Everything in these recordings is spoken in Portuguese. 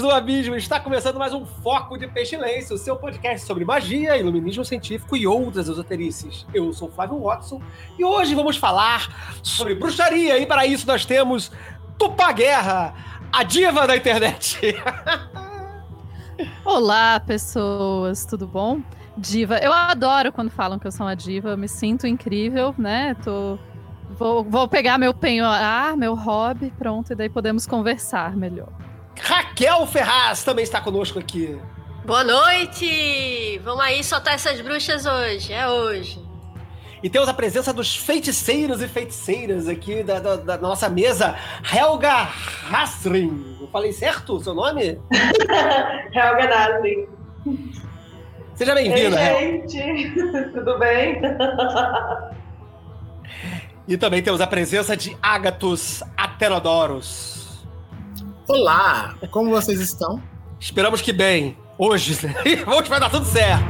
Do abismo! Está começando mais um Foco de Pestilência, o seu podcast sobre magia, iluminismo científico e outras esoterices. Eu sou Flávio Watson e hoje vamos falar sobre bruxaria e para isso nós temos Tupá Guerra, a diva da internet. Olá, pessoas, tudo bom? Diva, eu adoro quando falam que eu sou uma diva, eu me sinto incrível, né? Tô... Vou, vou pegar meu penhoar, meu hobby, pronto, e daí podemos conversar melhor. Raquel Ferraz também está conosco aqui. Boa noite! Vamos aí soltar essas bruxas hoje, é hoje. E temos a presença dos feiticeiros e feiticeiras aqui da, da- da nossa mesa, Helga Hasrin. Eu falei certo o seu nome? Helga Nasri. Seja bem-vinda, Helga. gente, tudo bem? E também temos a presença de Agatus Aterodoros. Olá, como vocês estão? Esperamos que bem. Hoje, né? hoje vai dar tudo certo.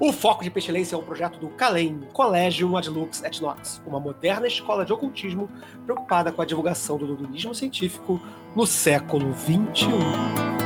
O Foco de Pestilência é um projeto do Calem, Collegium Ad Lux et Nox, uma moderna escola de ocultismo preocupada com a divulgação do luminismo científico no século XXI.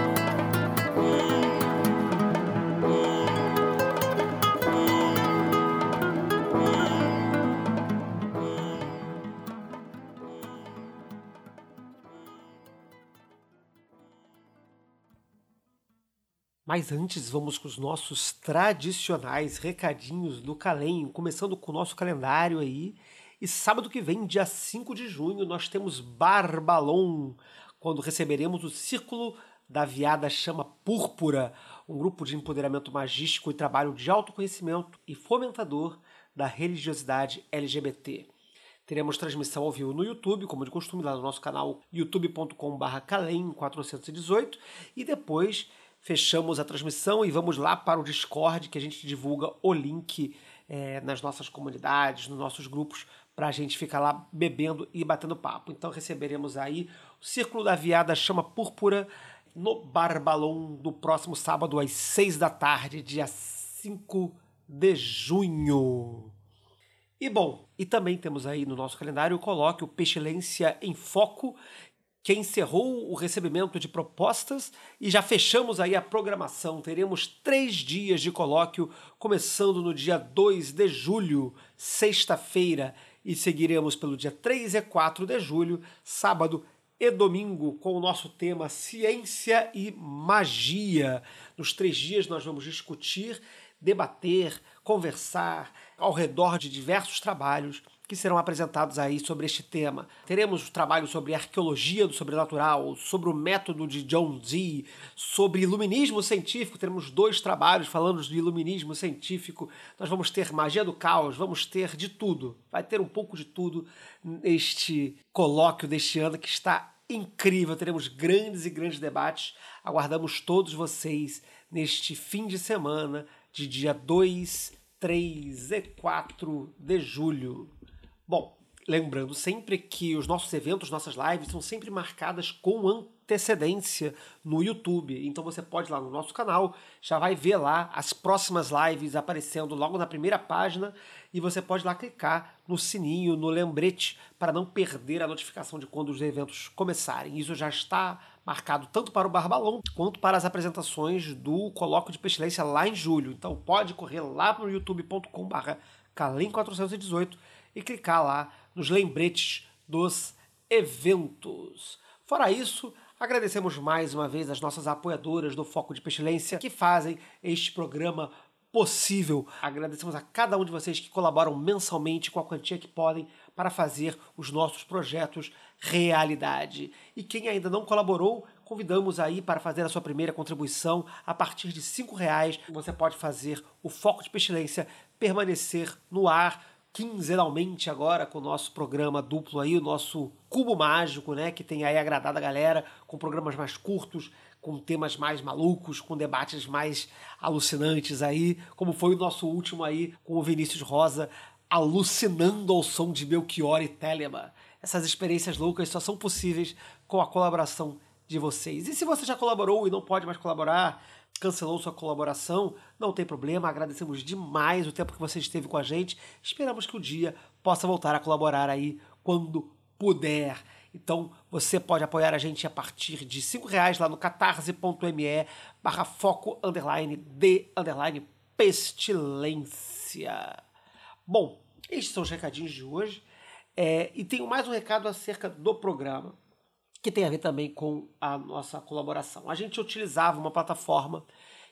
Mas antes, vamos com os nossos tradicionais recadinhos do Calem, começando com o nosso calendário aí. E sábado que vem, dia 5 de junho, nós temos Barbalon, quando receberemos o Círculo da Viada Chama Púrpura, um grupo de empoderamento magístico e trabalho de autoconhecimento e fomentador da religiosidade LGBT. Teremos transmissão ao vivo no YouTube, como de costume, lá no nosso canal youtube.com.br calem418 e depois fechamos a transmissão e vamos lá para o Discord, que a gente divulga o link eh, nas nossas comunidades, nos nossos grupos, para a gente ficar lá bebendo e batendo papo. Então receberemos aí o Círculo da Viada Chama Púrpura no Barbalon do próximo sábado às 6 da tarde, dia 5 de junho. E bom, e também temos aí no nosso calendário o colóquio Pestilência em Foco, que encerrou o recebimento de propostas e já fechamos aí a programação. Teremos três dias de colóquio, começando no dia 2 de julho, sexta-feira, e seguiremos pelo dia 3 e 4 de julho, sábado e domingo, com o nosso tema Ciência e Magia. Nos três dias nós vamos discutir, debater, conversar ao redor de diversos trabalhos que serão apresentados aí sobre este tema. Teremos trabalhos sobre arqueologia do sobrenatural, sobre o método de John Dee, sobre iluminismo científico. Teremos dois trabalhos falando de iluminismo científico. Nós vamos ter magia do caos, vamos ter de tudo. Vai ter um pouco de tudo neste colóquio deste ano que está incrível. Teremos grandes e grandes debates. Aguardamos todos vocês neste fim de semana de dia 2, 3 e 4 de julho. Bom, lembrando sempre que os nossos eventos, nossas lives são sempre marcadas com antecedência no YouTube. Então você pode ir lá no nosso canal, já vai ver lá as próximas lives aparecendo logo na primeira página e você pode lá clicar no sininho, no lembrete, para não perder a notificação de quando os eventos começarem. Isso já está marcado tanto para o Barbalão quanto para as apresentações do Colóquio de Pestilência lá em julho. Então pode correr lá para o youtube.com.br Calem418 e clicar lá nos lembretes dos eventos. Fora isso, Agradecemos mais uma vez as nossas apoiadoras do Foco de Pestilência que fazem este programa possível. Agradecemos a cada um de vocês que colaboram mensalmente com a quantia que podem para fazer os nossos projetos realidade. E quem ainda não colaborou, convidamos aí para fazer a sua primeira contribuição a partir de cinco reais. Você pode fazer o Foco de Pestilência permanecer no ar quinzenalmente agora com o nosso programa duplo aí, o nosso Cubo Mágico, né, que tem aí agradado a galera com programas mais curtos, com temas mais malucos, com debates mais alucinantes aí, como foi o nosso último aí com o Vinícius Rosa alucinando ao som de Belchior e Telema. Essas experiências loucas só são possíveis com a colaboração de vocês. E se você já colaborou e não pode mais colaborar, cancelou sua colaboração, não tem problema, agradecemos demais o tempo que você esteve com a gente. Esperamos que o dia possa voltar a colaborar aí quando puder. Então você pode apoiar a gente a partir de R$ reais lá no catarse.me barra foco underline de underline pestilência. Bom, estes são os recadinhos de hoje. É, e tenho mais um recado acerca do programa, que tem a ver também com a nossa colaboração. A gente utilizava uma plataforma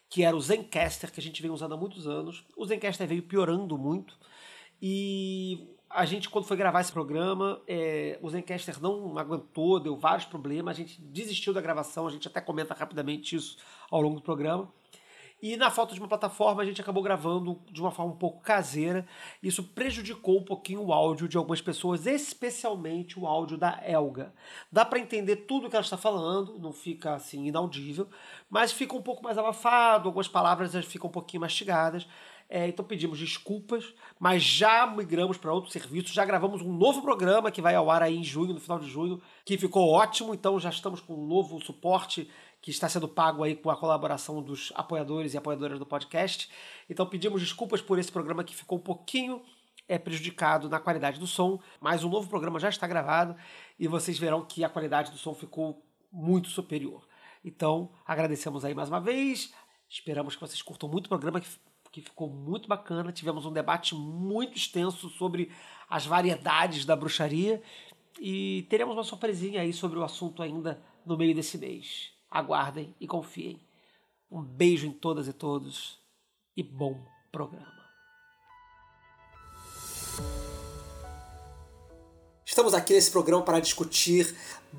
que era o Zencaster, que a gente vem usando há muitos anos. O Zencaster veio piorando muito. E a gente, quando foi gravar esse programa, é, o Zencaster não aguentou, deu vários problemas, a gente desistiu da gravação, a gente até comenta rapidamente isso ao longo do programa. E na falta de uma plataforma, a gente acabou gravando de uma forma um pouco caseira. Isso prejudicou um pouquinho o áudio de algumas pessoas, especialmente o áudio da Elga. Dá para entender tudo que ela está falando, não fica assim inaudível, mas fica um pouco mais abafado, algumas palavras ficam um pouquinho mastigadas. É, então pedimos desculpas, mas já migramos para outro serviço, já gravamos um novo programa que vai ao ar aí em junho, no final de junho, que ficou ótimo, então já estamos com um novo suporte que está sendo pago aí com a colaboração dos apoiadores e apoiadoras do podcast. Então pedimos desculpas por esse programa que ficou um pouquinho é prejudicado na qualidade do som, mas o novo programa já está gravado e vocês verão que a qualidade do som ficou muito superior. Então, agradecemos aí mais uma vez. Esperamos que vocês curtam muito o programa que, que ficou muito bacana. Tivemos um debate muito extenso sobre as variedades da bruxaria e teremos uma surpresinha aí sobre o assunto ainda no meio desse mês aguardem e confiem. Um beijo em todas e todos e bom programa. Estamos aqui nesse programa para discutir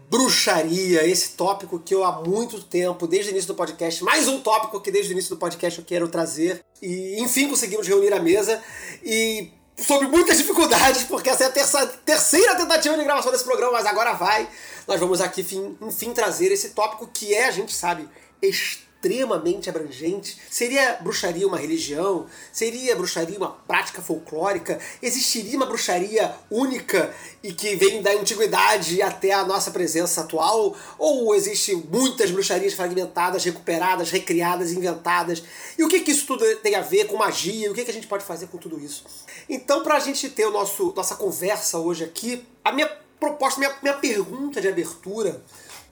bruxaria, esse tópico que eu há muito tempo, desde o início do podcast, mais um tópico que desde o início do podcast eu quero trazer. E enfim conseguimos reunir a mesa e sob muitas dificuldades, porque essa é a terça, terceira tentativa de gravação desse programa, mas agora vai. Nós vamos aqui, enfim, enfim, trazer esse tópico que é, a gente sabe, extremamente abrangente. Seria bruxaria uma religião? Seria bruxaria uma prática folclórica? Existiria uma bruxaria única e que vem da antiguidade até a nossa presença atual? Ou existe muitas bruxarias fragmentadas, recuperadas, recriadas, inventadas? E o que, que isso tudo tem a ver com magia? O que, que a gente pode fazer com tudo isso? Então, para a gente ter o nosso, nossa conversa hoje aqui, a minha proposta, minha, minha pergunta de abertura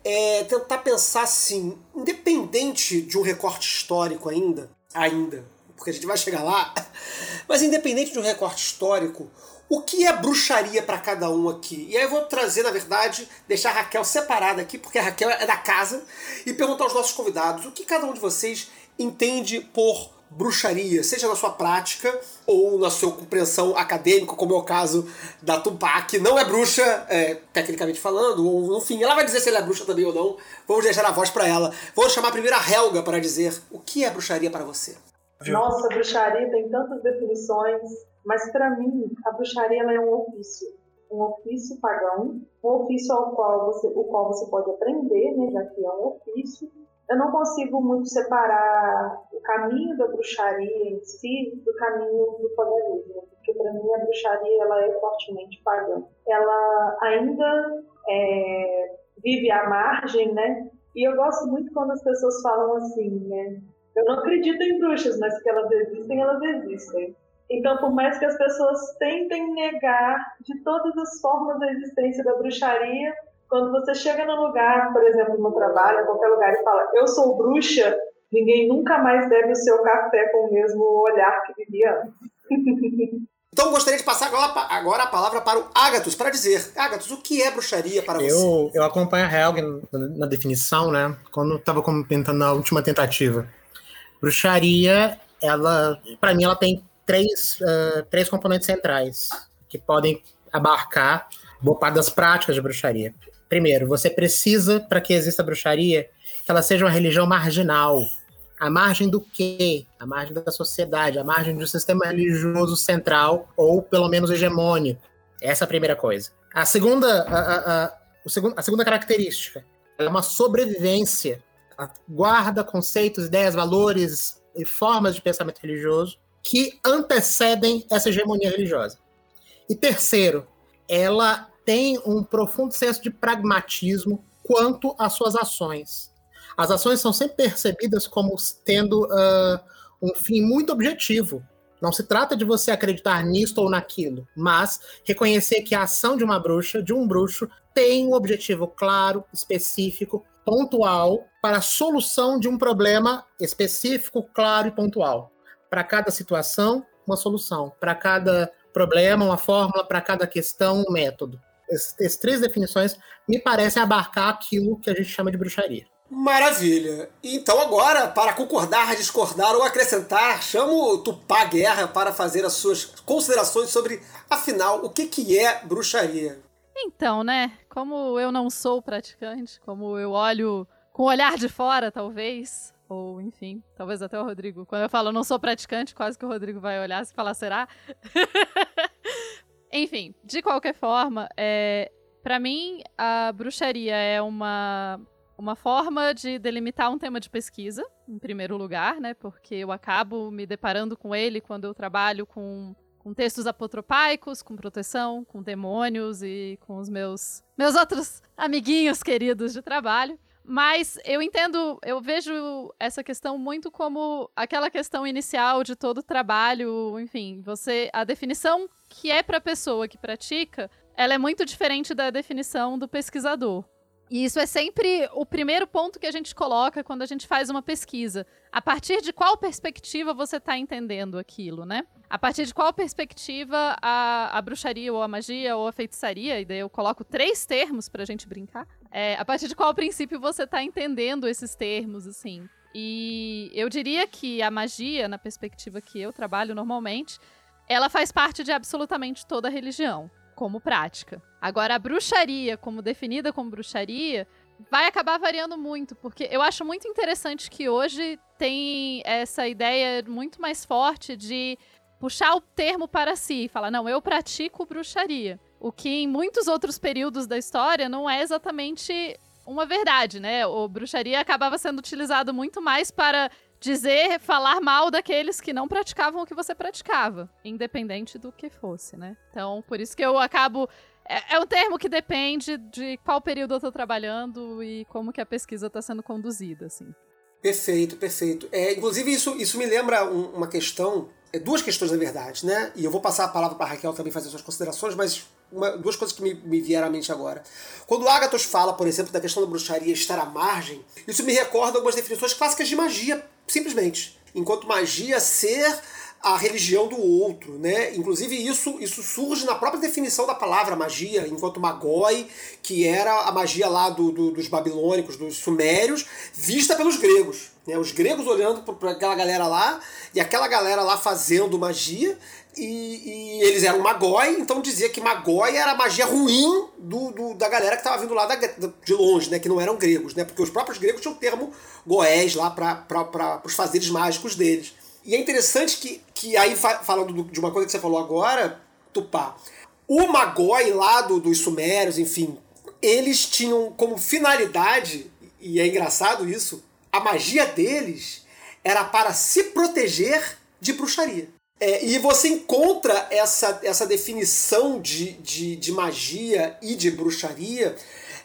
é tentar pensar assim, independente de um recorte histórico ainda, ainda, porque a gente vai chegar lá, mas independente de um recorte histórico, o que é bruxaria para cada um aqui? E aí eu vou trazer, na verdade, deixar a Raquel separada aqui, porque a Raquel é da casa, e perguntar aos nossos convidados o que cada um de vocês entende por bruxaria, seja na sua prática ou na sua compreensão acadêmica, como é o caso da Tupac. Não é bruxa, é, tecnicamente falando, ou enfim, ela vai dizer se ela é bruxa também ou não. Vamos deixar a voz para ela. Vou chamar primeiro a Helga para dizer o que é bruxaria para você. Nossa, bruxaria tem tantas definições, mas para mim a bruxaria é um ofício, um ofício pagão, um ofício ao qual você, o qual você pode aprender, né, já que é um ofício eu não consigo muito separar o caminho da bruxaria em si do caminho do paganismo, porque para mim a bruxaria ela é fortemente pagã. Ela ainda é, vive à margem, né? E eu gosto muito quando as pessoas falam assim, né? Eu não acredito em bruxas, mas que elas existem, elas existem. Então, por mais que as pessoas tentem negar de todas as formas a existência da bruxaria, quando você chega no lugar, por exemplo, no trabalho, em qualquer lugar, e fala, eu sou bruxa, ninguém nunca mais bebe o seu café com o mesmo olhar que vivia antes. Então eu gostaria de passar agora, a palavra para o Agatus para dizer, Agatus, o que é bruxaria para você? Eu, eu acompanho a Helgen na, na definição, né? Quando estava comentando na última tentativa. Bruxaria, ela, para mim, ela tem três, uh, três componentes centrais que podem abarcar boa parte das práticas de bruxaria. Primeiro, você precisa, para que exista bruxaria, que ela seja uma religião marginal. A margem do quê? A margem da sociedade, a margem do sistema religioso central, ou pelo menos hegemônico. Essa é a primeira coisa. A segunda, a, a, a, a segunda característica é uma sobrevivência. Ela guarda conceitos, ideias, valores e formas de pensamento religioso que antecedem essa hegemonia religiosa. E terceiro, ela tem um profundo senso de pragmatismo quanto às suas ações. As ações são sempre percebidas como tendo uh, um fim muito objetivo. Não se trata de você acreditar nisto ou naquilo, mas reconhecer que a ação de uma bruxa, de um bruxo, tem um objetivo claro, específico, pontual, para a solução de um problema específico, claro e pontual. Para cada situação, uma solução. Para cada problema, uma fórmula. Para cada questão, um método. Essas três definições me parecem abarcar aquilo que a gente chama de bruxaria. Maravilha. Então agora, para concordar, discordar ou acrescentar, chamo o Tupá Guerra para fazer as suas considerações sobre, afinal, o que, que é bruxaria. Então, né, como eu não sou praticante, como eu olho com o olhar de fora, talvez, ou enfim, talvez até o Rodrigo. Quando eu falo não sou praticante, quase que o Rodrigo vai olhar e falar, será? enfim, de qualquer forma, é, para mim, a bruxaria é uma uma forma de delimitar um tema de pesquisa, em primeiro lugar, né? Porque eu acabo me deparando com ele quando eu trabalho com, com textos apotropaicos, com proteção, com demônios e com os meus, meus outros amiguinhos queridos de trabalho. Mas eu entendo, eu vejo essa questão muito como aquela questão inicial de todo trabalho, enfim, você a definição que é para a pessoa que pratica, ela é muito diferente da definição do pesquisador. E isso é sempre o primeiro ponto que a gente coloca quando a gente faz uma pesquisa. A partir de qual perspectiva você está entendendo aquilo, né? A partir de qual perspectiva a, a bruxaria ou a magia ou a feitiçaria, e daí eu coloco três termos para a gente brincar. É, a partir de qual princípio você está entendendo esses termos, assim. E eu diria que a magia, na perspectiva que eu trabalho normalmente, ela faz parte de absolutamente toda religião como prática. Agora, a bruxaria, como definida como bruxaria, vai acabar variando muito, porque eu acho muito interessante que hoje tem essa ideia muito mais forte de puxar o termo para si, falar, não, eu pratico bruxaria. O que em muitos outros períodos da história não é exatamente uma verdade, né? O bruxaria acabava sendo utilizado muito mais para dizer, falar mal daqueles que não praticavam o que você praticava, independente do que fosse, né? Então, por isso que eu acabo. É, é um termo que depende de qual período eu estou trabalhando e como que a pesquisa está sendo conduzida, assim. Perfeito, perfeito. É, inclusive, isso, isso me lembra um, uma questão, é, duas questões, na verdade, né? E eu vou passar a palavra para a Raquel também fazer suas considerações, mas uma, duas coisas que me, me vieram à mente agora. Quando Agathos fala, por exemplo, da questão da bruxaria estar à margem, isso me recorda algumas definições clássicas de magia, simplesmente. Enquanto magia ser a religião do outro, né? Inclusive isso, isso surge na própria definição da palavra magia, enquanto magoi, que era a magia lá do, do dos babilônicos, dos sumérios, vista pelos gregos. Né? Os gregos olhando para aquela galera lá, e aquela galera lá fazendo magia, e, e, eles eram magoi, então dizia que magoi era a magia ruim do, do da galera que estava vindo lá da, de longe, né? Que não eram gregos, né? Porque os próprios gregos tinham o termo goés lá para os fazeres mágicos deles. E é interessante que, que aí, falando de uma coisa que você falou agora, Tupá, o magoi lá do, dos sumérios, enfim, eles tinham como finalidade, e é engraçado isso, a magia deles era para se proteger de bruxaria. É, e você encontra essa, essa definição de, de, de magia e de bruxaria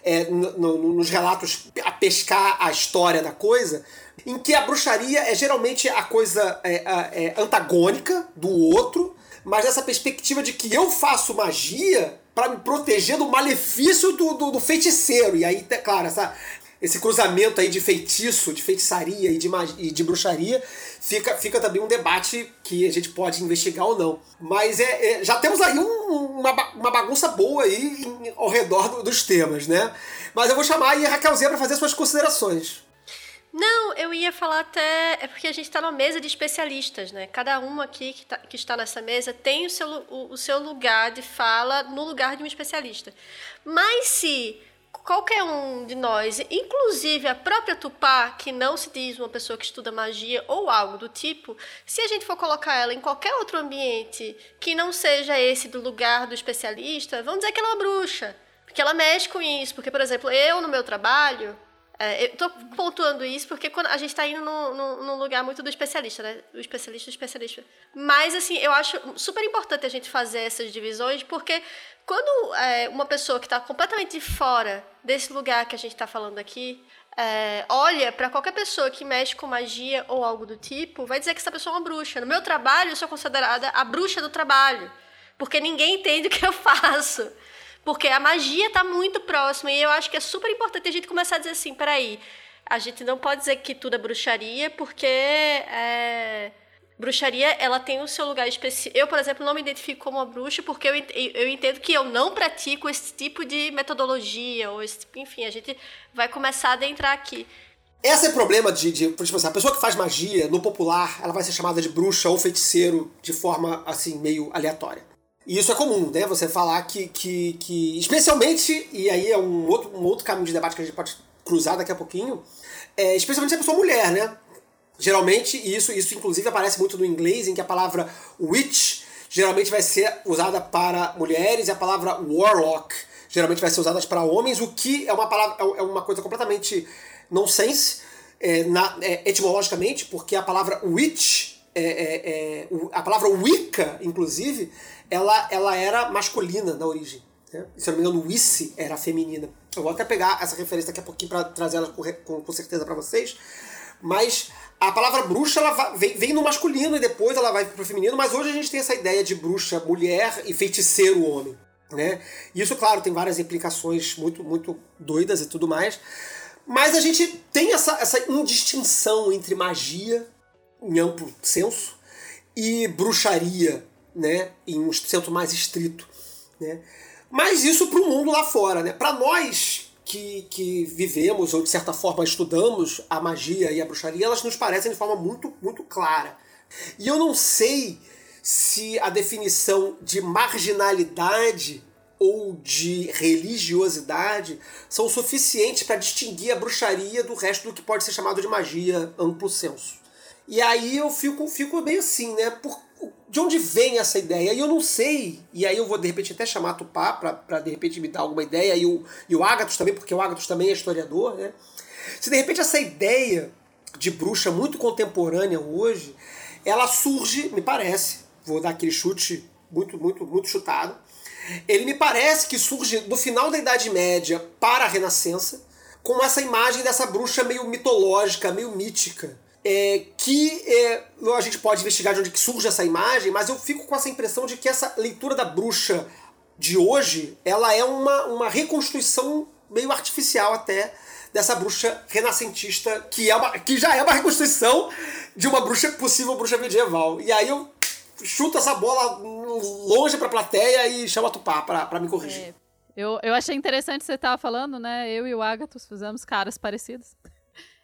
é, no, no, nos relatos a pescar a história da coisa, em que a bruxaria é geralmente a coisa é, é, antagônica do outro, mas essa perspectiva de que eu faço magia para me proteger do malefício do, do, do, feiticeiro. E aí, claro, essa, esse cruzamento aí de feitiço, de feitiçaria e de, e de bruxaria, fica, fica também um debate que a gente pode investigar ou não. Mas é, é já temos aí um, uma, uma bagunça boa aí em, ao redor do, dos temas, né? Mas eu vou chamar aí a Raquelzinha para fazer suas considerações. Não, eu ia falar até. É porque a gente está numa mesa de especialistas, né? Cada um aqui que, tá, que está nessa mesa tem o seu, o, o seu lugar de fala no lugar de um especialista. Mas se qualquer um de nós, inclusive a própria Tupá, que não se diz uma pessoa que estuda magia ou algo do tipo, se a gente for colocar ela em qualquer outro ambiente que não seja esse do lugar do especialista, vamos dizer que ela é uma bruxa. Porque ela mexe com isso. Porque, por exemplo, eu no meu trabalho, é, eu tô pontuando isso porque quando a gente está indo num, lugar muito do especialista, né? O especialista, o especialista. Mas, assim, eu acho super importante a gente fazer essas divisões, porque quando é, uma pessoa que está completamente fora desse lugar que a gente está falando aqui, é, olha para qualquer pessoa que mexe com magia ou algo do tipo, vai dizer que essa pessoa é uma bruxa. No meu trabalho, eu sou considerada a bruxa do trabalho, porque ninguém entende o que eu faço. Porque a magia está muito próxima e eu acho que é super importante a gente começar a dizer assim, peraí, a gente não pode dizer que tudo é bruxaria, porque é, bruxaria ela tem o seu lugar específico. Eu, por exemplo, não me identifico como uma bruxa porque eu, eu entendo que eu não pratico esse tipo de metodologia, ou esse, tipo, enfim, a gente vai começar a adentrar aqui. Esse é o problema de, de tipo assim, a pessoa que faz magia, no popular, ela vai ser chamada de bruxa ou feiticeiro de forma, assim, meio aleatória. E isso é comum, né? Você falar que, que, que especialmente, e aí é um outro, um outro caminho de debate que a gente pode cruzar daqui a pouquinho, é, especialmente se a pessoa é mulher, né? Geralmente, e isso, isso inclusive aparece muito no inglês, em que a palavra witch geralmente vai ser usada para mulheres e a palavra warlock geralmente vai ser usada para homens, o que é uma palavra é, é uma coisa completamente nonsense é, na, é, etimologicamente, porque a palavra witch, é, é, é a palavra wicca, inclusive, ela, ela era masculina na origem. Né? Se eu não me engano, Wisse era feminina. Eu vou até pegar essa referência daqui a pouquinho para trazer ela com, com, com certeza para vocês. Mas a palavra bruxa ela vem, vem no masculino e depois ela vai pro feminino, mas hoje a gente tem essa ideia de bruxa mulher e feiticeiro homem. Né? Isso, claro, tem várias implicações muito, muito doidas e tudo mais. Mas a gente tem essa, essa indistinção entre magia, em amplo senso, e bruxaria, né, em um centro mais estrito, né? Mas isso para o mundo lá fora, né? Para nós que, que vivemos ou de certa forma estudamos a magia e a bruxaria, elas nos parecem de forma muito muito clara. E eu não sei se a definição de marginalidade ou de religiosidade são suficientes para distinguir a bruxaria do resto do que pode ser chamado de magia amplo senso. E aí eu fico, fico bem assim, né? Por, de onde vem essa ideia? E eu não sei, e aí eu vou de repente até chamar a Tupá para de repente me dar alguma ideia, e o, e o Agatos também, porque o Agatos também é historiador, né? Se de repente essa ideia de bruxa muito contemporânea hoje, ela surge, me parece, vou dar aquele chute muito, muito, muito chutado, ele me parece que surge no final da Idade Média para a Renascença, com essa imagem dessa bruxa meio mitológica, meio mítica, é, que é, a gente pode investigar de onde surge essa imagem, mas eu fico com essa impressão de que essa leitura da bruxa de hoje, ela é uma, uma reconstituição meio artificial até dessa bruxa renascentista, que, é uma, que já é uma reconstituição de uma bruxa possível bruxa medieval. E aí eu chuto essa bola longe pra plateia e chamo a Tupá pra, pra me corrigir. É, eu, eu achei interessante você tava falando, né? Eu e o Agatos fizemos caras parecidos.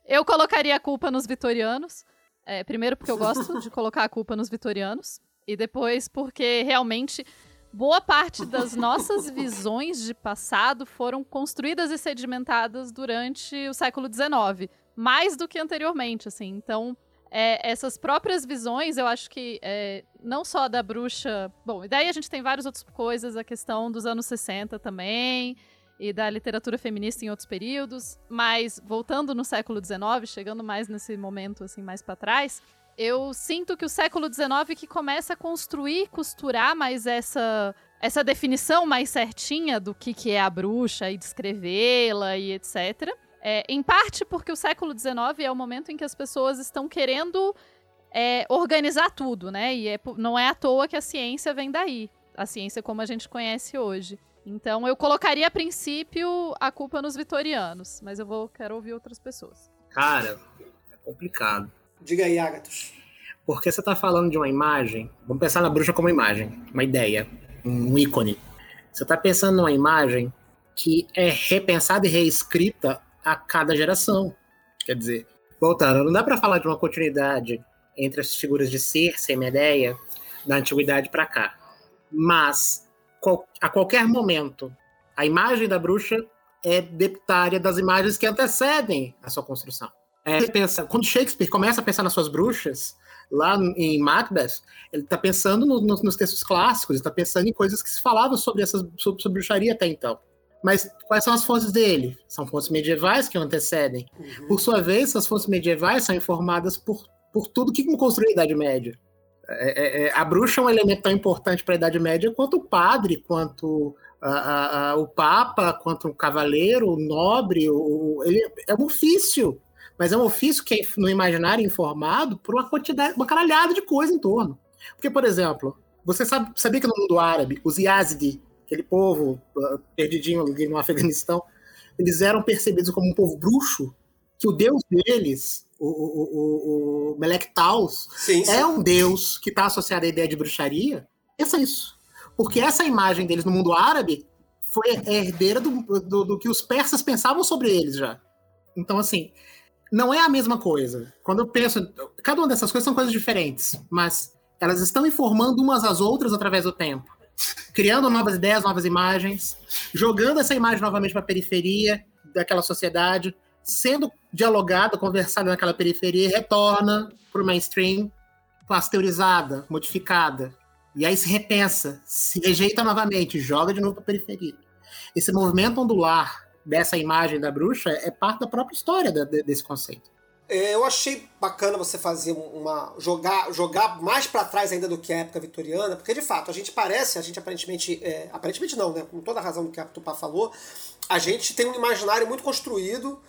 Eu colocaria a culpa nos vitorianos. É, primeiro porque eu gosto de colocar a culpa nos vitorianos. E depois porque realmente boa parte das nossas visões de passado foram construídas e sedimentadas durante o século XIX. Mais do que anteriormente, assim. Então, é, essas próprias visões, eu acho que é, não só da bruxa. Bom, e daí a gente tem várias outras coisas, a questão dos anos 60 também e da literatura feminista em outros períodos, mas voltando no século XIX, chegando mais nesse momento assim mais para trás, eu sinto que o século XIX que começa a construir, costurar mais essa essa definição mais certinha do que, que é a bruxa e descrevê-la e etc. É, em parte porque o século XIX é o momento em que as pessoas estão querendo é, organizar tudo, né? E é, não é à toa que a ciência vem daí, a ciência como a gente conhece hoje. Então eu colocaria a princípio a culpa nos vitorianos, mas eu vou quero ouvir outras pessoas. Cara, é complicado. Diga aí, Agatos. Porque você tá falando de uma imagem. Vamos pensar na bruxa como imagem, uma ideia, um ícone. Você tá pensando numa imagem que é repensada e reescrita a cada geração. Quer dizer, voltando, não dá para falar de uma continuidade entre as figuras de Circe e Medeia da antiguidade para cá. Mas a qualquer momento, a imagem da bruxa é debitária das imagens que antecedem a sua construção. É, pensa, quando Shakespeare começa a pensar nas suas bruxas, lá em Macbeth, ele está pensando no- no- nos textos clássicos, está pensando em coisas que se falavam sobre essas sobre, sobre bruxaria até então. Mas quais são as fontes dele? São fontes medievais que o antecedem. Por sua vez, essas fontes medievais são informadas por, por tudo que construiu a Idade Média. É- é- é- a bruxa é um elemento tão importante para a Idade Média quanto o padre, quanto a- a- a- o papa, quanto o cavaleiro, o nobre. O, ele é um ofício, mas é um ofício que é no imaginário informado por uma quantidade, uma caralhada de coisa em torno. Porque, por exemplo, você sabe, sabia que no mundo árabe, os Yazidi, aquele povo ah, perdidinho ali no Afeganistão, eles eram percebidos como um povo bruxo, que o deus deles, o, o, o, o Melek Taus, Sim, sim. é um deus que está associado à ideia de bruxaria, pensa isso. Porque essa imagem deles no mundo árabe foi herdeira do, do, do que os persas pensavam sobre eles já. Então, assim, não é a mesma coisa. Quando eu penso. Cada uma dessas coisas são coisas diferentes, mas elas estão informando umas às outras através do tempo. Criando novas ideias, novas imagens, jogando essa imagem novamente para a periferia daquela sociedade, sendo dialogada, conversada naquela periferia, e retorna para o mainstream, pasteurizada, modificada. E aí se repensa, se rejeita novamente, joga de novo para a periferia. Esse movimento ondular dessa imagem da bruxa é parte da própria história da- de- desse conceito. É, eu achei bacana você fazer uma jogar jogar mais pra trás ainda do que a época vitoriana, porque de fato a gente parece, a gente aparentemente, é, aparentemente não, né? Com toda a razão do que a Tupá falou, a gente tem um imaginário muito construído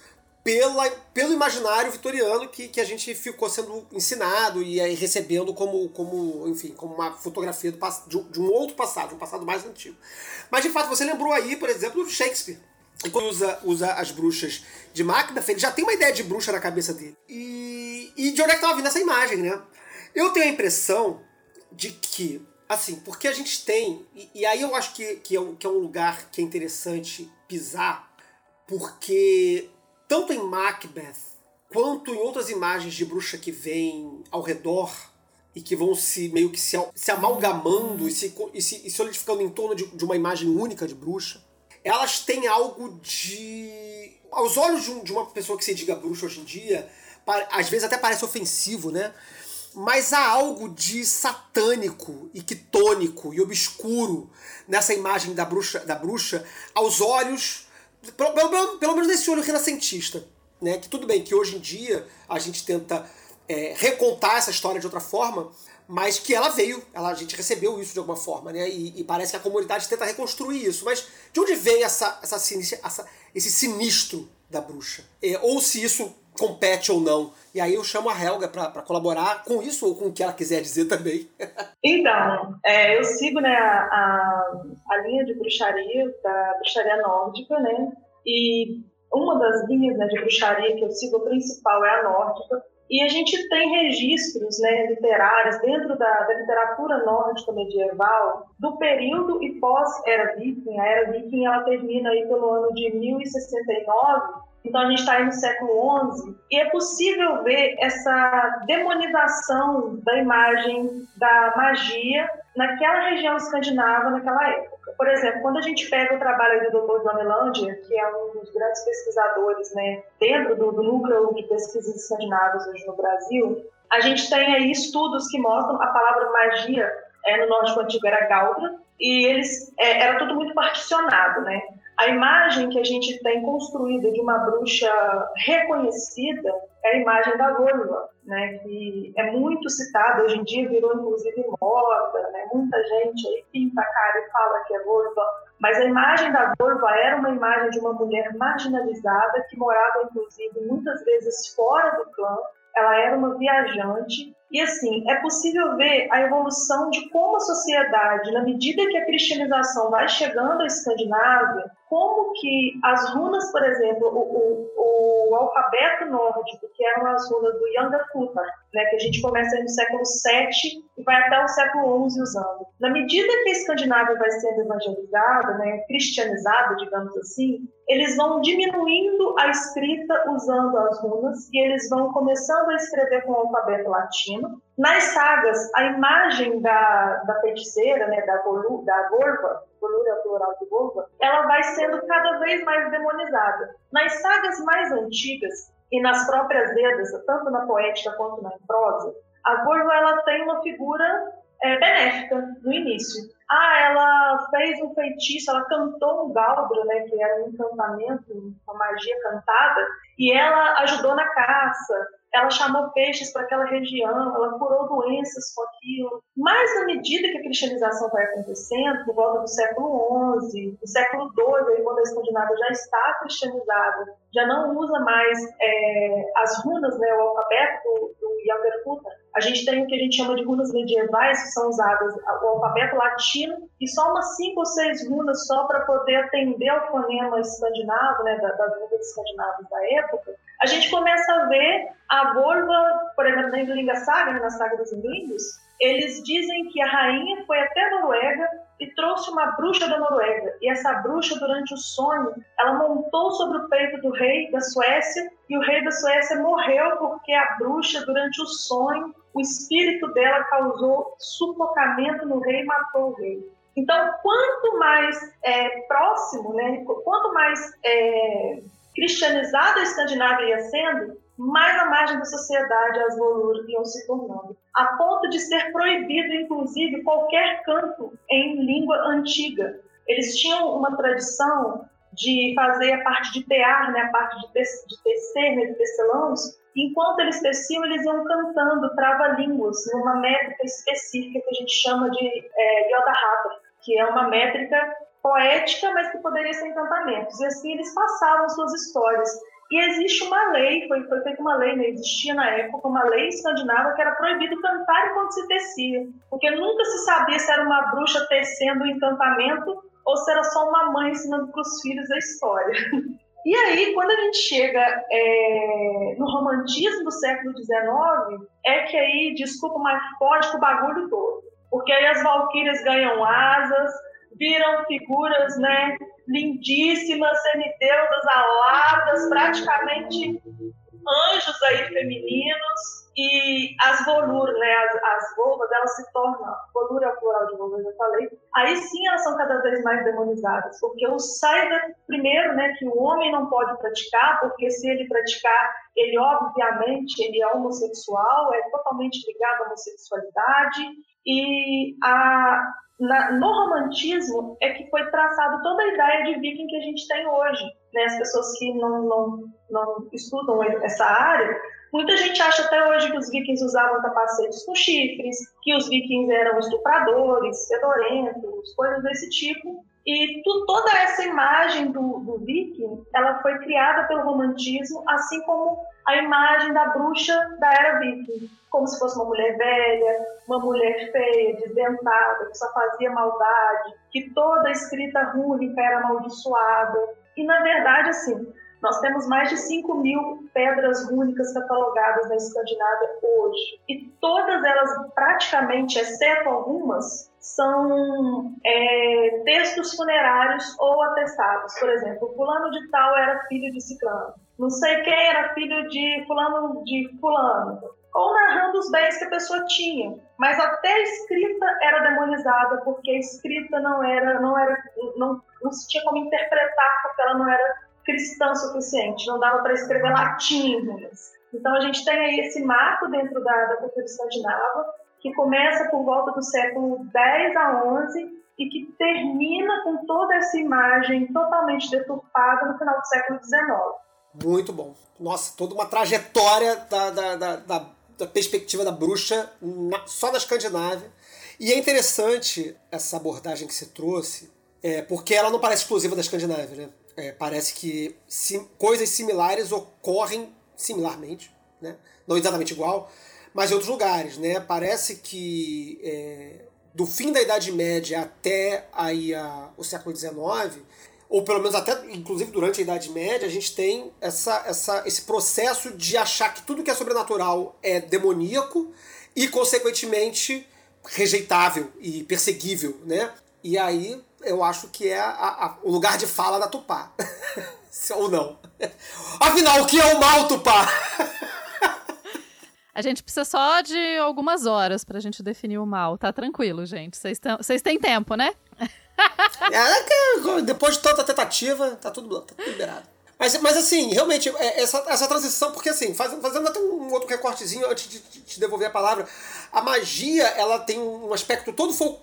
pela, pelo imaginário vitoriano que, que a gente ficou sendo ensinado e aí recebendo como, como enfim, como uma fotografia do, de, um- de um outro passado, de um passado mais antigo. Mas de fato você lembrou aí, por exemplo, do Shakespeare. E quando usa, usa as bruxas de Macbeth, ele já tem uma ideia de bruxa na cabeça dele. E, e de onde é que tava vindo essa imagem, né? Eu tenho a impressão de que, assim, porque a gente tem, e, e aí eu acho que, que, é um, que é um lugar que é interessante pisar, porque tanto em Macbeth quanto em outras imagens de bruxa que vêm ao redor e que vão se meio que se, se amalgamando e se, e se, e solidificando em torno de, de uma imagem única de bruxa, elas têm algo de. Aos olhos de, um- de uma pessoa que se diga bruxa hoje em dia, pa- às vezes até parece ofensivo, né? Mas há algo de satânico e quitônico e obscuro nessa imagem da bruxa, da bruxa aos olhos, pelo, pelo- pelo menos nesse olho renascentista. Né? Que tudo bem que hoje em dia a gente tenta é, recontar essa história de outra forma, mas que ela veio, ela, a gente recebeu isso de alguma forma, né? E, e parece que a comunidade tenta reconstruir isso. Mas de onde vem essa, essa, essa- esse sinistro da bruxa? É, ou se isso compete ou não. E aí eu chamo a Helga pra colaborar com isso ou com o que ela quiser dizer também. Então, é, eu sigo né, a, a, a linha de bruxaria, da bruxaria nórdica, né? E uma das linhas né, de bruxaria que eu sigo, a principal, é a nórdica. E a gente tem registros né, literários dentro da, da literatura nórdica medieval do período e pós-Era Viking. A Era Viking ela termina aí pelo ano de 1069, então a gente está aí no século XI e é possível ver essa demonização da imagem da magia naquela região escandinava naquela época. Por exemplo, quando a gente pega o trabalho do Dr. John Elander, que é um dos grandes pesquisadores né, dentro do, do núcleo de pesquisas escandinavas hoje no Brasil, a gente tem aí estudos que mostram a palavra magia é, no nórdico antigo era Galdra, e eles é, era tudo muito particionado, né? A imagem que a gente tem construída de uma bruxa reconhecida é a imagem da Volva, né, que é muito citada, hoje em dia virou inclusive moda, né, muita gente aí pinta a cara e fala que é Volva, mas a imagem da Volva era uma imagem de uma mulher marginalizada que morava inclusive muitas vezes fora do clã, ela era uma viajante E assim, é possível ver a evolução de como a sociedade, na medida que a cristianização vai chegando à Escandinávia, como que as runas, por exemplo, o, o, o alfabeto nórdico, que eram as runas do Yangakuta, né, que a gente começa no século VII e vai até o século XI usando. Na medida que a Escandinávia vai sendo evangelizada, né, cristianizada, digamos assim, eles vão diminuindo a escrita usando as runas e eles vão começando a escrever com o alfabeto latino. Nas sagas, a imagem da, da feiticeira, né, da, Golu, da Gorva, é plural de Golva, ela vai sendo cada vez mais demonizada. Nas sagas mais antigas e nas próprias Vedas, tanto na poética quanto na prosa, a Gorva ela tem uma figura é, benéfica no início. Ah, ela fez um feitiço, ela cantou um galdro, né, que era um encantamento, uma magia cantada, e ela ajudou na caça, ela chamou peixes para aquela região, ela curou doenças com aquilo. Mas, na medida que a cristianização vai acontecendo, por volta do século XI, do século XII, quando a Escandinávia já está cristianizada, já não usa mais é, as runas, né, o alfabeto do, do a gente tem o que a gente chama de runas medievais, que são usadas o alfabeto latino, e só umas cinco ou seis runas só para poder atender ao fonema escandinavo, né, das línguas escandinavas da época, a gente começa a ver a Volva, por exemplo, na Indlinga Saga, né, na Saga dos Indlingos, eles dizem que a rainha foi até a Noruega e trouxe uma bruxa da Noruega. E essa bruxa, durante o sonho, ela montou sobre o peito do rei da Suécia e o rei da Suécia morreu porque a bruxa, durante o sonho, o espírito dela causou sufocamento no rei e matou o rei. Então, quanto mais é, próximo, né, quanto mais é, cristianizada a Escandinávia ia sendo, mais à margem da sociedade as Volur iam se tornando, a ponto de ser proibido, inclusive, qualquer canto em língua antiga. Eles tinham uma tradição de fazer a parte de tear, né, a parte de, te de tecer, né, de tecelãos, enquanto eles teciam, eles iam cantando trava-línguas, numa métrica específica que a gente chama de é, Yoda que é uma métrica poética, mas que poderia ser encantamentos. E assim eles passavam suas histórias. E existe uma lei, foi, foi feita uma lei, né? existia na época uma lei escandinava que era proibido cantar enquanto se tecia, porque nunca se sabia se era uma bruxa tecendo um encantamento ou se era só uma mãe ensinando para os filhos a história. E aí, quando a gente chega é, no romantismo do século XIX, é que aí, desculpa, mas pode com o bagulho todo. Porque aí as valquírias ganham asas, viram figuras né, lindíssimas, semideusas aladas, praticamente anjos aí femininos, e as volur, né, as, as volvas, elas se tornam, volur é o plural de volva, já falei, aí sim elas são cada vez mais demonizadas, porque o saida, primeiro, né, que o homem não pode praticar, porque se ele praticar, ele obviamente, ele é homossexual, é totalmente ligado à homossexualidade, e a, na, no romantismo é que foi traçada toda a ideia de viking que a gente tem hoje. Né? As pessoas que não, não, não estudam essa área, muita gente acha até hoje que os vikings usavam capacetes com chifres, que os vikings eram estupradores, fedorentos, coisas desse tipo. E tu, toda essa imagem do, do viking, ela foi criada pelo romantismo, assim como a imagem da bruxa da era viking, como se fosse uma mulher velha, uma mulher feia, desdentada, que só fazia maldade, que toda a escrita rúnica era amaldiçoada. E, na verdade, assim, nós temos mais de 5 mil pedras rúnicas catalogadas na Escandinávia hoje. E todas elas, praticamente, exceto algumas, são é, textos funerários ou atestados. Por exemplo, fulano de tal era filho de ciclano. Não sei quem era filho de fulano de fulano. Ou narrando os bens que a pessoa tinha. Mas até a escrita era demonizada, porque a escrita não era, não era, não, não se tinha como interpretar, porque ela não era cristã suficiente. Não dava para escrever latim. Então a gente tem aí esse marco dentro da, da cultura escandinava, que começa por volta do século 10 a 11 e que termina com toda essa imagem totalmente deturpada no final do século 19. Muito bom. Nossa, toda uma trajetória da, da, da, da, perspectiva da bruxa na, só da Escandinávia. E é interessante essa abordagem que você trouxe, é, porque ela não parece exclusiva da Escandinávia, né? É, parece que sim, coisas similares ocorrem similarmente, né? não exatamente igual, mas em outros lugares, né? Parece que é, do fim da Idade Média até aí a, o século XIX, ou pelo menos até, inclusive durante a Idade Média, a gente tem essa, essa, esse processo de achar que tudo que é sobrenatural é demoníaco e, consequentemente, rejeitável e perseguível, né? E aí eu acho que é a, a, o lugar de fala da Tupá. Ou não. Afinal, o que é o mal, Tupá? A gente precisa só de algumas horas pra gente definir o mal. Tá tranquilo, gente. Vocês têm tempo, né? é, depois de tanta tentativa, tá tudo, tá tudo liberado. Mas, mas assim, realmente, é, essa, essa transição, porque assim, fazendo, até um outro recortezinho antes de te devolver a palavra, a magia, ela tem um aspecto todo fol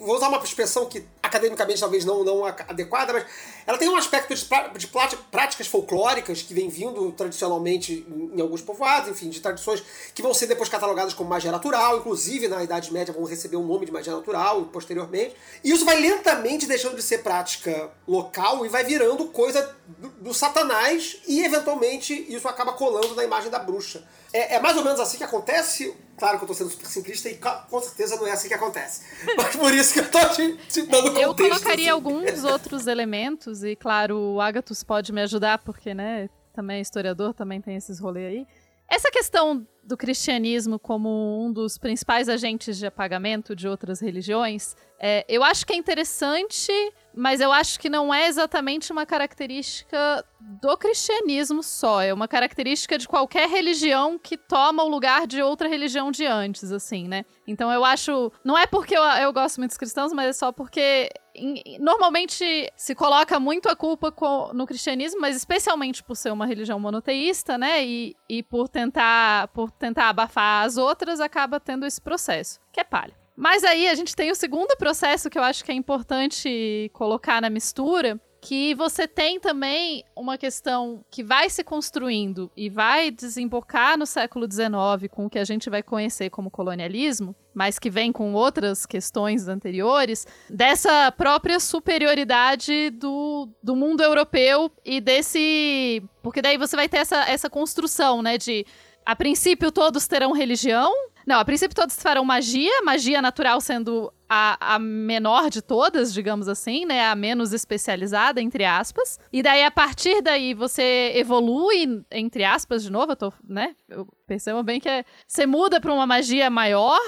vou usar uma expressão que academicamente talvez não, não adequada, mas ela tem um aspecto de, práticas folclóricas que vem vindo tradicionalmente em, em, alguns povoados, enfim, de tradições que vão ser depois catalogadas como magia natural, inclusive na Idade Média vão receber o um nome de magia natural posteriormente. E isso vai lentamente deixando de ser prática local e vai virando coisa do, do satanás e eventualmente isso acaba colando na imagem da bruxa. É, é, mais ou menos assim que acontece. Claro que eu tô sendo super simplista e com certeza não é assim que acontece. Mas por isso que eu tô te, te dando contexto. Eu colocaria assim. alguns outros elementos, e claro, o Agatus pode me ajudar, porque, né, também é historiador, também tem esses rolês aí. Essa questão do cristianismo como um dos principais agentes de apagamento de outras religiões, é, eu acho que é interessante mas eu acho que não é exatamente uma característica do cristianismo só, é uma característica de qualquer religião que toma o lugar de outra religião de antes, assim, né? Então eu acho, não é porque eu, eu gosto muito dos cristãos, mas é só porque normalmente se coloca muito a culpa no cristianismo, mas especialmente por ser uma religião monoteísta, né? E, e por tentar por tentar abafar as outras, acaba tendo esse processo, que é palha. Mas aí a gente tem o segundo processo que eu acho que é importante colocar na mistura, que você tem também uma questão que vai se construindo e vai desembocar no século XIX com o que a gente vai conhecer como colonialismo, mas que vem com outras questões anteriores, dessa própria superioridade do, do mundo europeu e desse. Porque daí você vai ter essa, essa construção, né, de. A princípio, todos terão religião, não, a princípio todos farão magia, magia natural sendo a, a, menor de todas, digamos assim, né? A menos especializada, entre aspas. E daí, a partir daí, você evolui, entre aspas, de novo, eu tô, né? Eu percebo bem que é, você muda para uma magia maior,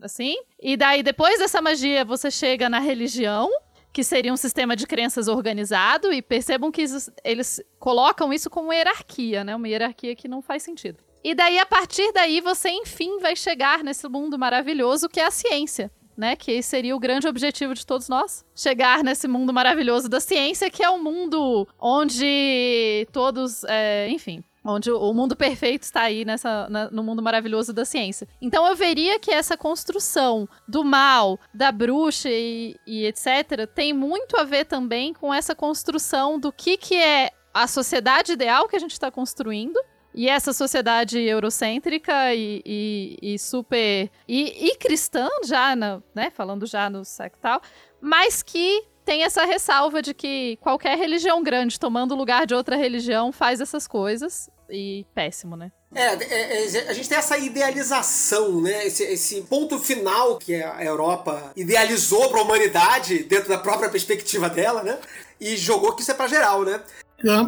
assim. E daí, depois dessa magia, você chega na religião, que seria um sistema de crenças organizado, e percebam que isso, eles colocam isso como hierarquia, né? Uma hierarquia que não faz sentido. E daí, a partir daí, você enfim vai chegar nesse mundo maravilhoso que é a ciência. Né, que seria o grande objetivo de todos nós. Chegar nesse mundo maravilhoso da ciência, que é um mundo onde todos, é, enfim, onde o mundo perfeito está aí nessa, na, no mundo maravilhoso da ciência. Então eu veria que essa construção do mal, da bruxa e, e etc., tem muito a ver também com essa construção do que, que é a sociedade ideal que a gente está construindo e essa sociedade eurocêntrica e, e, e super. E, e, cristã, já, né? Falando já no século tal, mas que tem essa ressalva de que qualquer religião grande tomando o lugar de outra religião faz essas coisas. E péssimo, né? É, é, é, a gente tem essa idealização, né? Esse, esse ponto final que a Europa idealizou para a humanidade dentro da própria perspectiva dela, né? E jogou que isso é para geral, né?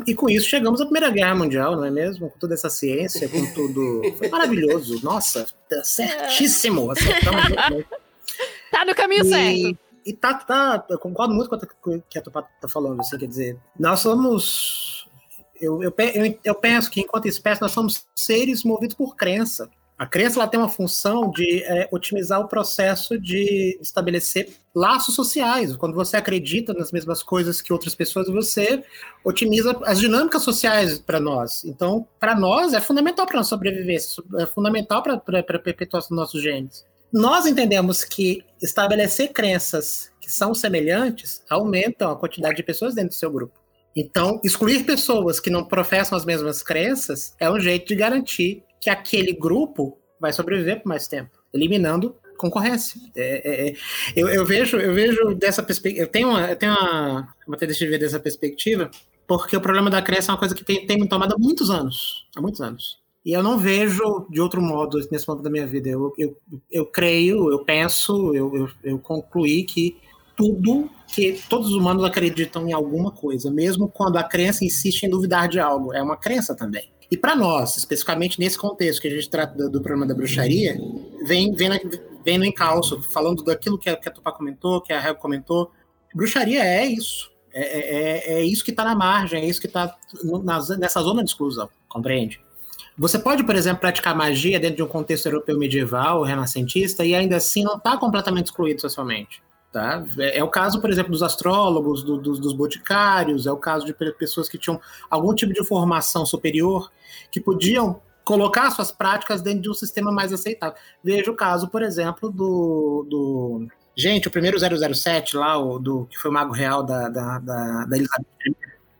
E com isso chegamos à Primeira Guerra Mundial, não é mesmo? Com toda essa ciência, com tudo. Foi maravilhoso. Nossa, tá certíssimo. tá no caminho e, certo. E tá, tá, eu concordo muito com o que a Tupá tá falando, assim, quer dizer, nós somos. Eu, eu, eu, eu penso que, enquanto espécie, nós somos seres movidos por crença. A crença ela tem uma função de é, otimizar o processo de estabelecer laços sociais. Quando você acredita nas mesmas coisas que outras pessoas, você otimiza as dinâmicas sociais para nós. Então, para nós, é fundamental para nossa sobrevivência, é fundamental para a perpetuação dos nossos genes. Nós entendemos que estabelecer crenças que são semelhantes aumentam a quantidade de pessoas dentro do seu grupo. Então, excluir pessoas que não professam as mesmas crenças é um jeito de garantir que aquele grupo vai sobreviver por mais tempo, eliminando concorrência. É, é, é, eu, eu, vejo, eu vejo dessa perspectiva. Eu tenho uma, eu tenho uma, uma tendência de ver dessa perspectiva, porque o problema da crença é uma coisa que tem, tem me tomado há muitos anos. Há muitos anos. E eu não vejo de outro modo nesse momento da minha vida. Eu, eu, eu creio, eu penso, eu, eu, eu concluí que tudo que todos os humanos acreditam em alguma coisa, mesmo quando a crença insiste em duvidar de algo. É uma crença também. E para nós, especificamente nesse contexto que a gente trata do, do problema da bruxaria, vem, vem, na, vem no encalço, falando daquilo que a, que a Tupá comentou, que a Hel comentou. Bruxaria é isso. É, é, é, é isso que está na margem, é isso que está nessa zona de exclusão, compreende? Você pode, por exemplo, praticar magia dentro de um contexto europeu medieval, renascentista, e ainda assim não está completamente excluído socialmente. Tá? É, é, o caso, por exemplo, dos astrólogos, do, do, dos boticários, é o caso de pessoas que tinham algum tipo de formação superior que podiam colocar suas práticas dentro de um sistema mais aceitável. Veja o caso, por exemplo, do. do gente, o primeiro 007 lá, o, do, que foi o Mago Real da, da, da, da Elizabeth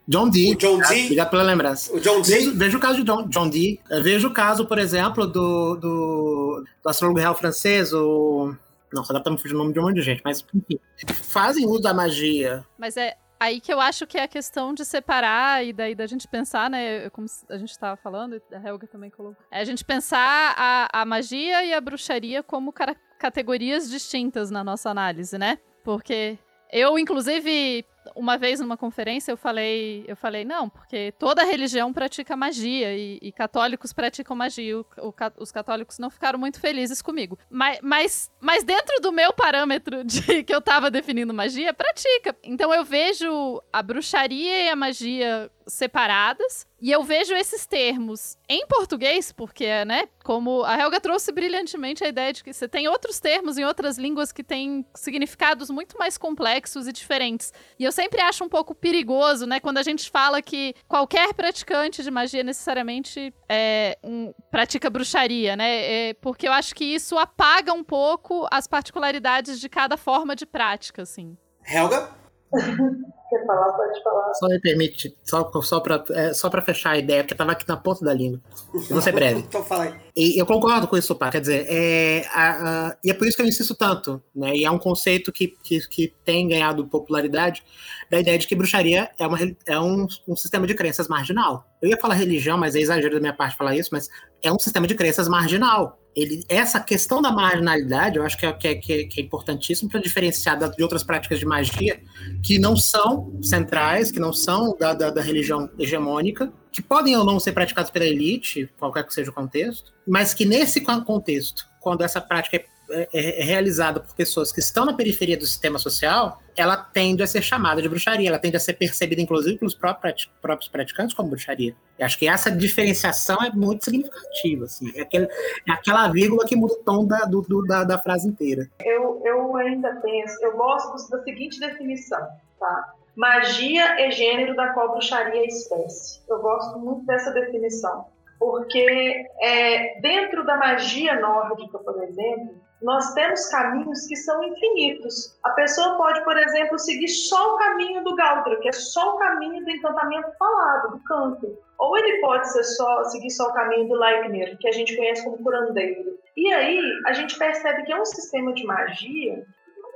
John Dee. O John tá? Dee. Obrigado pela lembrança. O John Dee. Veja, o caso de John, John Dee. Veja o caso, por exemplo, do, do, do astrólogo real francês, o não, dá pra me fugir o nome de um monte de gente, mas enfim. Fazem uso da magia. Mas é aí que eu acho que é a questão de separar e daí da gente pensar, né? Como a gente estava falando, e a Helga também colocou. É a gente pensar a, a magia e a bruxaria como categorias distintas na nossa análise, né? Porque eu, inclusive, uma vez numa conferência eu falei, eu falei, não, porque toda religião pratica magia e, e católicos praticam magia. O, o, os católicos não ficaram muito felizes comigo. Mas, mas, mas dentro do meu parâmetro de que eu tava definindo magia, pratica. Então eu vejo a bruxaria e a magia separadas. E eu vejo esses termos em português, porque, né, como a Helga trouxe brilhantemente a ideia de que você tem outros termos em outras línguas que têm significados muito mais complexos e diferentes. E eu sempre acho um pouco perigoso, né, quando a gente fala que qualquer praticante de magia necessariamente é, um, pratica bruxaria, né, é, porque eu acho que isso apaga um pouco as particularidades de cada forma de prática, assim. Helga? Quer falar? Pode falar. Só me permite, só, só para é, só pra fechar a ideia, porque estava aqui na ponta da língua. Eu vou ser breve. então fala aí. E eu concordo com isso, Pá. Quer dizer, é, a, a, e é por isso que eu insisto tanto, né? E é um conceito que, que, que tem ganhado popularidade da ideia de que bruxaria é, uma, é um, um sistema de crenças marginal. Eu ia falar religião, mas é exagero da minha parte falar isso, mas é um sistema de crenças marginal. Ele, essa questão da marginalidade, eu acho que é, que é, que é importantíssimo para diferenciar de outras práticas de magia que não são centrais, que não são da, da, da religião hegemônica, que podem ou não ser praticadas pela elite, qualquer que seja o contexto, mas que nesse contexto, quando essa prática é é, é, é, realizada por pessoas que estão na periferia do sistema social, ela tende a ser chamada de bruxaria, ela tende a ser percebida, inclusive, pelos próprios praticantes como bruxaria. Eu acho que essa diferenciação é muito significativa, assim, é, aquele, é aquela vírgula que muda o tom da, do, do, da, da, frase inteira. Eu, eu ainda penso, eu gosto da seguinte definição, tá? Magia é gênero da qual bruxaria é espécie. Eu gosto muito dessa definição, porque é, dentro da magia nórdica, por exemplo, nós temos caminhos que são infinitos. A pessoa pode, por exemplo, seguir só o caminho do Galdra, que é só o caminho do encantamento falado, do canto. Ou ele pode ser só, seguir só o caminho do Leikner, que a gente conhece como curandeiro. E aí a gente percebe que é um sistema de magia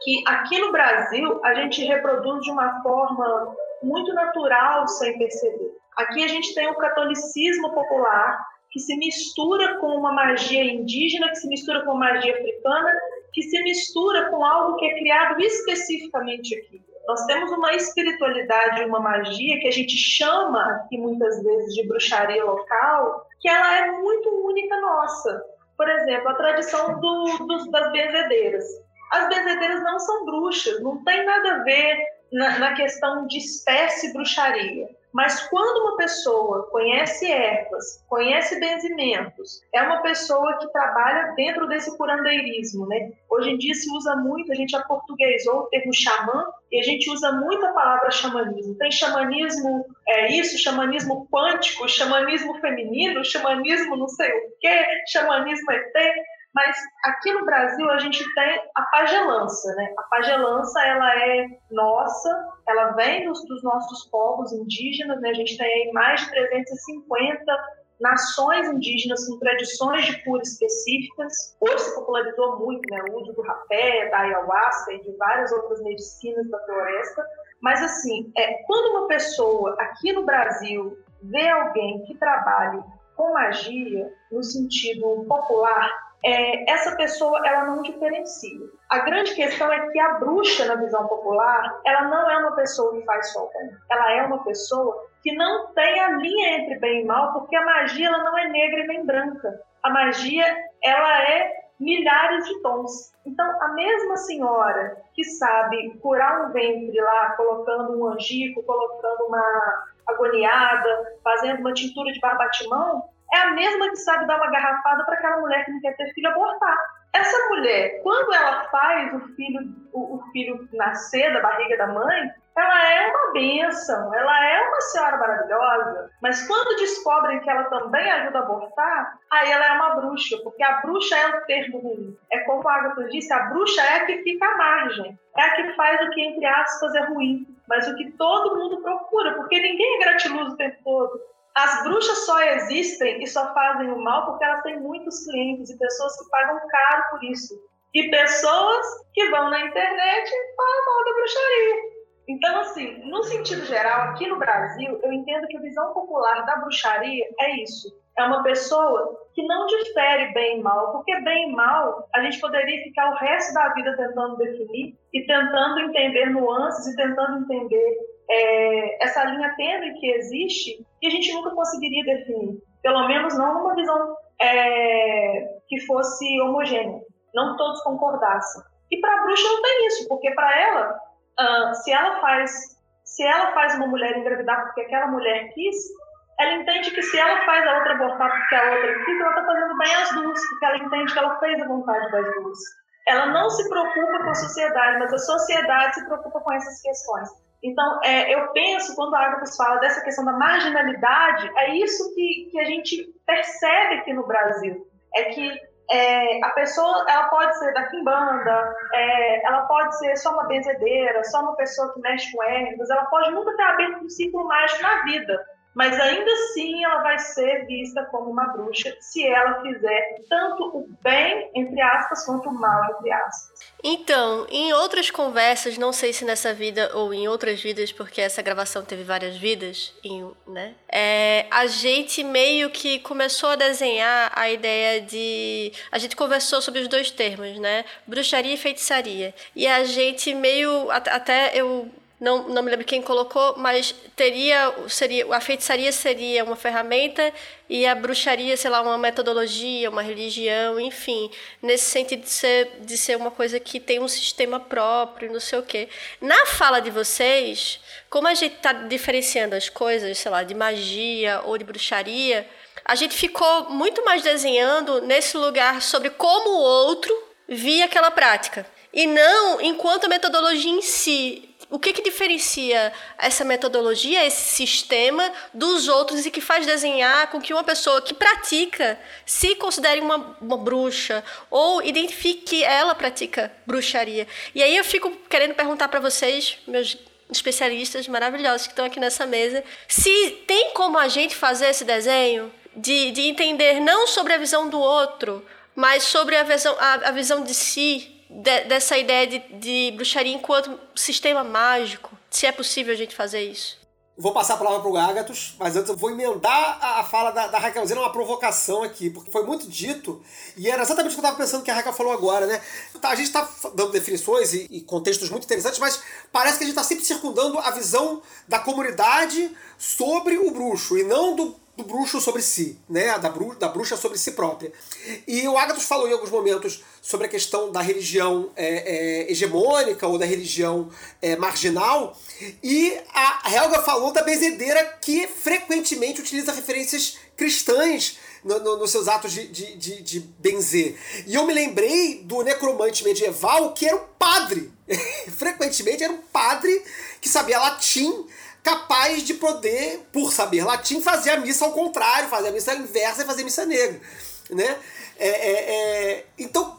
que aqui no Brasil a gente reproduz de uma forma muito natural, sem perceber. Aqui a gente tem o catolicismo popular, que se mistura com uma magia indígena, que se mistura com magia africana, que se mistura com algo que é criado especificamente aqui. Nós temos uma espiritualidade, uma magia que a gente chama aqui muitas vezes de bruxaria local, que ela é muito única nossa. Por exemplo, a tradição do, dos, das benzedeiras. As benzedeiras não são bruxas, não tem nada a ver na, na questão de espécie bruxaria. Mas quando uma pessoa conhece ervas, conhece benzimentos, é uma pessoa que trabalha dentro desse curandeirismo, né? Hoje em dia se usa muito, a gente aportuguesou o termo xamã, e a gente usa muito a palavra xamanismo. Tem xamanismo é isso, xamanismo quântico, xamanismo feminino, xamanismo não sei o quê, xamanismo ET. Mas aqui no Brasil a gente tem a pagelança, né? A pagelança ela é nossa, ela vem dos, dos nossos povos indígenas, né? A gente tem mais de 350 nações indígenas com tradições de cura específicas. Hoje se popularizou muito, né? O uso do rapé, da ayahuasca e de várias outras medicinas da floresta. Mas assim, é, quando uma pessoa aqui no Brasil vê alguém que trabalhe com magia, no sentido popular, é, essa pessoa ela não diferencia. A grande questão é que a bruxa, na visão popular, ela não é uma pessoa que faz o bem. Ela é uma pessoa que não tem a linha entre bem e mal, porque a magia ela não é negra e nem branca. A magia ela é milhares de tons. Então, a mesma senhora que sabe curar um ventre lá, colocando um angico, colocando uma agoniada, fazendo uma tintura de barbatimão, é a mesma que sabe dar uma garrafada para aquela mulher que não quer ter filho abortar. Essa mulher, quando ela faz o filho, o, o filho nascer da barriga da mãe, ela é uma bênção, ela é uma senhora maravilhosa, mas quando descobrem que ela também ajuda a abortar, aí ela é uma bruxa, porque a bruxa é um termo ruim. É como a Agatha disse, a bruxa é a que fica à margem, é a que faz o que, entre aspas, é ruim, mas o que todo mundo procura, porque ninguém é gratiloso o tempo todo. As bruxas só existem e só fazem o mal porque elas têm muitos clientes e pessoas que pagam caro por isso. E pessoas que vão na internet e falam mal da bruxaria. Então, assim, no sentido geral, aqui no Brasil, eu entendo que a visão popular da bruxaria é isso. É uma pessoa que não difere bem e mal, porque bem e mal a gente poderia ficar o resto da vida tentando definir e tentando entender nuances e tentando entender é, essa linha tênue que existe e a gente nunca conseguiria definir. Pelo menos não numa visão é, que fosse homogênea, não todos concordassem. E para a bruxa não tem isso, porque para ela uh, se ela faz se ela faz uma mulher engravidar porque aquela mulher quis, ela entende que se ela faz a outra abortar porque a outra quis, ela está fazendo bem às duas, porque ela entende que ela fez a vontade das duas. Ela não se preocupa com a sociedade, mas a sociedade se preocupa com essas questões. Então, é, eu penso, quando a Agatha fala dessa questão da marginalidade, é isso que, que a gente percebe aqui no Brasil. É que é, a pessoa ela pode ser da quimbanda, é, ela pode ser só uma benzedeira, só uma pessoa que mexe com ervas, ela pode nunca ter aberto um ciclo mágico na vida mas ainda assim ela vai ser vista como uma bruxa se ela fizer tanto o bem, entre aspas, quanto o mal, entre aspas. Então, em outras conversas, não sei se nessa vida ou em outras vidas, porque essa gravação teve várias vidas, né? É, a gente meio que começou a desenhar a ideia de. A gente conversou sobre os dois termos, né? Bruxaria e feitiçaria. E a gente meio. Até eu não, não me lembro quem colocou, mas teria, seria, a feitiçaria seria uma ferramenta e a bruxaria, sei lá, uma metodologia, uma religião, enfim, nesse sentido de ser, de ser uma coisa que tem um sistema próprio, não sei o quê. Na fala de vocês, como a gente está diferenciando as coisas, sei lá, de magia ou de bruxaria, a gente ficou muito mais desenhando nesse lugar sobre como o outro via aquela prática. E não enquanto a metodologia em si o que, que diferencia essa metodologia, esse sistema, dos outros e que faz desenhar com que uma pessoa que pratica se considere uma, uma bruxa ou identifique que ela pratica bruxaria? E aí eu fico querendo perguntar para vocês, meus especialistas maravilhosos que estão aqui nessa mesa, se tem como a gente fazer esse desenho de, de entender não sobre a visão do outro, mas sobre a visão, a, a visão de si, de, dessa ideia de, de bruxaria enquanto sistema mágico. Se é possível a gente fazer isso. Vou passar a palavra para o Agatos, mas antes eu vou emendar a, fala da, da Raquel, dizendo uma provocação aqui, porque foi muito dito, e era exatamente o que eu estava pensando que a Raquel falou agora, né? Tá, a gente está dando definições e, e, contextos muito interessantes, mas parece que a gente está sempre circundando a visão da comunidade sobre o bruxo, e não do do bruxo sobre si, né? Da, bru da bruxa sobre si própria. E o Agathos falou em alguns momentos sobre a questão da religião é, é, hegemônica ou da religião é, marginal. E a Helga falou da benzedeira que frequentemente utiliza referências cristãs no, no, nos seus atos de, de, de, de, benzer. E eu me lembrei do necromante medieval que era um padre. frequentemente era um padre que sabia latim capaz de poder, por saber latim, fazer a missa ao contrário, fazer a missa inversa e fazer a missa negra. Né? É, é, é, então,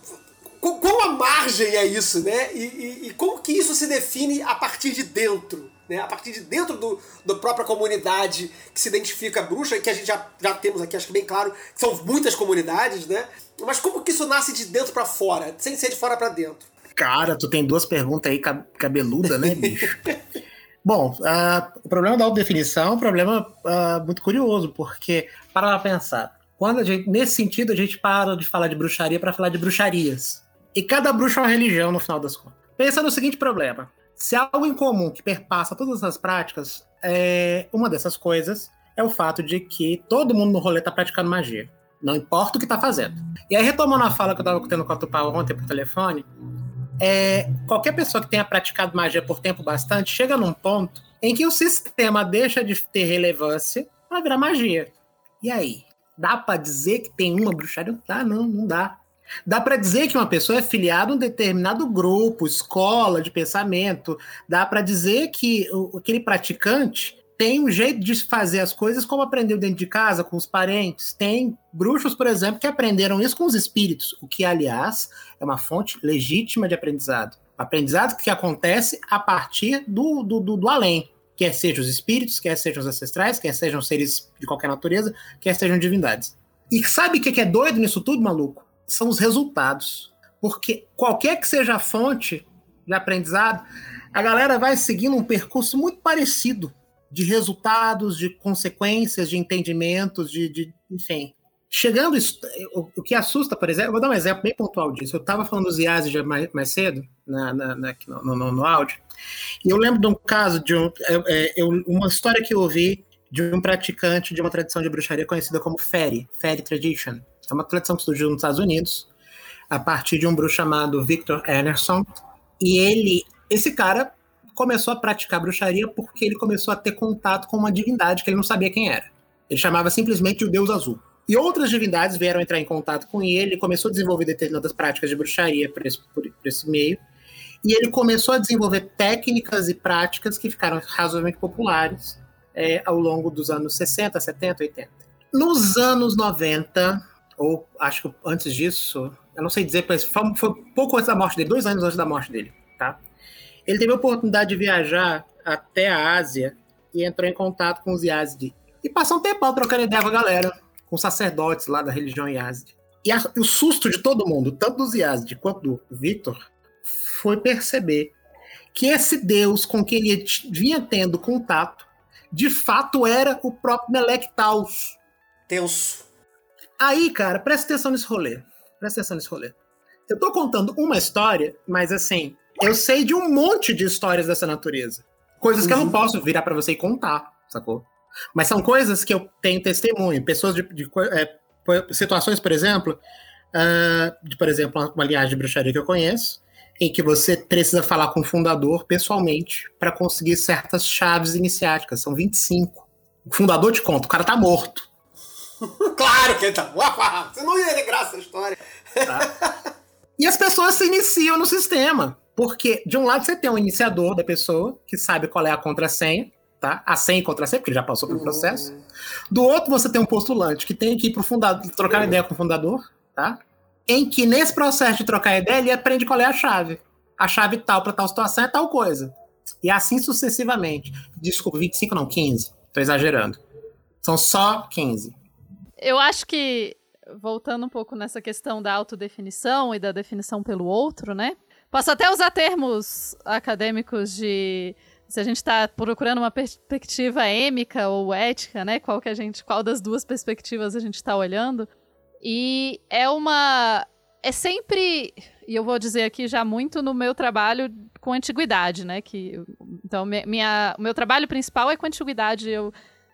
qual a margem é isso, né? E, e, e, como que isso se define a partir de dentro? Né? A partir de dentro do, da própria comunidade que se identifica bruxa, que a gente já, já temos aqui, acho que bem claro, que são muitas comunidades, né? Mas como que isso nasce de dentro para fora, sem ser de fora para dentro? Cara, tu tem duas perguntas aí cabeluda, né, bicho? Bom, ah, o problema da autodefinição é um problema ah, muito curioso, porque, para lá pensar, quando a gente, nesse sentido, a gente para de falar de bruxaria para falar de bruxarias. E cada bruxa é uma religião, no final das contas. Pensa no seguinte problema. Se há algo em comum que perpassa todas essas práticas, é, uma dessas coisas é o fato de que todo mundo no rolê está praticando magia. Não importa o que está fazendo. E aí, retomando a fala que eu estava tendo com a Tupá ontem por telefone, é, qualquer pessoa que tenha praticado magia por tempo bastante chega num ponto em que o sistema deixa de ter relevância para virar magia. E aí? Dá para dizer que tem uma bruxaria? Dá, não, não dá. Dá para dizer que uma pessoa é filiada a um determinado grupo, escola de pensamento. Dá para dizer que aquele praticante tem um jeito de fazer as coisas como aprendeu dentro de casa, com os parentes. Tem bruxos, por exemplo, que aprenderam isso com os espíritos, o que, aliás, é uma fonte legítima de aprendizado. Aprendizado que acontece a partir do, do, do, do além. Quer sejam os espíritos, quer sejam os ancestrais, quer sejam seres de qualquer natureza, quer sejam divindades. E sabe o que é doido nisso tudo, maluco? São os resultados. Porque qualquer que seja a fonte de aprendizado, a galera vai seguindo um percurso muito parecido de resultados, de consequências, de entendimentos, de, de enfim. Chegando, isso, o, que assusta, por exemplo, vou dar um exemplo bem pontual disso. Eu estava falando dos IAS mais, mais cedo, na, na, na no, no, no, áudio, e eu lembro de um caso, de um, é, eu, uma história que eu ouvi de um praticante de uma tradição de bruxaria conhecida como Fairy, Fairy Tradition. É uma tradição que surgiu nos Estados Unidos, a partir de um bruxo chamado Victor Anderson, e ele, esse cara começou a praticar bruxaria porque ele começou a ter contato com uma divindade que ele não sabia quem era. Ele chamava simplesmente o Deus Azul. E outras divindades vieram entrar em contato com ele, ele começou a desenvolver determinadas práticas de bruxaria por esse, por, por esse meio. E ele começou a desenvolver técnicas e práticas que ficaram razoavelmente populares é, ao longo dos anos 60, 70, 80. Nos anos 90, ou acho que antes disso, eu não sei dizer, mas foi, foi pouco antes da morte dele, dois anos antes da morte dele? Ele teve a oportunidade de viajar até a Ásia e entrou em contato com os Yazidi. E passou um tempão trocando ideia com a galera, com sacerdotes lá da religião Yazidi. E a, o susto de todo mundo, tanto dos Yazidi quanto do Victor, foi perceber que esse Deus com quem ele vinha tendo contato, de fato era o próprio Melek Taus. Deus. Aí, cara, presta atenção nesse rolê. Presta atenção nesse rolê. Eu tô contando uma história, mas assim, eu sei de um monte de histórias dessa natureza. Coisas que uhum. eu não uhum. posso virar para você e contar, sacou? Mas são coisas que eu tenho testemunho. Pessoas de, de é, situações, por exemplo, uh, de, por exemplo, uma, uma linhagem de bruxaria que eu conheço, em que você precisa falar com o fundador pessoalmente para conseguir certas chaves iniciáticas. São 25. O fundador te conta, o cara tá morto. claro que ele tá. Você não ia de graça a história. Tá? E as pessoas se iniciam no sistema. Porque, de um lado, você tem um iniciador da pessoa, que sabe qual é a contrassenha, tá? A senha e contrassenha, porque ele já passou pelo uhum. processo. Do outro, você tem um postulante que tem que ir pro fundador, trocar uhum. ideia com o fundador, tá? Em que, nesse processo de trocar ideia, ele aprende qual é a chave. A chave tal para tal situação é tal coisa. E assim sucessivamente. Desculpa, 25 não, 15. Tô exagerando. São só 15. Eu acho que, voltando um pouco nessa questão da autodefinição e da definição pelo outro, né? Posso até usar termos acadêmicos de se a gente está procurando uma perspectiva êmica ou ética, né? Qual que a gente, qual das duas perspectivas a gente está olhando? E é uma, é sempre, e eu vou dizer aqui já muito no meu trabalho com antiguidade, né? Que então minha, o meu trabalho principal é com antiguidade. Eu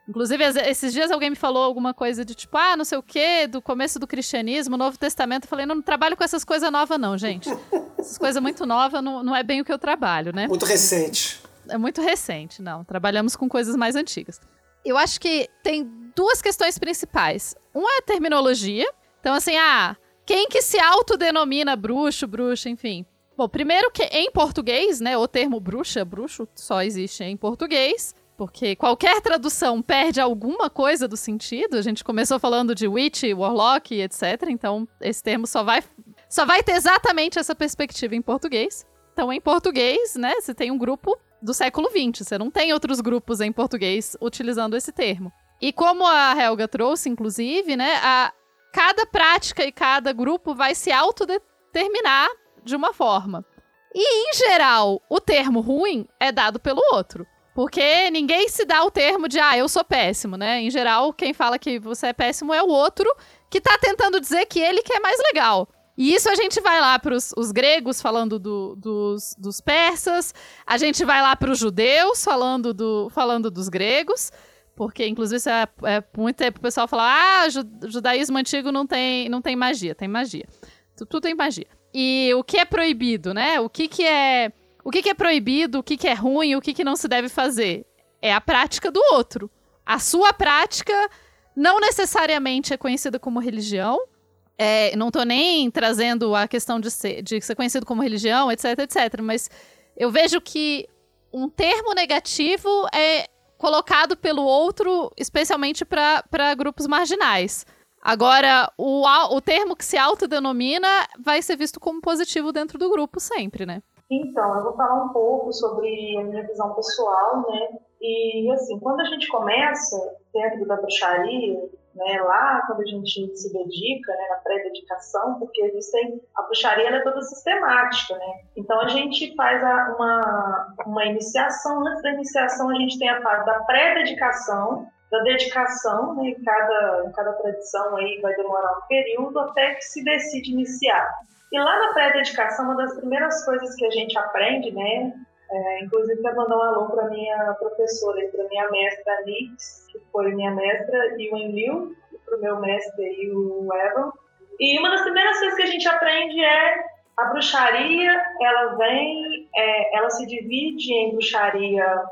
Inclusive, esses dias alguém me falou alguma coisa de tipo, ah, não sei o quê, do começo do cristianismo, Novo Testamento. Eu falei, não, não trabalho com essas coisas novas, não, gente. Essas coisas muito novas não, não é bem o que eu trabalho, né? Muito recente. É muito recente, não. Trabalhamos com coisas mais antigas. Eu acho que tem duas questões principais. Uma é a terminologia. Então, assim, ah, quem que se autodenomina bruxo, bruxa, enfim. Bom, primeiro que em português, né, o termo bruxa, bruxo, só existe em português porque qualquer tradução perde alguma coisa do sentido. A gente começou falando de witch, warlock, etc. Então, esse termo só vai só vai ter exatamente essa perspectiva em português. Então, em português, né, você tem um grupo do século XX. Você não tem outros grupos em português utilizando esse termo. E como a Helga trouxe, inclusive, né, a, cada prática e cada grupo vai se autodeterminar de uma forma. E, em geral, o termo ruim é dado pelo outro. Porque ninguém se dá o termo de, ah, eu sou péssimo, né? Em geral, quem fala que você é péssimo é o outro que tá tentando dizer que ele que é mais legal. E isso a gente vai lá para os gregos falando do, dos, dos persas, a gente vai lá para os judeus falando, do, falando dos gregos, porque inclusive isso é, é muito tempo o pessoal fala, ah, judaísmo antigo não tem, não tem magia, tem magia. Tudo, tudo tem magia. E o que é proibido, né? O que, que é o que, que é proibido, o que, que é ruim, o que, que não se deve fazer? É a prática do outro. A sua prática não necessariamente é conhecida como religião. É, não estou nem trazendo a questão de ser, de ser conhecido como religião, etc, etc. Mas eu vejo que um termo negativo é colocado pelo outro, especialmente para grupos marginais. Agora, o, o termo que se autodenomina vai ser visto como positivo dentro do grupo sempre, né? Então, eu vou falar um pouco sobre a minha visão pessoal, né? E, assim, quando a gente começa dentro da bruxaria, né, lá quando a gente se dedica, né, na pré-dedicação, porque existem, a bruxaria é toda sistemática, né? Então, a gente faz a, uma, uma iniciação, antes da iniciação a gente tem a fase da pré-dedicação, da dedicação, né, em cada, em cada tradição aí vai demorar um período até que se decide iniciar. E lá na pré-dedicação, uma das primeiras coisas que a gente aprende, né? É, inclusive, quero mandar um alô para minha professora, para minha mestra Nix, que foi minha mestra, e o Enlil, para o meu mestre e o Evan. E uma das primeiras coisas que a gente aprende é a bruxaria, ela vem, é, ela se divide em bruxaria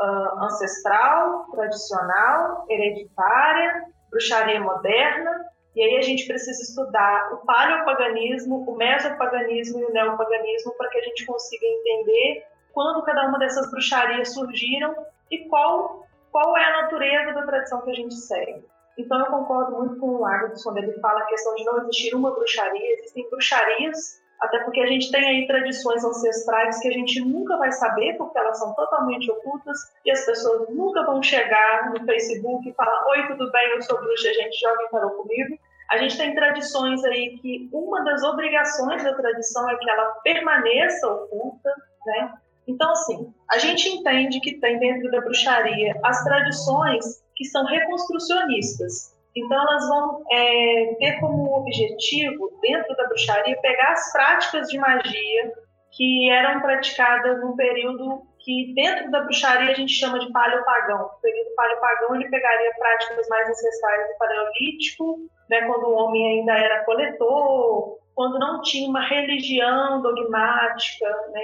uh, ancestral, tradicional, hereditária, bruxaria moderna e aí a gente precisa estudar o paleopaganismo, o mesopaganismo e o neopaganismo para que a gente consiga entender quando cada uma dessas bruxarias surgiram e qual, qual é a natureza da tradição que a gente segue. Então eu concordo muito com o Agnes quando ele fala a questão de não existir uma bruxaria, existem bruxarias até porque a gente tem aí tradições ancestrais que a gente nunca vai saber, porque elas são totalmente ocultas, e as pessoas nunca vão chegar no Facebook e falar: Oi, tudo bem, eu sou bruxa, a gente joga tarô comigo. A gente tem tradições aí que uma das obrigações da tradição é que ela permaneça oculta, né? Então, assim, a gente entende que tem dentro da bruxaria as tradições que são reconstrucionistas, então, elas vão é, ter como objetivo, dentro da bruxaria, pegar as práticas de magia que eram praticadas num período que, dentro da bruxaria, a gente chama de paleopagão. O período paleopagão ele pegaria práticas mais ancestrais do paleolítico, né, quando o homem ainda era coletor, quando não tinha uma religião dogmática, né,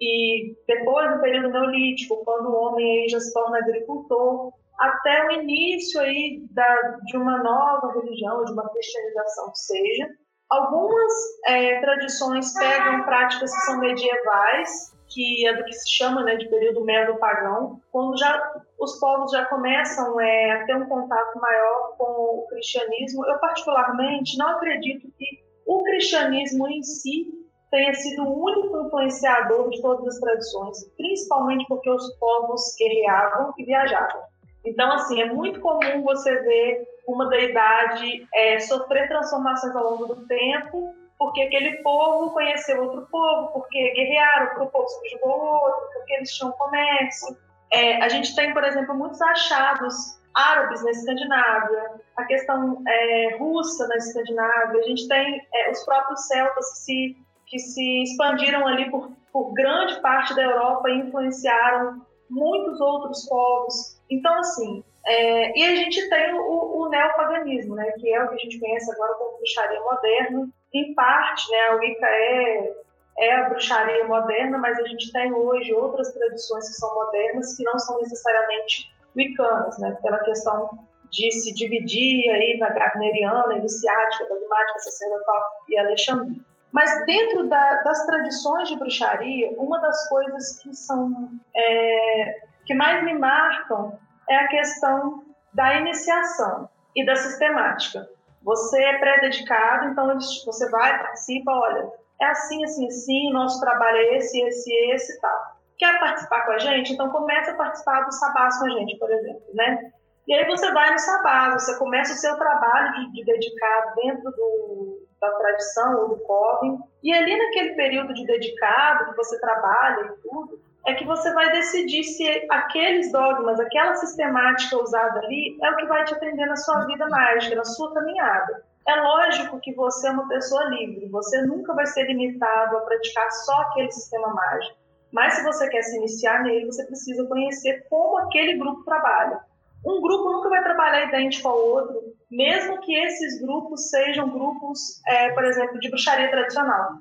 e depois do período neolítico, quando o homem aí já se torna agricultor até o início aí da, de uma nova religião, de uma cristianização que seja. Algumas é, tradições pegam práticas que são medievais, que é do que se chama né, de período medo-pagão, quando já os povos já começam é, a ter um contato maior com o cristianismo. Eu, particularmente, não acredito que o cristianismo em si tenha sido o único influenciador de todas as tradições, principalmente porque os povos guerreavam e viajavam. Então, assim, é muito comum você ver uma deidade é, sofrer transformações ao longo do tempo, porque aquele povo conheceu outro povo, porque guerrearam, porque o povo subjugou outro, porque eles tinham comércio. É, a gente tem, por exemplo, muitos achados árabes na Escandinávia, a questão é, russa na Escandinávia, a gente tem é, os próprios celtas que se, que se expandiram ali por, por grande parte da Europa e influenciaram muitos outros povos. Então, assim, é, e a gente tem o, o, neopaganismo, né, que é o que a gente conhece agora como bruxaria moderna. Em parte, né, a Wicca é, é a bruxaria moderna, mas a gente tem hoje outras tradições que são modernas que não são necessariamente wiccanas, né, pela questão de se dividir aí na Gagneriana, iniciática, dogmática, sacerdotal e alexandrina. Mas dentro da, das tradições de bruxaria, uma das coisas que são é, que mais me marcam é a questão da iniciação e da sistemática. Você é pré-dedicado, então você vai, participa, olha, é assim, assim, assim, nosso trabalho é esse, esse, esse e tal. Quer participar com a gente? Então começa a participar do Sabás com a gente, por exemplo, né? E aí você vai no Sabás, você começa o seu trabalho de, de dedicado dentro do, da tradição ou do Coven, e ali naquele período de dedicado que você trabalha e tudo, é que você vai decidir se aqueles dogmas, aquela sistemática usada ali, é o que vai te atender na sua vida mágica, na sua caminhada. É lógico que você é uma pessoa livre, você nunca vai ser limitado a praticar só aquele sistema mágico. Mas se você quer se iniciar nele, você precisa conhecer como aquele grupo trabalha. Um grupo nunca vai trabalhar idêntico ao outro, mesmo que esses grupos sejam grupos, é, por exemplo, de bruxaria tradicional.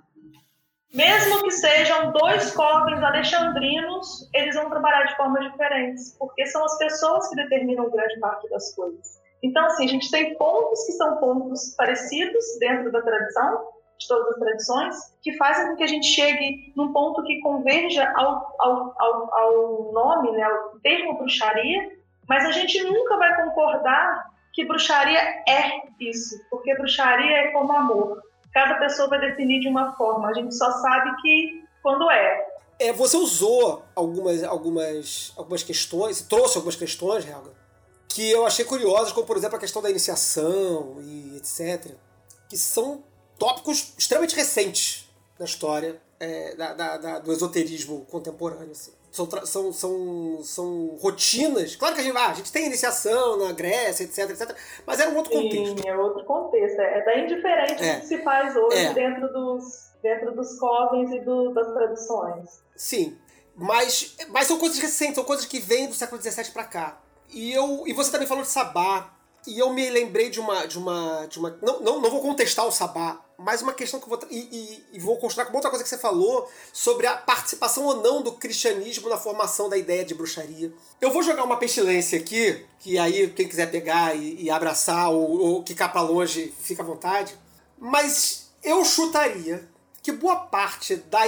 Mesmo que sejam dois covens alexandrinos, eles vão trabalhar de formas diferentes, porque são as pessoas que determinam grande parte das coisas. Então, assim, a gente tem pontos que são pontos parecidos dentro da tradição, de todas as tradições, que fazem com que a gente chegue num ponto que converja ao, ao, ao, ao nome, né, ao termo bruxaria, mas a gente nunca vai concordar que bruxaria é isso, porque bruxaria é como amor cada pessoa vai definir de uma forma. A gente só sabe que quando é. É, você usou algumas, algumas, algumas questões, trouxe algumas questões, Helga, que eu achei curiosas, como por exemplo a questão da iniciação e etc., que são tópicos extremamente recentes na história é, da, da, da, do esoterismo contemporâneo. Assim são, são, são, são rotinas. Claro que a gente, ah, a gente tem iniciação na Grécia, etc, etc, mas era um outro contexto. Sim, é outro contexto. É, é bem diferente é. do que se faz hoje é. dentro, dos, dentro dos covens e do, das tradições. Sim, mas, mas são coisas recentes, são coisas que vêm do século XVII para cá. E, eu, e você também falou de Sabá, e eu me lembrei de uma. De uma, de uma não, não, não vou contestar o Sabá, mas uma questão que eu vou. E, e, e vou construir com outra coisa que você falou sobre a participação ou não do cristianismo na formação da ideia de bruxaria. Eu vou jogar uma pestilência aqui, que aí quem quiser pegar e, e abraçar ou, ou ficar para longe, fica à vontade. Mas eu chutaria que boa parte da,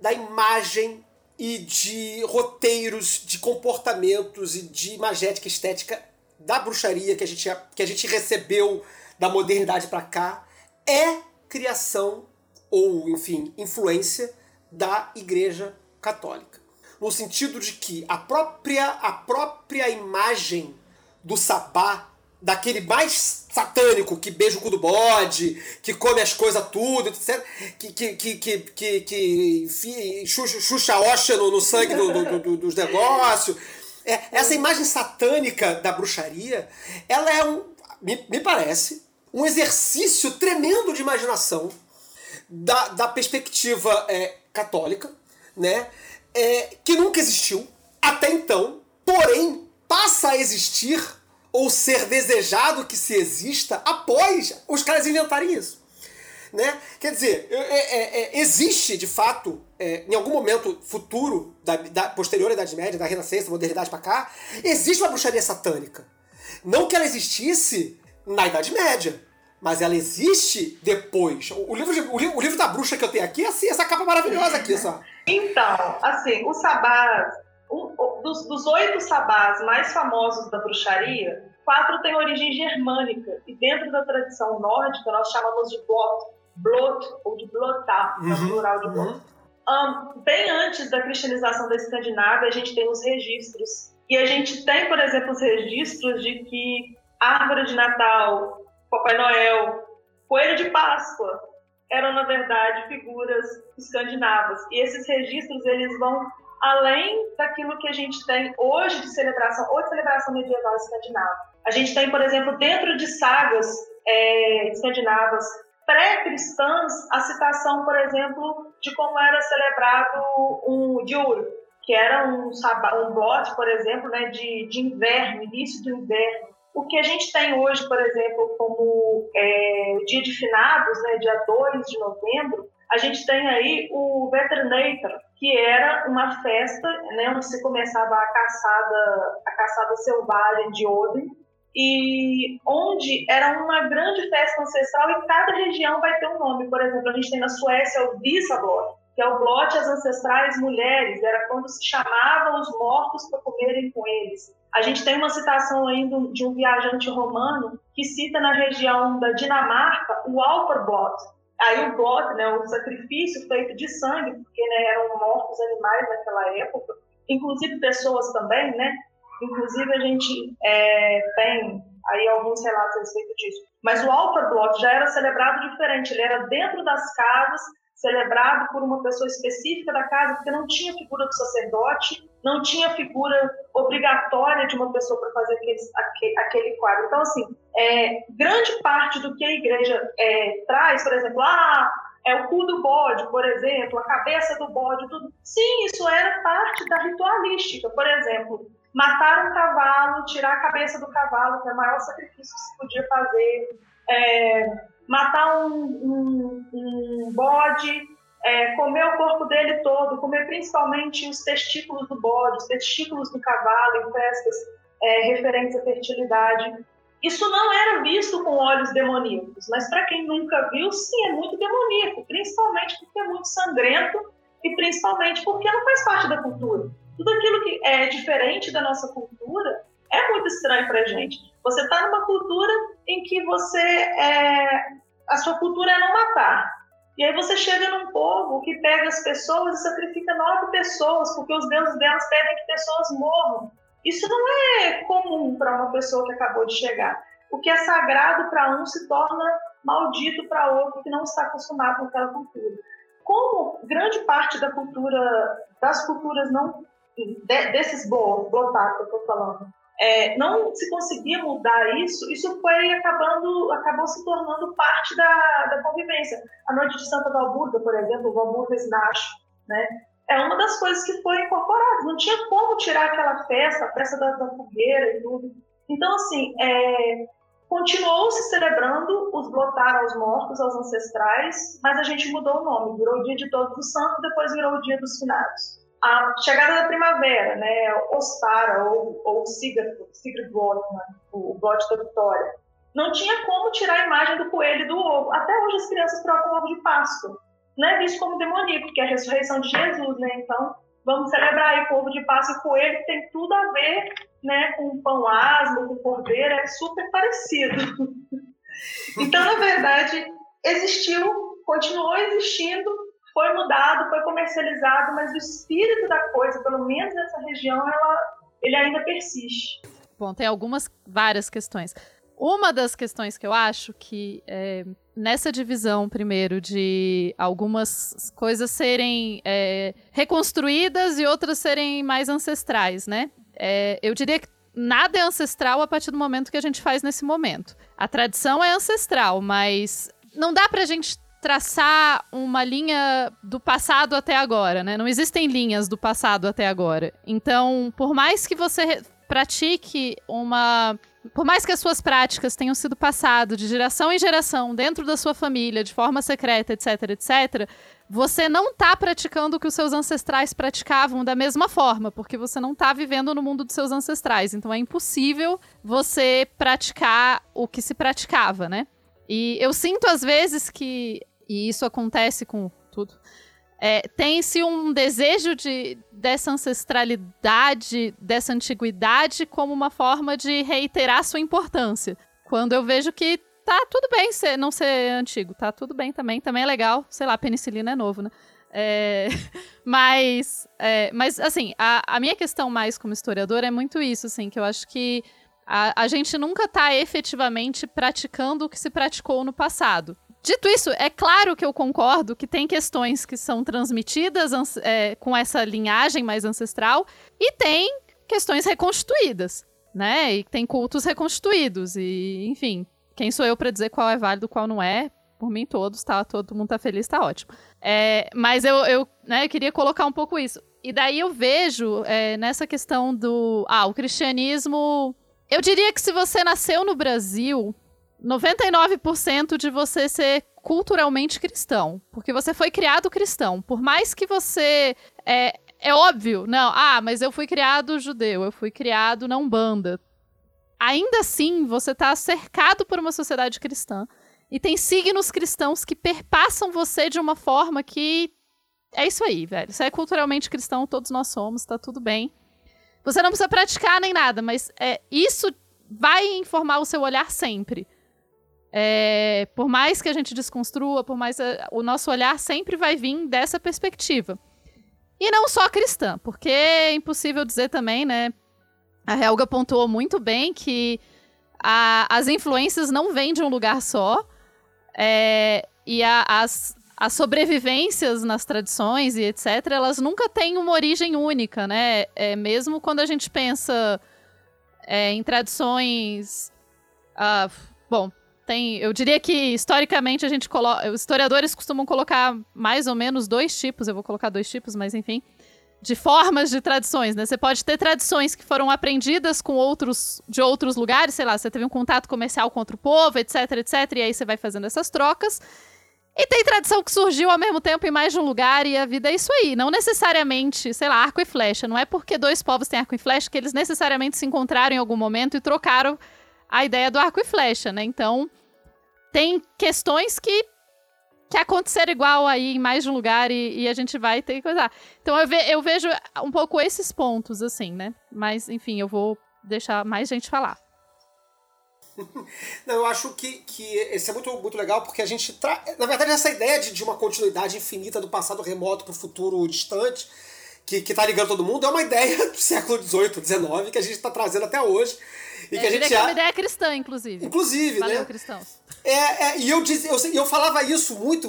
da imagem e de roteiros, de comportamentos e de imagética estética da bruxaria que a gente, que a gente recebeu da modernidade para cá é criação ou, enfim, influência da Igreja Católica. No sentido de que a própria, a própria imagem do sabá, daquele mais satânico que beija o cu do bode, que come as coisas tudo, etc., que, que, que, que, que, enfim, xuxa oxa no, no sangue do, do, do, dos negócios, é, essa imagem satânica da bruxaria, ela é um, me, me parece, um exercício tremendo de imaginação da, da perspectiva é, católica, né? É, que nunca existiu até então, porém passa a existir ou ser desejado que se exista após os caras inventarem isso. Né? Quer dizer, é, é, é, existe de fato, é, em algum momento futuro, da, da posterior Idade Média, da Renascença, modernidade para cá, existe uma bruxaria satânica. Não que ela existisse na Idade Média, mas ela existe depois. O livro, de, o, livro, o livro da bruxa que eu tenho aqui é assim, essa capa maravilhosa aqui, só. Então, assim, o sabás, um, dos, dos oito sabás mais famosos da bruxaria, quatro têm origem germânica. E dentro da tradição nórdica, nós chamamos de blot, blot ou de blotar, uhum, no plural de blot. Uhum. Um, bem antes da cristianização da Escandinávia, a gente tem os registros. E a gente tem, por exemplo, os registros de que árvore de Natal, Papai Noel, Coelho de Páscoa eram, na verdade, figuras escandinavas. E esses registros, eles vão além daquilo que a gente tem hoje de celebração, ou de celebração medieval escandinava. A gente tem, por exemplo, dentro de sagas é, escandinavas pré-cristãs, a citação, por exemplo, de como era celebrado um Diur, que era um, um bote, por exemplo, né, de, de inverno, início do inverno. O que a gente tem hoje, por exemplo, como é, dia de finados, né, dia 2 de novembro, a gente tem aí o Veterinator, que era uma festa né, onde se começava a caçada, a caçada selvagem de Odin, e onde era uma grande festa ancestral e cada região vai ter um nome. Por exemplo, a gente tem na Suécia o Visablot, que é o blote às ancestrais mulheres, era quando se chamavam os mortos para comerem com eles. A gente tem uma citação ainda de um viajante romano que cita na região da Dinamarca o Alperblot. Aí o blot, né, o sacrifício feito de sangue, porque né, eram mortos animais naquela época, inclusive pessoas também, né? Inclusive, a gente é, tem aí alguns relatos a respeito disso. Mas o Alpha Block já era celebrado diferente, ele era dentro das casas, celebrado por uma pessoa específica da casa, porque não tinha figura do sacerdote, não tinha figura obrigatória de uma pessoa para fazer aquele, aquele, quadro. Então, assim, é, grande parte do que a igreja é, traz, por exemplo, ah, é o cu do bode, por exemplo, a cabeça do bode, tudo. Sim, isso era parte da ritualística. Por exemplo, matar um cavalo, tirar a cabeça do cavalo, que é o maior sacrifício que se podia fazer. É, matar um, um, um bode, é, comer o corpo dele todo, comer principalmente os testículos do bode, os testículos do cavalo em festas é, referentes à fertilidade. Isso não era visto com olhos demoníacos, mas para quem nunca viu, sim, é muito demoníaco, principalmente porque é muito sangrento e principalmente porque não faz parte da cultura. Tudo aquilo que é diferente da nossa cultura é muito estranho para gente. Você está numa cultura em que você é, a sua cultura é não matar. E aí você chega num povo que pega as pessoas e sacrifica nove pessoas, porque os deuses delas pedem que pessoas morram. Isso não é comum para uma pessoa que acabou de chegar. O que é sagrado para um se torna maldito para outro que não está acostumado com aquela cultura. Como grande parte da cultura, das culturas não desses bolos, blotados que eu estou falando, é, não se conseguia mudar isso, isso foi acabando, acabou se tornando parte da, da convivência. A noite de Santa Valburga, por exemplo, Valburgas Nacho, né? É uma das coisas que foi incorporada. Não tinha como tirar aquela festa, a festa da, da fogueira e tudo. Então, assim, é, continuou se celebrando os blotar aos mortos, aos ancestrais, mas a gente mudou o nome. Virou o Dia de Todos os Santos, depois virou o Dia dos Finados a chegada da primavera, né, Ostara ou, ou Sigurd, Sigurd o Blot da Vitória, não tinha como tirar a imagem do coelho do ovo. Até hoje as crianças trocam ovo de Páscoa. Não é visto como demoníaco, porque é a ressurreição de Jesus, né? Então, vamos celebrar aí o ovo de Páscoa e coelho, que tem tudo a ver né, com pão asmo, com cordeiro, é super parecido. então, na verdade, existiu, continuou existindo foi mudado, foi comercializado, mas o espírito da coisa, pelo menos nessa região, ela, ele ainda persiste. Bom, tem algumas, várias questões. Uma das questões que eu acho que é, nessa divisão, primeiro, de algumas coisas serem é, reconstruídas e outras serem mais ancestrais, né? É, eu diria que nada é ancestral a partir do momento que a gente faz nesse momento. A tradição é ancestral, mas não dá pra gente traçar uma linha do passado até agora, né? Não existem linhas do passado até agora. Então, por mais que você pratique uma por mais que as suas práticas tenham sido passado de geração em geração dentro da sua família, de forma secreta, etc, etc, você não está praticando o que os seus ancestrais praticavam da mesma forma, porque você não está vivendo no mundo dos seus ancestrais. Então é impossível você praticar o que se praticava, né? E eu sinto às vezes que, e isso acontece com tudo, é, tem-se um desejo de, dessa ancestralidade, dessa antiguidade, como uma forma de reiterar sua importância. Quando eu vejo que tá tudo bem ser, não ser antigo, tá tudo bem também, também é legal. Sei lá, penicilina é novo, né? É, mas, é, mas, assim, a, a minha questão mais como historiadora é muito isso, assim, que eu acho que a, a gente nunca está efetivamente praticando o que se praticou no passado. Dito isso, é claro que eu concordo que tem questões que são transmitidas é, com essa linhagem mais ancestral e tem questões reconstituídas, né? E tem cultos reconstituídos e, enfim, quem sou eu para dizer qual é válido, qual não é? Por mim todos, tá? Todo mundo tá feliz, tá ótimo. É, mas eu, eu, né, eu queria colocar um pouco isso. E daí eu vejo é, nessa questão do, ah, o cristianismo eu diria que se você nasceu no Brasil, 99% de você ser culturalmente cristão. Porque você foi criado cristão. Por mais que você. É, é óbvio, não. Ah, mas eu fui criado judeu, eu fui criado na Umbanda. Ainda assim, você está cercado por uma sociedade cristã. E tem signos cristãos que perpassam você de uma forma que. É isso aí, velho. Você é culturalmente cristão, todos nós somos, tá tudo bem. Você não precisa praticar nem nada, mas é, isso vai informar o seu olhar sempre. É, por mais que a gente desconstrua, por mais é, o nosso olhar sempre vai vir dessa perspectiva. E não só cristã, porque é impossível dizer também, né? A Helga pontuou muito bem que a, as influências não vêm de um lugar só. É, e a, as, as sobrevivências nas tradições e etc, elas nunca têm uma origem única, né? É, mesmo quando a gente pensa é, em tradições. Ah, bom, tem. Eu diria que historicamente a gente coloca. Os historiadores costumam colocar mais ou menos dois tipos, eu vou colocar dois tipos, mas enfim. De formas de tradições, né? Você pode ter tradições que foram aprendidas com outros de outros lugares, sei lá, você teve um contato comercial com outro povo, etc, etc, e aí você vai fazendo essas trocas. E tem tradição que surgiu ao mesmo tempo em mais de um lugar e a vida é isso aí. Não necessariamente, sei lá, arco e flecha. Não é porque dois povos têm arco e flecha que eles necessariamente se encontraram em algum momento e trocaram a ideia do arco e flecha, né? Então, tem questões que que aconteceram igual aí em mais de um lugar e, e a gente vai ter que coisar. Então eu, ve, eu vejo um pouco esses pontos, assim, né? Mas, enfim, eu vou deixar mais gente falar. Não, eu acho que, que esse é muito, muito legal porque a gente traz. Na verdade, essa ideia de, de uma continuidade infinita do passado remoto para o futuro distante, que, que tá ligando todo mundo, é uma ideia do século XVIII, XIX, que a gente está trazendo até hoje. E é, que a gente é uma ideia cristã, inclusive. Inclusive, Valeu, né? cristãos. É, é, e eu, diz, eu, eu falava isso muito.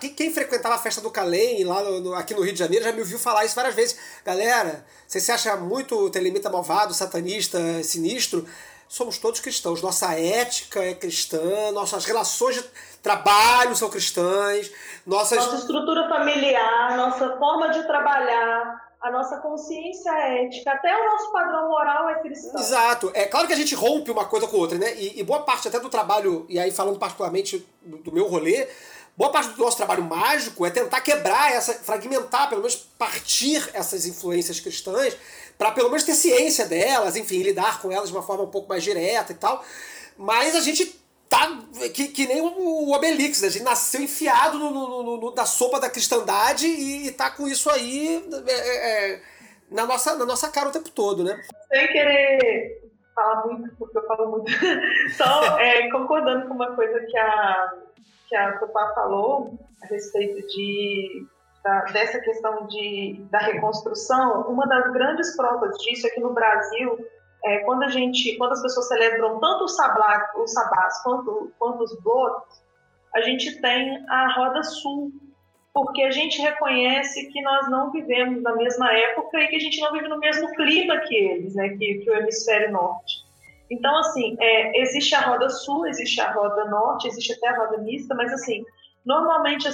Quem, quem frequentava a festa do Calém, lá no, no, aqui no Rio de Janeiro, já me ouviu falar isso várias vezes. Galera, você se acha muito telemita malvado, satanista, sinistro? somos todos cristãos. Nossa ética é cristã, nossas relações de trabalho são cristãs, nossas... nossa estrutura familiar, nossa forma de trabalhar, a nossa consciência ética, até o nosso padrão moral é cristão. Exato. É claro que a gente rompe uma coisa com outra, né? E, e boa parte até do trabalho, e aí falando particularmente do, do meu rolê, boa parte do nosso trabalho mágico é tentar quebrar essa, fragmentar, pelo menos partir essas influências cristãs para pelo menos ter ciência delas, enfim, lidar com elas de uma forma um pouco mais direta e tal. Mas a gente tá que, que nem o Obelix, né? a gente nasceu enfiado no, no, no, na sopa da cristandade e, e tá com isso aí é, é, é, na, nossa, na nossa cara o tempo todo, né? Sem querer falar muito, porque eu falo muito, só é, concordando com uma coisa que a, que a Tupá falou a respeito de da, dessa questão de, da reconstrução, uma das grandes provas disso é que no Brasil, é, quando a gente, quando as pessoas celebram tanto os sabás, os sabás quanto, quanto os blotos, a gente tem a Roda Sul, porque a gente reconhece que nós não vivemos na mesma época e que a gente não vive no mesmo clima que eles, né, que, que o hemisfério norte. Então, assim, é, existe a roda sul, existe a roda norte, existe até a roda mista, mas, assim, Normalmente,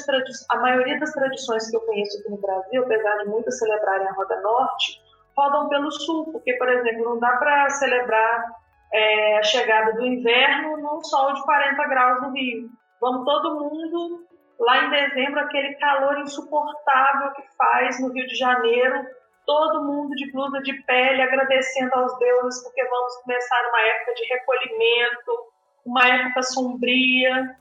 a maioria das tradições que eu conheço aqui no Brasil, apesar de muitas celebrarem a Roda Norte, rodam pelo Sul, porque, por exemplo, não dá para celebrar é, a chegada do inverno num sol de 40 graus no Rio. Vamos todo mundo lá em dezembro, aquele calor insuportável que faz no Rio de Janeiro, todo mundo de blusa de pele agradecendo aos deuses porque vamos começar uma época de recolhimento, uma época sombria.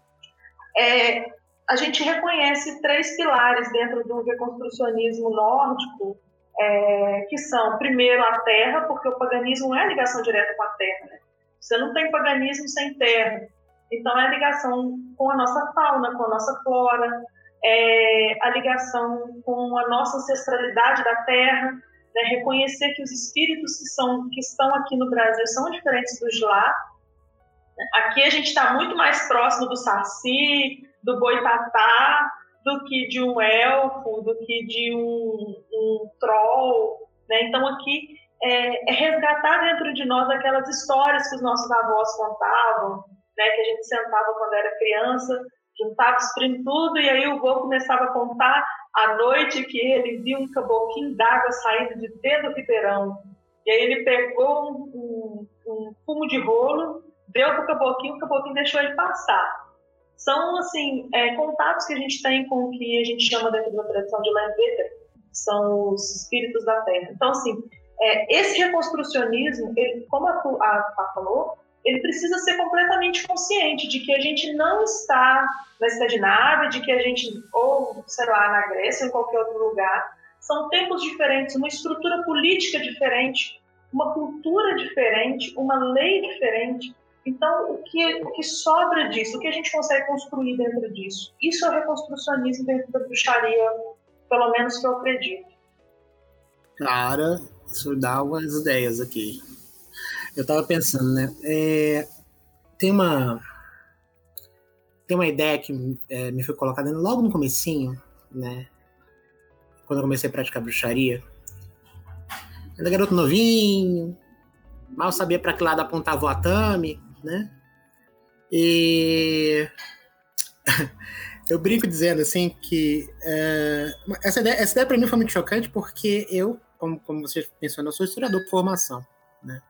É, a gente reconhece três pilares dentro do reconstrucionismo nórdico, é, que são, primeiro, a terra, porque o paganismo é a ligação direta com a terra. Né? Você não tem paganismo sem terra. Então, é a ligação com a nossa fauna, com a nossa flora, é a ligação com a nossa ancestralidade da terra, né? reconhecer que os espíritos que, são, que estão aqui no Brasil são diferentes dos lá. Aqui a gente está muito mais próximo do Saci, do boitatá do que de um elfo, do que de um, um troll. Né? Então, aqui é, é, resgatar dentro de nós aquelas histórias que os nossos avós contavam, né? que a gente sentava quando era criança, juntava os primos tudo, e aí o vô começava a contar à noite que ele viu um caboquinho d'água saindo de dentro do ribeirão. E aí ele pegou um, um, um fumo de rolo, deu para o caboquinho, o caboquinho deixou ele passar são assim é, contatos que a gente tem com o que a gente chama dentro da tradição de Landeta, são os espíritos da Terra. Então, assim, é, esse reconstrucionismo, ele, como a, a, falou, ele precisa ser completamente consciente de que a gente não está na Escandinávia, de que a gente, ou sei lá, na Grécia ou em qualquer outro lugar, são tempos diferentes, uma estrutura política diferente, uma cultura diferente, uma lei diferente. Então, o que, o que sobra disso, o que a gente consegue construir dentro disso? Isso é o reconstrucionismo dentro da bruxaria, pelo menos que eu acredito. Cara, isso dá umas ideias aqui. Eu tava pensando, né? É, tem uma. tem uma ideia que é, me foi colocada logo no comecinho, né? Quando eu comecei a praticar bruxaria. Eu era garoto novinho, mal sabia para que lado apontava o atame, né? E eu brinco dizendo assim que é, essa ideia, essa ideia para mim foi muito chocante porque eu, como, como você mencionou, sou historiador por formação, né?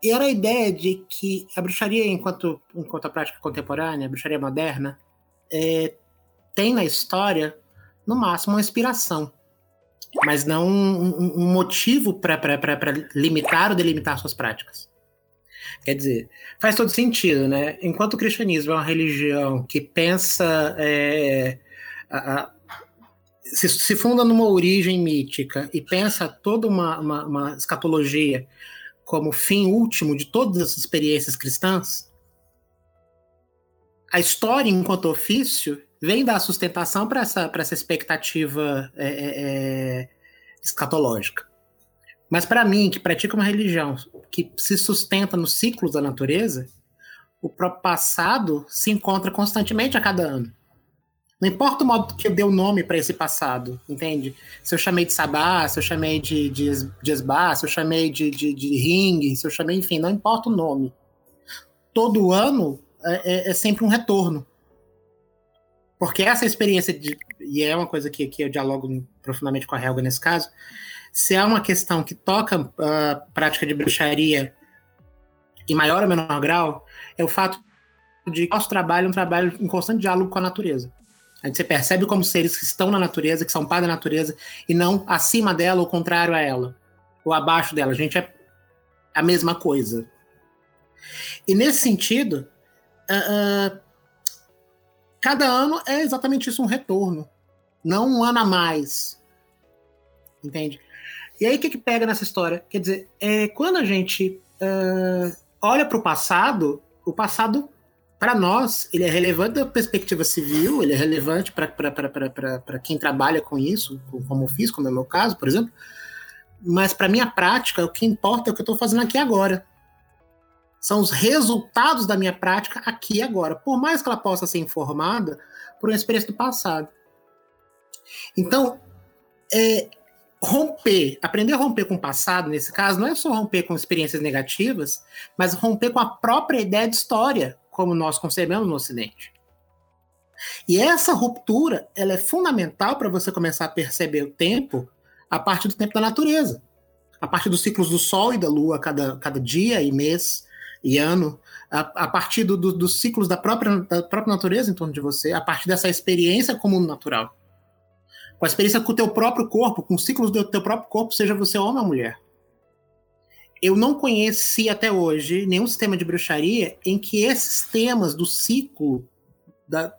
E era a ideia de que a bruxaria, enquanto, enquanto a prática contemporânea, a bruxaria moderna, é, tem na história, no máximo, uma inspiração, mas não um, um motivo para limitar ou delimitar suas práticas. Quer dizer, faz todo sentido, né? Enquanto o cristianismo é uma religião que pensa. É, a, a, se, se, funda numa origem mítica e pensa toda uma, uma, uma escatologia como fim último de todas as experiências cristãs, a história enquanto ofício vem dar sustentação para essa, essa expectativa é, é, é, escatológica. Mas para mim, que pratica uma religião que se sustenta nos ciclos da natureza, o próprio passado se encontra constantemente a cada ano. Não importa o modo que eu dei o nome para esse passado, entende? Se eu chamei de Sabá, se eu chamei de, de, de Esbá, se eu chamei de, de, de Ring, se eu chamei, enfim, não importa o nome. Todo ano é, é, é sempre um retorno. Porque essa experiência, de, e é uma coisa que, que eu dialogo profundamente com a Helga nesse caso, se há uma questão que toca a uh, prática de bruxaria em maior ou menor grau, é o fato de que nosso trabalho é um trabalho em constante diálogo com a natureza. A gente se percebe como seres que estão na natureza, que são pai da natureza, e não acima dela ou contrário a ela, ou abaixo dela. A gente é a mesma coisa. E nesse sentido, uh, uh, cada ano é exatamente isso, um retorno. Não um ano a mais. Entende? E aí o que, que pega nessa história? Quer dizer, é, quando a gente uh, olha para o passado, o passado para nós, ele é relevante da perspectiva civil, ele é relevante para quem trabalha com isso, como fiz, como é o meu caso, por exemplo. Mas para minha prática, o que importa é o que eu estou fazendo aqui agora. São os resultados da minha prática aqui agora, por mais que ela possa ser informada por uma experiência do passado. Então, é, romper, aprender a romper com o passado, nesse caso, não é só romper com experiências negativas, mas romper com a própria ideia de história, como nós concebemos no Ocidente. E essa ruptura ela é fundamental para você começar a perceber o tempo a partir do tempo da natureza, a partir dos ciclos do Sol e da Lua, cada, cada dia e mês e ano, a, a partir do, do, dos ciclos da própria, da própria natureza em torno de você, a partir dessa experiência comum natural. Com a experiência com o teu próprio corpo, com os ciclos do teu próprio corpo, seja você homem ou mulher eu não conheci até hoje nenhum sistema de bruxaria em que esses temas do ciclo, da,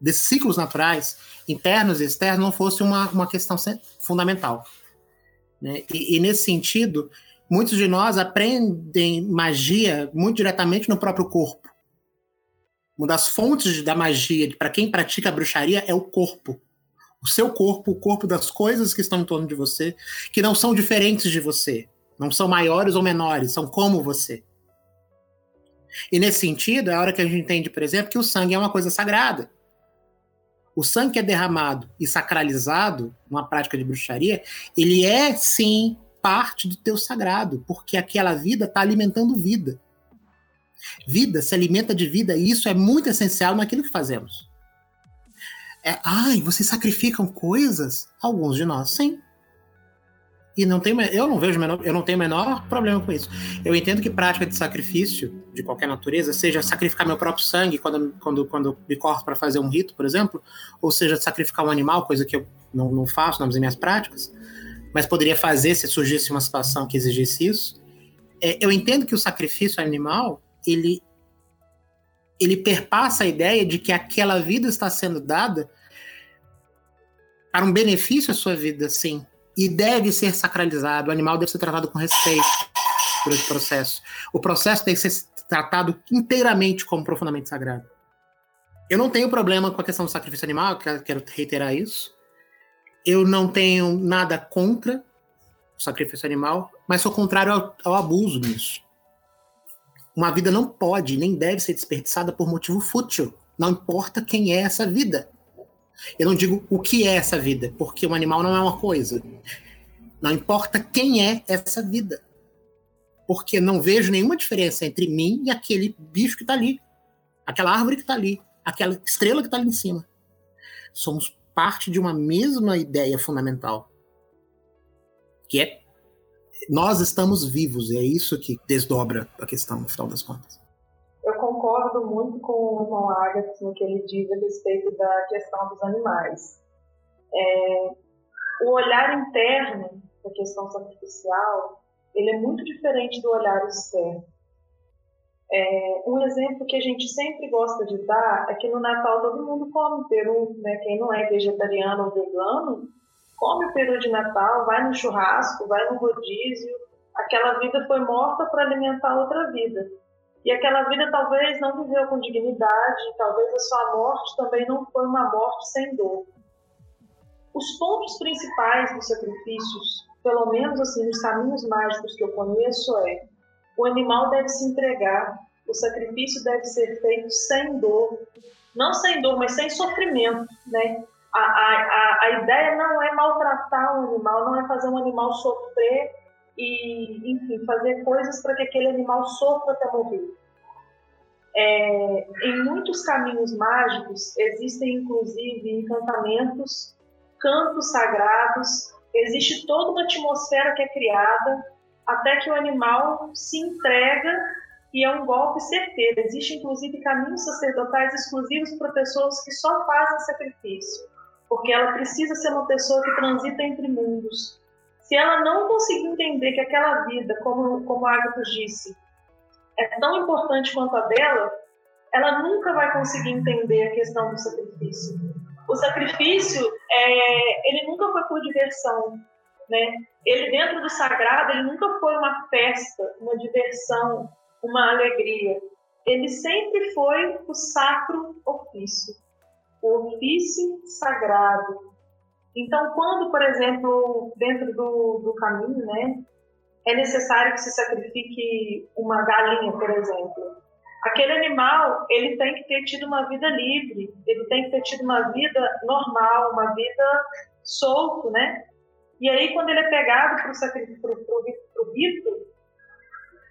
desses ciclos naturais, internos e externos, não fosse uma, uma questão fundamental. Né? E, e, nesse sentido, muitos de nós aprendem magia muito diretamente no próprio corpo. Uma das fontes da magia, para quem pratica a bruxaria, é o corpo. O seu corpo, o corpo das coisas que estão em torno de você, que não são diferentes de você não são maiores ou menores, são como você. E nesse sentido, é a hora que a gente entende, por exemplo, que o sangue é uma coisa sagrada. O sangue que é derramado e sacralizado, uma prática de bruxaria, ele é sim parte do teu sagrado, porque aquela vida está alimentando vida. Vida se alimenta de vida e isso é muito essencial naquilo que fazemos. É, ai, vocês sacrificam coisas? Alguns de nós, sim. E não tem, eu não vejo menor, eu não tenho o menor problema com isso. Eu entendo que prática de sacrifício de qualquer natureza, seja sacrificar meu próprio sangue quando, quando, quando me corto para fazer um rito, por exemplo, ou seja, sacrificar um animal, coisa que eu não, não faço nas minhas práticas, mas poderia fazer se surgisse uma situação que exigisse isso. É, eu entendo que o sacrifício animal ele ele perpassa a ideia de que aquela vida está sendo dada para um benefício à sua vida, sim, e deve ser sacralizado. O animal deve ser tratado com respeito durante o processo. O processo tem que ser tratado inteiramente como profundamente sagrado. Eu não tenho problema com a questão do sacrifício animal, quero reiterar isso. Eu não tenho nada contra o sacrifício animal, mas sou contrário ao, ao abuso nisso. Uma vida não pode nem deve ser desperdiçada por motivo fútil. Não importa quem é essa vida. Eu não digo o que é essa vida, porque o animal não é uma coisa. Não importa quem é essa vida. Porque não vejo nenhuma diferença entre mim e aquele bicho que está ali. Aquela árvore que está ali. Aquela estrela que está ali em cima. Somos parte de uma mesma ideia fundamental. Que é nós estamos vivos. E é isso que desdobra a questão, no final das contas. Eu concordo muito com o João Agatha no que ele diz a respeito da questão dos animais. É, o olhar interno da questão sacrificial, ele é muito diferente do olhar externo. É, um exemplo que a gente sempre gosta de dar é que no Natal todo mundo come peru, né? Quem não é vegetariano ou vegano, come o peru de Natal, vai no churrasco, vai no rodízio. Aquela vida foi morta para alimentar outra vida. E aquela vida talvez não viveu com dignidade, talvez a sua morte também não foi uma morte sem dor. Os pontos principais dos sacrifícios, pelo menos assim nos caminhos mágicos que eu conheço, é o animal deve se entregar, o sacrifício deve ser feito sem dor, não sem dor, mas sem sofrimento, né? A, a, a, ideia não é maltratar o animal, não é fazer um animal sofrer e, enfim, fazer coisas para que aquele animal sofra até morrer. É, em muitos caminhos mágicos existem inclusive encantamentos, cantos sagrados, existe toda uma atmosfera que é criada até que o animal se entrega e é um golpe certeiro. Existe inclusive caminhos sacerdotais exclusivos para pessoas que só fazem sacrifício, porque ela precisa ser uma pessoa que transita entre mundos. Se ela não conseguir entender que aquela vida, como, como a Agatha disse, é tão importante quanto a dela, ela nunca vai conseguir entender a questão do sacrifício. O sacrifício, é, ele nunca foi por diversão, né? Ele dentro do sagrado, ele nunca foi uma festa, uma diversão, uma alegria. Ele sempre foi o sacro ofício, o ofício sagrado. Então, quando, por exemplo, dentro do, do caminho, né, é necessário que se sacrifique uma galinha, por exemplo. Aquele animal, ele tem que ter tido uma vida livre, ele tem que ter tido uma vida normal, uma vida solto, né? E aí, quando ele é pegado para o rito,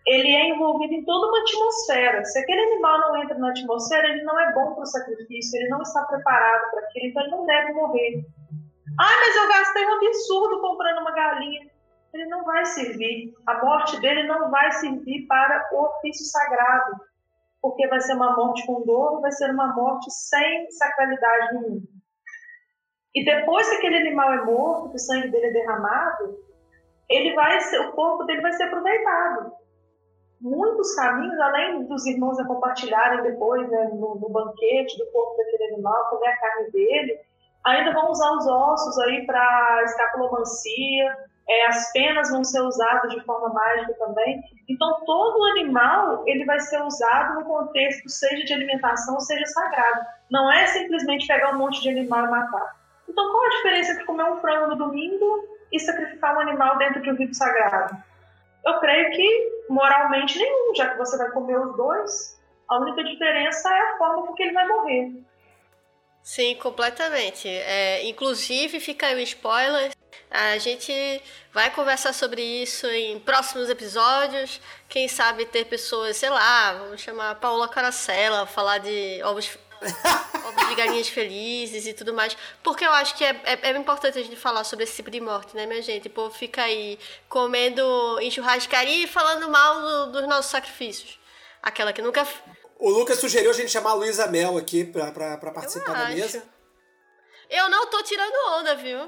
ele é envolvido em toda uma atmosfera. Se aquele animal não entra na atmosfera, ele não é bom para o sacrifício, ele não está preparado para aquilo, então ele não deve morrer. Ah, mas eu gastei um absurdo comprando uma galinha ele não vai servir. A morte dele não vai servir para o ofício sagrado, porque vai ser uma morte com dor, vai ser uma morte sem sacralidade nenhuma. E depois que aquele animal é morto, que o sangue dele é derramado, ele vai ser, o corpo dele vai ser aproveitado. Muitos caminhos, além dos irmãos a compartilharem depois né, no, no banquete do corpo daquele animal, comer a carne dele, ainda vão usar os ossos aí para escapulomancia, é, as penas vão ser usadas de forma mágica também. Então, todo animal ele vai ser usado no contexto, seja de alimentação, seja sagrado. Não é simplesmente pegar um monte de animal e matar. Então, qual a diferença entre comer um frango no domingo e sacrificar um animal dentro de um rito sagrado? Eu creio que moralmente nenhum, já que você vai comer os dois, a única diferença é a forma com que ele vai morrer. Sim, completamente. É, inclusive, fica aí o spoiler. A gente vai conversar sobre isso em próximos episódios. Quem sabe ter pessoas, sei lá, vamos chamar a Paula Caracela, falar de ovos, galinhas felizes e tudo mais. Porque eu acho que é, é, é, importante a gente falar sobre esse tipo de morte, né, minha gente? O povo fica aí comendo em churrascaria e falando mal do, dos nossos sacrifícios. Aquela que nunca o Lucas sugeriu a gente chamar a Luísa Mel aqui pra, pra, pra participar da mesa. Eu não tô tirando onda, viu?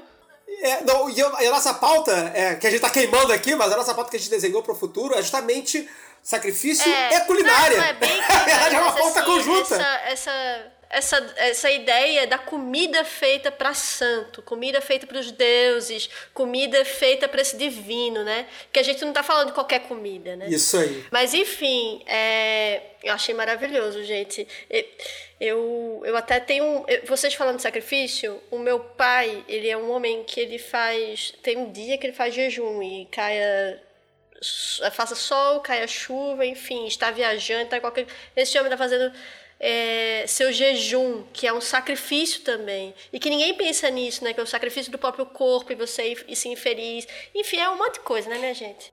É, não, e, a nossa pauta, é, que a gente tá queimando aqui, mas a nossa pauta que a gente desenhou pro futuro é justamente sacrifício é, culinária. Não, é bem culinária, é uma pauta assim, conjunta. Essa, essa essa, essa ideia da comida feita para santo, comida feita para os deuses, comida feita para esse divino, né? Que a gente não está falando de qualquer comida, né? Isso aí. Mas enfim, é, eu achei maravilhoso, gente. Eu, eu até tenho. Vocês falando de sacrifício, o meu pai, ele é um homem que ele faz. Tem um dia que ele faz jejum e caia faça sol, caia chuva, enfim, está viajando, está qualquer. Esse homem está fazendo é, seu jejum, que é um sacrifício também. E que ninguém pensa nisso, né? Que é o sacrifício do próprio corpo e você ir, ir se infeliz. Enfim, é um monte de coisa, né, minha gente?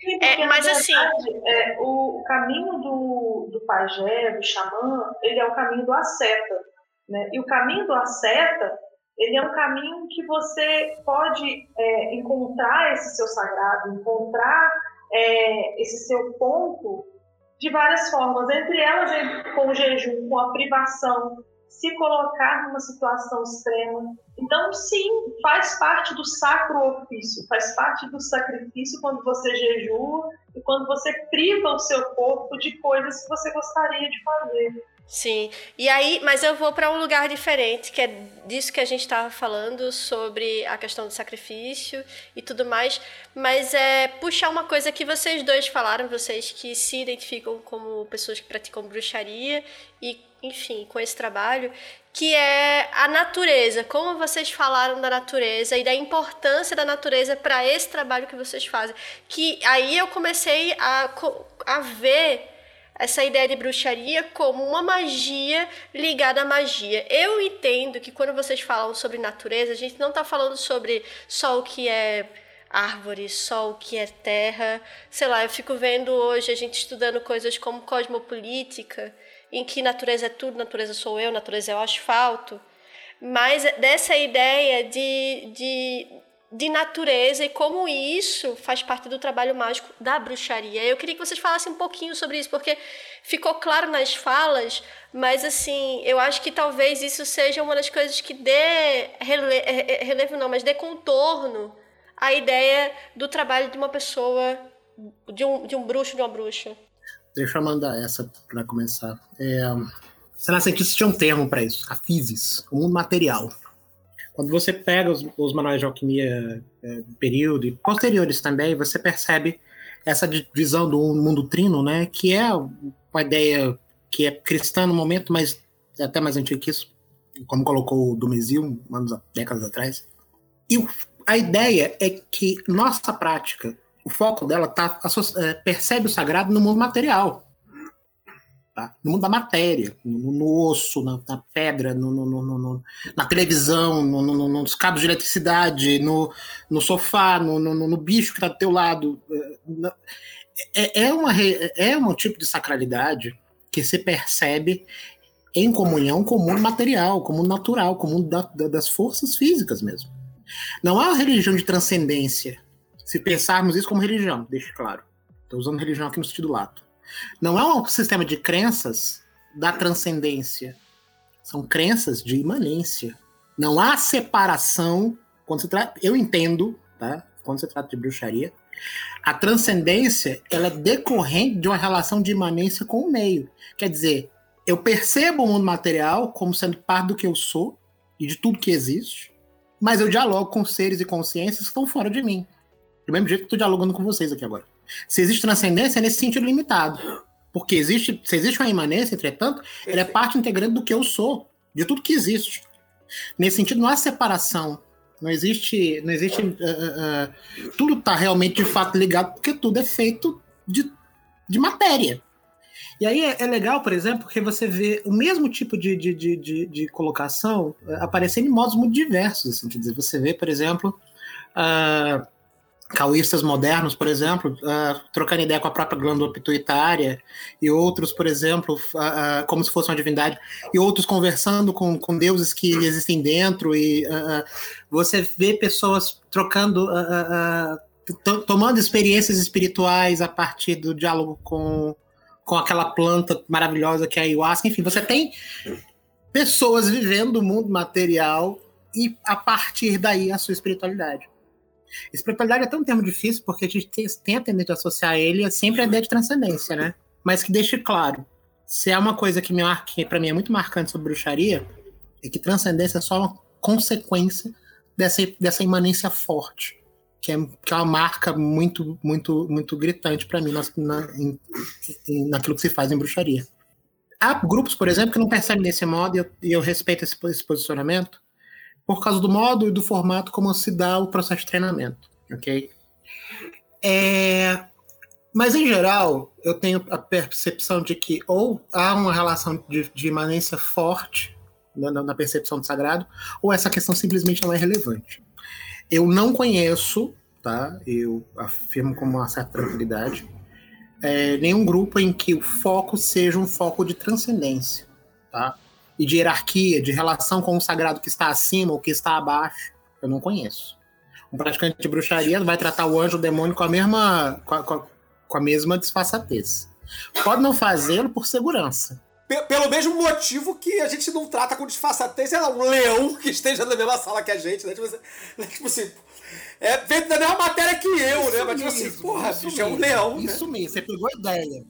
Sim, É, mas assim- verdade, é, o, o caminho do, do pajé, do xamã, ele é o caminho do asceta. Né? E o caminho do asceta, ele é um caminho que você pode é, encontrar esse seu sagrado, encontrar é, esse seu ponto de várias formas. Entre elas, é com o jejum, com a privação, se colocar numa situação extrema. Então, sim, faz parte do sacro ofício, faz parte do sacrifício quando você jejua e quando você priva o seu corpo de coisas que você gostaria de fazer. Sim. E aí, mas eu vou para um lugar diferente, que é disso que a gente estava falando sobre a questão do sacrifício e tudo mais, mas é puxar uma coisa que vocês dois falaram, vocês que se identificam como pessoas que praticam bruxaria e, enfim, com esse trabalho, que é a natureza. Como vocês falaram da natureza e da importância da natureza para esse trabalho que vocês fazem. Que aí eu comecei a, a ver essa ideia de bruxaria como uma magia ligada à magia. Eu entendo que quando vocês falam sobre natureza, a gente não está falando sobre só o que é árvore, só o que é terra. Sei lá, eu fico vendo hoje a gente estudando coisas como cosmopolítica, em que natureza é tudo, natureza sou eu, natureza é o asfalto. Mas dessa ideia de, de, de natureza e como isso faz parte do trabalho mágico da bruxaria. Eu queria que vocês falassem um pouquinho sobre isso, porque ficou claro nas falas, mas assim, eu acho que talvez isso seja uma das coisas que dê rele, eh, eh, relevo, não, mas dê contorno à ideia do trabalho de uma pessoa, de um, de um bruxo, de uma bruxa. Deixa eu mandar essa para começar. É, você na cientista tinha um termo para isso, a physis, o mundo material. Quando você pega os, os manuais de alquimia é, do período e posteriores também, você percebe essa divisão do mundo trino, né, que é uma ideia que é cristã no momento, mas é até mais antigo que isso, como colocou o Dumézil, anos, décadas atrás. E a ideia é que nossa prática, o foco dela tá, é, percebe o sagrado no mundo material. Tá? No mundo da matéria, no, no osso, na, na pedra, no, no, na televisão, nos cabos de eletricidade, no, sofá, no, bicho que está do teu lado. É, é, uma, é um tipo de sacralidade que se percebe em comunhão com o mundo material, com o mundo natural, com o mundo da, da, das forças físicas mesmo. Não há religião de transcendência, se pensarmos isso como religião, deixe claro. Estou usando religião aqui no sentido lato. Não é um sistema de crenças da transcendência. São crenças de imanência. Não há separação. Quando se trata, eu entendo, tá? Quando se trata de bruxaria, a transcendência ela é decorrente de uma relação de imanência com o meio. Quer dizer, eu percebo o mundo material como sendo parte do que eu sou e de tudo que existe, mas eu dialogo com seres e consciências que estão fora de mim. Do mesmo jeito que estou dialogando com vocês aqui agora. Se existe transcendência, é nesse sentido limitado. Porque existe, se existe uma imanência, entretanto, ela é parte integrante do que eu sou, de tudo que existe. Nesse sentido, não há separação. Não existe. Não existe uh, uh, tudo está realmente de fato ligado, porque tudo é feito de, de matéria. E aí é, é, legal, por exemplo, porque você vê o mesmo tipo de, de, de, de, de colocação uh, aparecendo em modos muito diversos. Assim, quer dizer, você vê, por exemplo, uh, cauístas modernos, por exemplo, uh, trocando ideia com a própria glândula pituitária, e outros, por exemplo, uh, uh, como se fosse uma divindade, e outros conversando com, com deuses que existem dentro, e você vê pessoas trocando, tomando experiências espirituais a partir do diálogo com, com aquela planta maravilhosa que é a ayahuasca, enfim, você tem pessoas vivendo o mundo material e a partir daí a sua espiritualidade. Espiritualidade é tão um termo difícil porque a gente tem, a tendência de associar ele sempre a ideia de transcendência, né? Mas que deixe claro, se é uma coisa que, me que para mim é muito marcante sobre bruxaria, é que transcendência é só uma consequência dessa, dessa imanência forte, que é, que é uma marca muito, muito, muito gritante para mim na, na, em, naquilo que se faz em bruxaria. Há grupos, por exemplo, que não percebem desse modo, e eu, eu respeito esse, esse posicionamento, por causa do modo e do formato como se dá o processo de treinamento, ok? É, Mas, em geral, eu tenho a percepção de que ou há uma relação de, de imanência forte na, na, percepção do sagrado, ou essa questão simplesmente não é relevante. Eu não conheço, tá? Eu afirmo com uma certa tranquilidade, é, nenhum grupo em que o foco seja um foco de transcendência, tá? E de hierarquia, de relação com o sagrado que está acima ou que está abaixo. Eu não conheço. Um praticante de bruxaria vai tratar o anjo o demônio com a mesma, com a, com a mesma disfarçatez. Pode não fazê-lo por segurança. Pelo mesmo motivo que a gente não trata com disfarçatez, é um leão que esteja na mesma sala que a gente, né? Tipo, assim, né? tipo assim, é feito da mesma matéria que eu, isso né? Mas tipo assim, porra, bicho, mesmo, é um leão. Né? Isso né? mesmo, você pegou a ideia.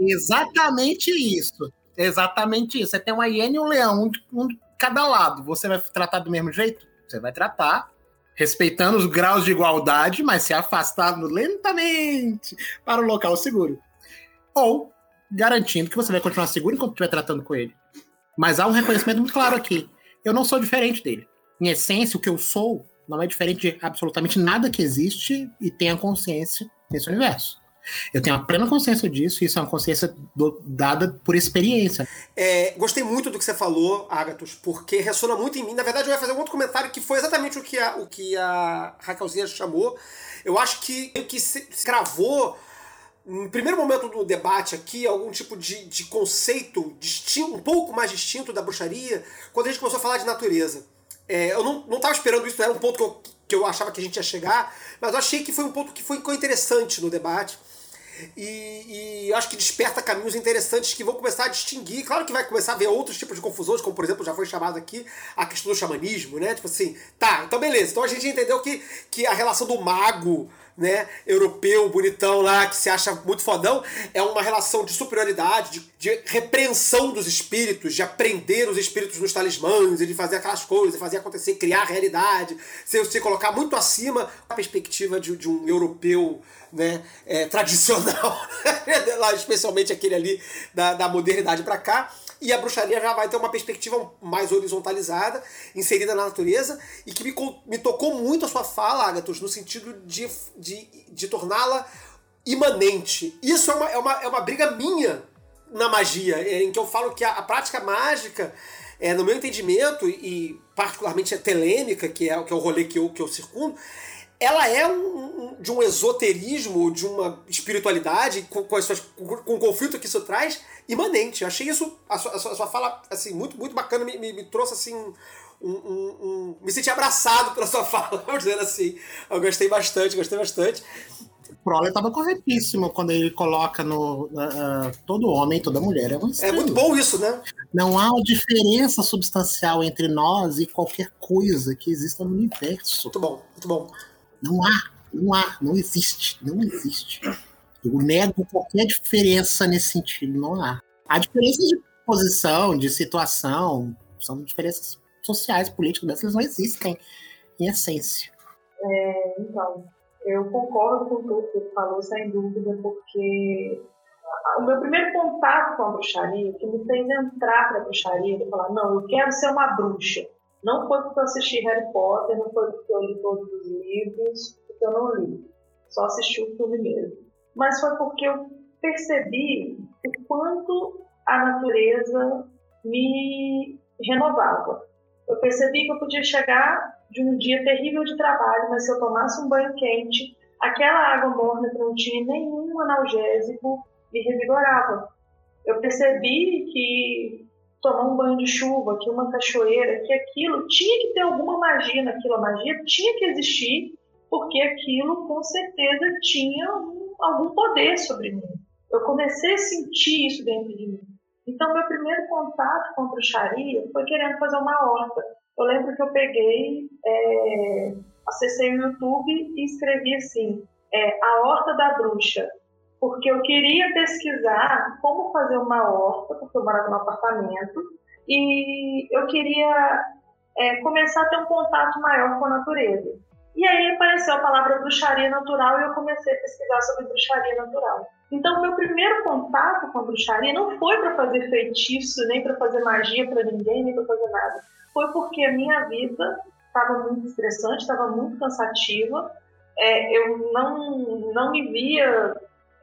Exatamente isso. Exatamente isso. Você tem uma hiena e um leão, um de, um de cada lado. Você vai tratar do mesmo jeito? Você vai tratar respeitando os graus de igualdade, mas se afastando lentamente para o local seguro. Ou garantindo que você vai continuar seguro enquanto estiver tratando com ele. Mas há um reconhecimento muito claro aqui. Eu não sou diferente dele. Em essência, o que eu sou não é diferente de absolutamente nada que existe e tenha consciência nesse universo. Eu tenho a plena consciência disso, e isso é uma consciência do, dada por experiência. É, gostei muito do que você falou, Agatos, porque ressona muito em mim. Na verdade, eu ia fazer um outro comentário que foi exatamente o que a, o que a Raquelzinha chamou. Eu acho que o que se, se cravou no primeiro momento do debate aqui, algum tipo de, de conceito distinto, um pouco mais distinto da bruxaria, quando a gente começou a falar de natureza. É, eu não estava esperando isso, era um ponto que eu, que eu achava que a gente ia chegar, mas eu achei que foi um ponto que foi interessante no debate. E, e, acho que desperta caminhos interessantes que vão começar a distinguir. Claro que vai começar a ver outros tipos de confusões, como por exemplo já foi chamado aqui a questão do xamanismo, né? Tipo assim, tá, então beleza. Então a gente entendeu que, que a relação do mago né, europeu, bonitão lá, que se acha muito fodão, é uma relação de superioridade, de, de repreensão dos espíritos, de aprender os espíritos nos talismãs, de fazer aquelas coisas, de fazer acontecer, criar realidade, se, se colocar muito acima da perspectiva de, de um europeu né, é, tradicional, especialmente aquele ali da, da modernidade para cá e a bruxaria já vai ter uma perspectiva mais horizontalizada, inserida na natureza, e que me, me tocou muito a sua fala, Agatos, no sentido de, de, de torná-la imanente. Isso é uma, é, uma, é uma briga minha na magia, é, em que eu falo que a, a prática mágica, é, no meu entendimento, e particularmente a telêmica, que é, que é o rolê que eu, que eu circundo, ela é um, um, de um esoterismo, de uma espiritualidade, com, com, suas, com, com, o conflito que isso traz, imanente. Eu achei isso, a sua, a sua, fala, assim, muito, muito bacana, me, me, me trouxe, assim, um, um, Me senti abraçado pela sua fala, vamos dizer assim. Eu gostei bastante, gostei bastante. O Prole estava corretíssimo quando ele coloca no uh, todo homem, toda mulher é um É muito bom isso, né? Não há diferença substancial entre nós e qualquer coisa que exista no universo. Muito bom, muito bom. Não há, não há, não existe, não existe. Eu nego qualquer diferença nesse sentido, não há. Há diferenças de posição, de situação, são diferenças sociais, políticas, elas não existem em essência. É, então, eu concordo com tudo que ele falou, sem dúvida, porque o meu primeiro contato com a bruxaria, que me fez entrar para a bruxaria, de falar, não, eu quero ser uma bruxa. Não foi porque eu assisti Harry Potter, não foi porque eu li todos os livros, porque eu não li. Só assisti o filme mesmo. Mas foi porque eu percebi o quanto a natureza me renovava. Eu percebi que eu podia chegar de um dia terrível de trabalho, mas se eu tomasse um banho quente, aquela água morna que não tinha nenhum analgésico me revigorava. Eu percebi que tomar um banho de chuva, que uma cachoeira, que aquilo tinha que ter alguma magia naquilo, a magia tinha que existir, porque aquilo com certeza tinha um, algum poder sobre mim. Eu comecei a sentir isso dentro de mim. Então, meu primeiro contato com a bruxaria foi querendo fazer uma horta. Eu lembro que eu peguei, é, acessei o YouTube e escrevi assim: é, A Horta da Bruxa porque eu queria pesquisar como fazer uma horta, porque eu morava no apartamento, e eu queria é, começar a ter um contato maior com a natureza. E aí apareceu a palavra bruxaria natural e eu comecei a pesquisar sobre bruxaria natural. Então, meu primeiro contato com a bruxaria não foi para fazer feitiço, nem para fazer magia para ninguém, nem para fazer nada. Foi porque a minha vida estava muito estressante, estava muito cansativa. É, eu não, não me via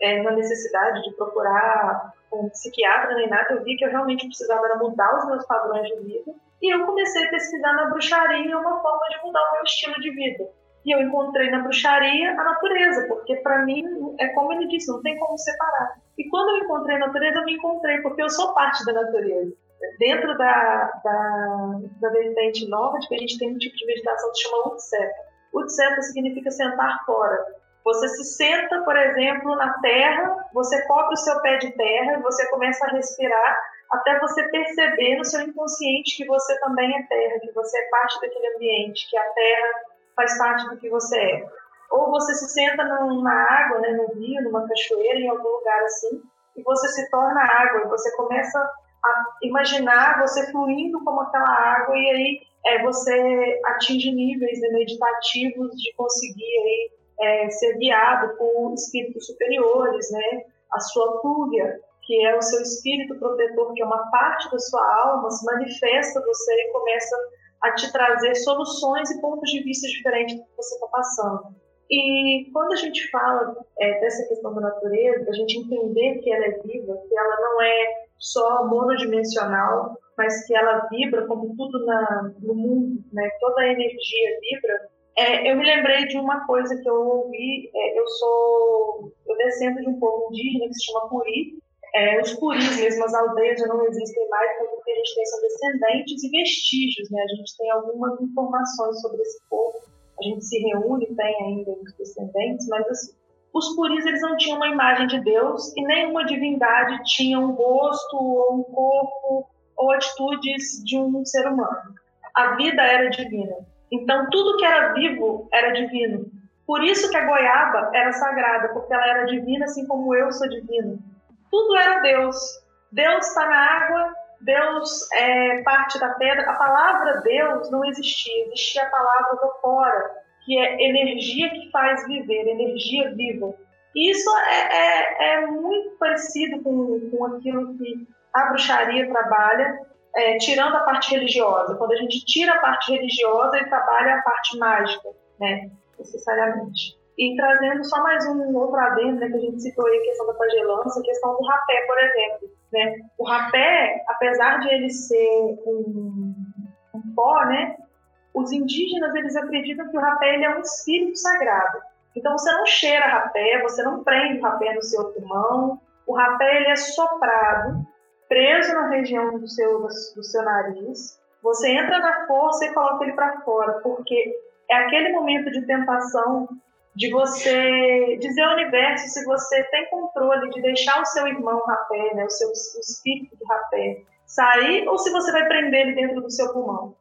é, na necessidade de procurar um psiquiatra nem nada, eu vi que eu realmente precisava mudar os meus padrões de vida. E eu comecei a pesquisar na bruxaria uma forma de mudar o meu estilo de vida. E eu encontrei na bruxaria a natureza, porque para mim, é como ele disse, não tem como separar. E quando eu encontrei a natureza, eu me encontrei, porque eu sou parte da natureza. Dentro da, da, da vertente nova, a gente tem um tipo de meditação que se chama Utseta. Utseta significa sentar fora. Você se senta, por exemplo, na terra, você cobre o seu pé de terra, você começa a respirar até você perceber no seu inconsciente que você também é terra, que você é parte daquele ambiente, que a terra faz parte do que você é. Ou você se senta numa água, né, no rio, numa cachoeira, em algum lugar assim, e você se torna água, e você começa a imaginar você fluindo como aquela água, e aí é, você atinge níveis né, meditativos de conseguir aí, é, ser guiado por espíritos superiores, né? A sua fúria, que é o seu espírito protetor, que é uma parte da sua alma, se manifesta você e começa a te trazer soluções e pontos de vista diferentes do que você está passando. E quando a gente fala é, dessa questão da natureza, a gente entender que ela é viva, que ela não é só monodimensional, mas que ela vibra como tudo na, no mundo, né? toda a energia vibra, é, eu me lembrei de uma coisa que eu ouvi. É, eu sou. Eu descendo de um povo indígena que se chama Curi. É, os Curis mesmo, as aldeias já não existem mais, então o que a gente tem são descendentes e vestígios. Né? A gente tem algumas informações sobre esse povo. A gente se reúne, tem ainda os descendentes, mas assim, os puris eles não tinham uma imagem de Deus e nenhuma divindade tinha um rosto ou um corpo ou atitudes de um ser humano. A vida era divina. Então, tudo que era vivo era divino. Por isso que a goiaba era sagrada, porque ela era divina, assim como eu sou divino. Tudo era Deus. Deus está na água, Deus é parte da pedra. A palavra Deus não existia, existia a palavra do fora, que é energia que faz viver, energia viva. E isso é, é, é muito parecido com, com aquilo que a bruxaria trabalha, é, tirando a parte religiosa. Quando a gente tira a parte religiosa, ele trabalha a parte mágica, né? Necessariamente. E trazendo só mais um outro adendo, né, que a gente citou aí, a questão da pagelança, a questão do rapé, por exemplo. Né? O rapé, apesar de ele ser um, um pó, né, os indígenas eles acreditam que o rapé ele é um espírito sagrado. Então você não cheira rapé, você não prende o rapé no seu pulmão, o rapé ele é soprado preso na região do seu, do seu nariz, você entra na força e coloca ele para fora, porque é aquele momento de tentação de você dizer ao universo se você tem controle de deixar o seu irmão rapé, né, o seu o espírito de rapé, sair ou se você vai prender ele dentro do seu pulmão.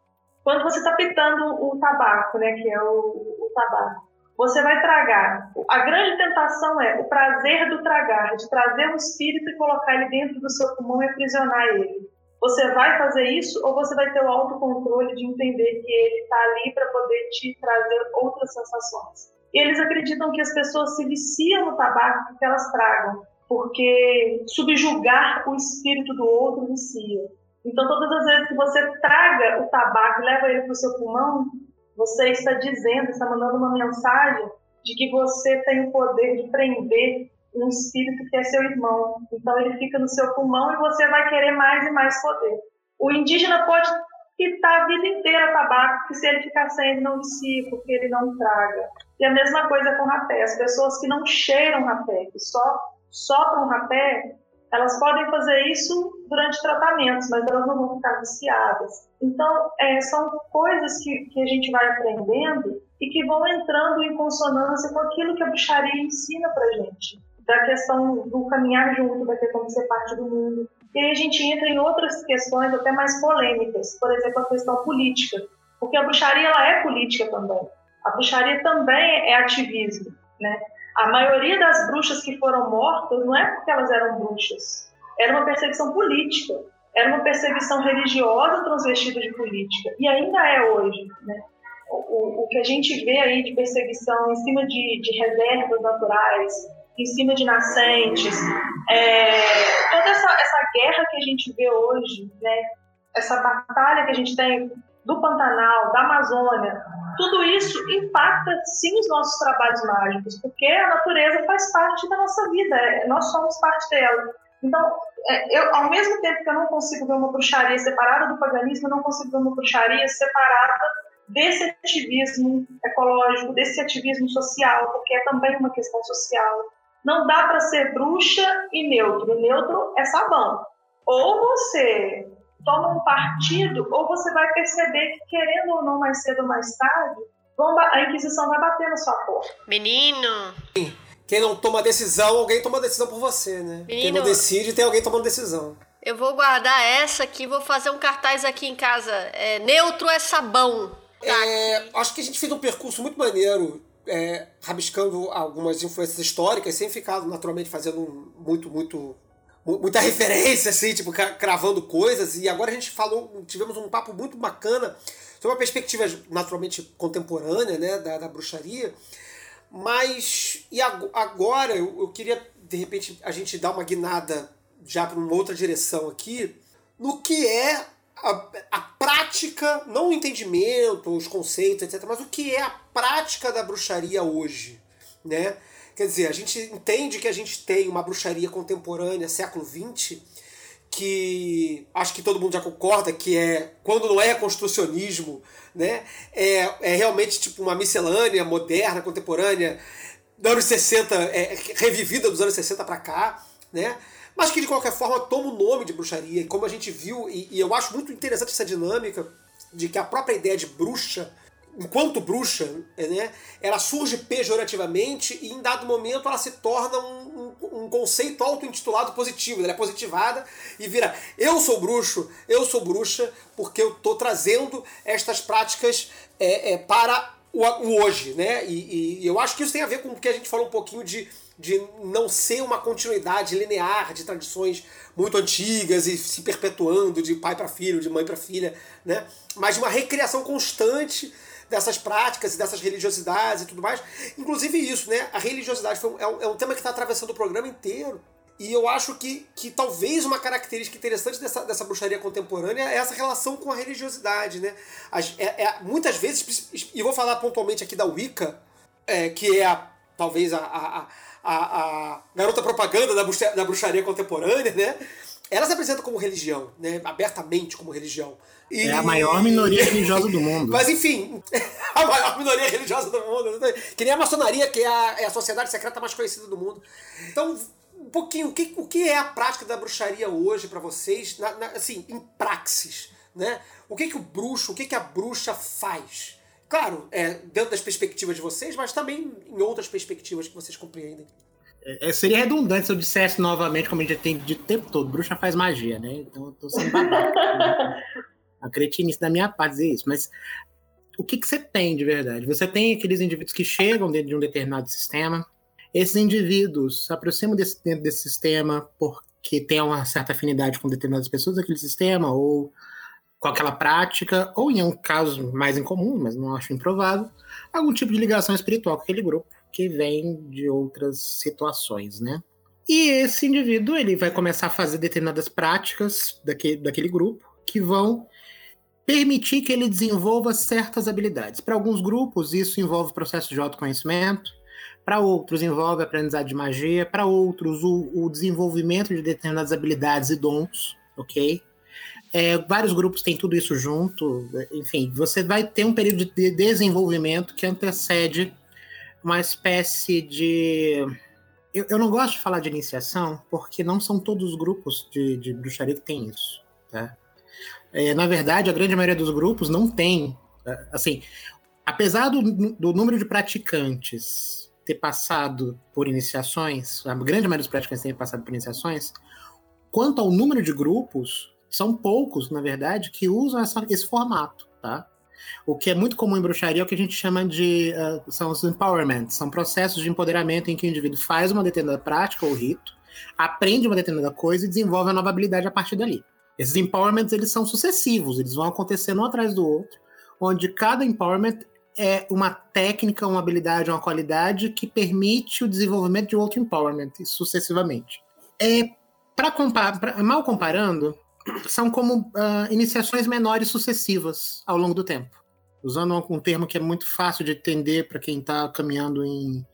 Quando você está pitando o tabaco, né, que é o, o tabaco, você vai tragar. A grande tentação é o prazer do tragar, de trazer um espírito e colocar ele dentro do seu pulmão e aprisionar ele. Você vai fazer isso ou você vai ter o autocontrole de entender que ele está ali para poder te trazer outras sensações? E eles acreditam que as pessoas se viciam no tabaco porque elas tragam, porque subjugar o espírito do outro vicia. Então, todas as vezes que você traga o tabaco e leva ele para o seu pulmão, você está dizendo, está mandando uma mensagem de que você tem o poder de prender um espírito que é seu irmão. Então ele fica no seu pulmão e você vai querer mais e mais poder. O indígena pode quitar a vida inteira tabaco, que se ele ficar sem, ele não vicia, porque ele não traga. E a mesma coisa com rapé. As pessoas que não cheiram rapé, que só sopram rapé, elas podem fazer isso durante tratamentos, mas elas não vão ficar viciadas. Então, é, são coisas que, que a gente vai aprendendo e que vão entrando em consonância com aquilo que a bruxaria ensina pra gente. Da questão do caminhar junto, da questão de ser parte do mundo. E aí a gente entra em outras questões até mais polêmicas, por exemplo, a questão política. Porque a bruxaria ela é política também. A bruxaria também é ativismo, né? A maioria das bruxas que foram mortas não é porque elas eram bruxas, era uma perseguição política, era uma perseguição religiosa transvestida de política, e ainda é hoje. Né? O, o, que a gente vê aí de perseguição em cima de, de reservas naturais, em cima de nascentes, é, toda essa, essa guerra que a gente vê hoje, né? essa batalha que a gente tem do Pantanal, da Amazônia, tudo isso impacta sim os nossos trabalhos mágicos, porque a natureza faz parte da nossa vida, é, nós somos parte dela. Então, é, eu, ao mesmo tempo que eu não consigo ver uma bruxaria separada do paganismo, eu não consigo ver uma bruxaria separada desse ativismo ecológico, desse ativismo social, porque é também uma questão social. Não dá para ser bruxa e neutro. Neutro é sabão. Ou você toma um partido, ou você vai perceber que, querendo ou não, mais cedo ou mais tarde, a Inquisição vai bater na sua porta. Menino! Quem não toma decisão, alguém toma decisão por você, né? Quem Menino. não decide, tem alguém tomando decisão. Eu vou guardar essa aqui, vou fazer um cartaz aqui em casa. É, neutro é sabão. Tá É, acho que a gente fez um percurso muito maneiro, é, rabiscando algumas influências históricas, sem ficar naturalmente fazendo um- muito, muito. Mu- Muita referência, assim, tipo, cra- cravando coisas. E agora a gente falou, tivemos um papo muito bacana sobre uma perspectiva naturalmente contemporânea, né, da, da bruxaria. Mas, e ag- agora eu, eu queria, de repente, a gente dar uma guinada já para uma outra direção aqui, no que é a, a prática, não o entendimento, os conceitos, etc., mas o que é a prática da bruxaria hoje, né? Quer dizer, a gente entende que a gente tem uma bruxaria contemporânea, século XX, que acho que todo mundo já concorda que é, quando não é construcionismo, né, é, é realmente tipo uma miscelânea moderna, contemporânea, dos anos 60, é, revivida dos anos 60 para cá, né, mas que de qualquer forma toma o nome de bruxaria, e como a gente viu, e, e eu acho muito interessante essa dinâmica de que a própria ideia de bruxa enquanto bruxa, né, ela surge pejorativamente e em dado momento ela se torna um, um, um conceito auto-intitulado positivo. Ela é positivada e vira eu sou bruxo, eu sou bruxa, porque eu estou trazendo estas práticas é, é, para o, o hoje. Né? E, e eu acho que isso tem a ver com o que a gente falou um pouquinho de, de não ser uma continuidade linear de tradições muito antigas e se perpetuando de pai para filho, de mãe para filha, né? mas de uma recriação constante dessas práticas e dessas religiosidades e tudo mais. Inclusive isso, né? A religiosidade foi é, um, é um tema que está atravessando o programa inteiro. E eu acho que, que talvez uma característica interessante dessa, dessa bruxaria contemporânea é essa relação com a religiosidade, né? As, é, é, muitas vezes, e vou falar pontualmente aqui da Wicca, é, que é a, talvez a, a, a, a garota propaganda da, da bruxaria contemporânea, né? Ela se apresenta como religião, né? abertamente como religião. E... É a maior minoria religiosa do mundo. Mas enfim, a maior minoria religiosa do mundo. Que nem a maçonaria, que é a, é a sociedade secreta mais conhecida do mundo. Então, um pouquinho, o que, o que é a prática da bruxaria hoje para vocês, na, na, assim, em praxis? Né? O que, que o bruxo, o que, que a bruxa faz? Claro, é, dentro das perspectivas de vocês, mas também em outras perspectivas que vocês compreendem. É, seria redundante se eu dissesse novamente, como a gente tem o tempo todo, bruxa faz magia, né? Então eu tô sendo babaca. a cretinice da minha parte dizer isso, mas o que, que você tem de verdade? Você tem aqueles indivíduos que chegam dentro de um determinado sistema, esses indivíduos se aproximam desse, dentro desse sistema porque tem uma certa afinidade com determinadas pessoas daquele sistema, ou com aquela prática, ou em um caso mais incomum, mas não acho improvável, algum tipo de ligação espiritual com aquele grupo que vem de outras situações, né? E esse indivíduo ele vai começar a fazer determinadas práticas daquele, daquele grupo que vão permitir que ele desenvolva certas habilidades. Para alguns grupos, isso envolve processo de autoconhecimento, para outros, envolve aprendizado de magia, para outros, o, o, desenvolvimento de determinadas habilidades e dons, ok? É, vários grupos têm tudo isso junto, enfim, você vai ter um período de desenvolvimento que antecede uma espécie de. Eu, eu, não gosto de falar de iniciação, porque não são todos os grupos de, de bruxaria que tem isso. Tá? É, na verdade, a grande maioria dos grupos não tem. Assim, apesar do, do, número de praticantes ter passado por iniciações, a grande maioria dos praticantes ter passado por iniciações, quanto ao número de grupos, são poucos, na verdade, que usam essa, esse formato. Tá? O que é muito comum em bruxaria é o que a gente chama de uh, são os empowerment, são processos de empoderamento em que o indivíduo faz uma determinada prática ou rito, aprende uma determinada coisa e desenvolve a nova habilidade a partir dali. Esses empowerments eles são sucessivos, eles vão acontecendo um atrás do outro, onde cada empowerment é uma técnica, uma habilidade, uma qualidade que permite o desenvolvimento de outro empowerment sucessivamente. É para comparar, mal comparando, são como ah, iniciações menores sucessivas ao longo do tempo. Usando um, termo que é muito fácil de entender para quem está caminhando em,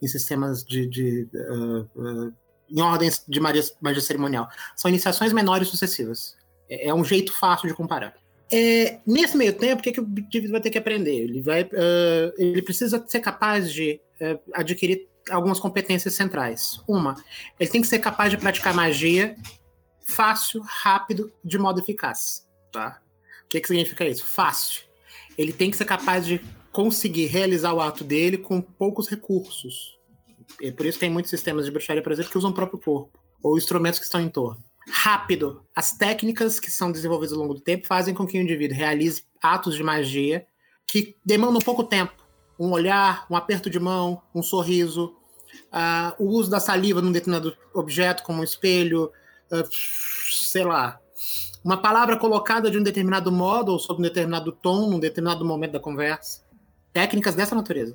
em sistemas de. de ah, ah, em ordens de magia, magia cerimonial. São iniciações menores sucessivas. É, é um jeito fácil de comparar. É, nesse meio tempo, o que, que o indivíduo vai ter que aprender? Ele, vai, uh, ele precisa ser capaz de uh, adquirir algumas competências centrais. Uma, ele tem que ser capaz de praticar magia fácil, rápido, de modo eficaz. Tá? O que, que significa isso? Fácil. Ele tem que ser capaz de conseguir realizar o ato dele com poucos recursos. E por isso tem muitos sistemas de bruxaria, por exemplo, que usam o próprio corpo, ou instrumentos que estão em torno. Rápido. As técnicas que são desenvolvidas ao longo do tempo fazem com que o indivíduo realize atos de magia que demandam pouco tempo. Um olhar, um aperto de mão, um sorriso, uh, o uso da saliva num determinado objeto, como um espelho, sei lá, uma palavra colocada de um determinado modo ou sob um determinado tom, num determinado momento da conversa. Técnicas dessa natureza.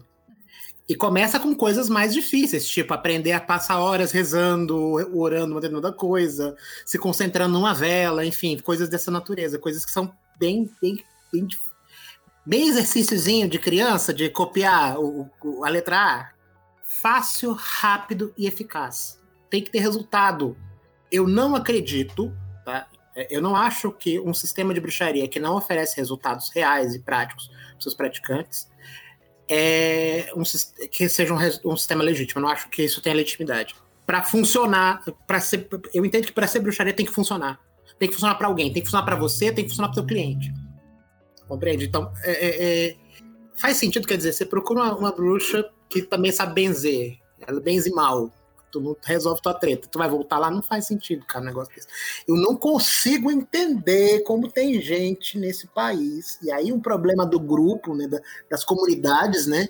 E começa com coisas mais difíceis, tipo aprender a passar horas rezando, orando uma determinada coisa, se concentrando numa vela, enfim, coisas dessa natureza, coisas que são bem, bem, bem, bem exercíciozinho de criança, de copiar o, o, a letra A. Fácil, rápido e eficaz. Tem que ter resultado. Eu não acredito, tá? Eu não acho que um sistema de bruxaria que não oferece resultados reais e práticos para seus praticantes é um, que seja um, um, sistema legítimo. Eu não acho que isso tenha legitimidade. Para funcionar, para ser, eu entendo que para ser bruxaria tem que funcionar. Tem que funcionar para alguém, tem que funcionar para você, tem que funcionar para o seu cliente. Compreende? Então, é, é, é, faz sentido, quer dizer, você procura uma, uma, bruxa que também sabe benzer. Ela benze mal tu não resolve tua treta, tu vai voltar lá, não faz sentido, cara, um negócio desse. Eu não consigo entender como tem gente nesse país, e aí um problema do grupo, né, das comunidades, né,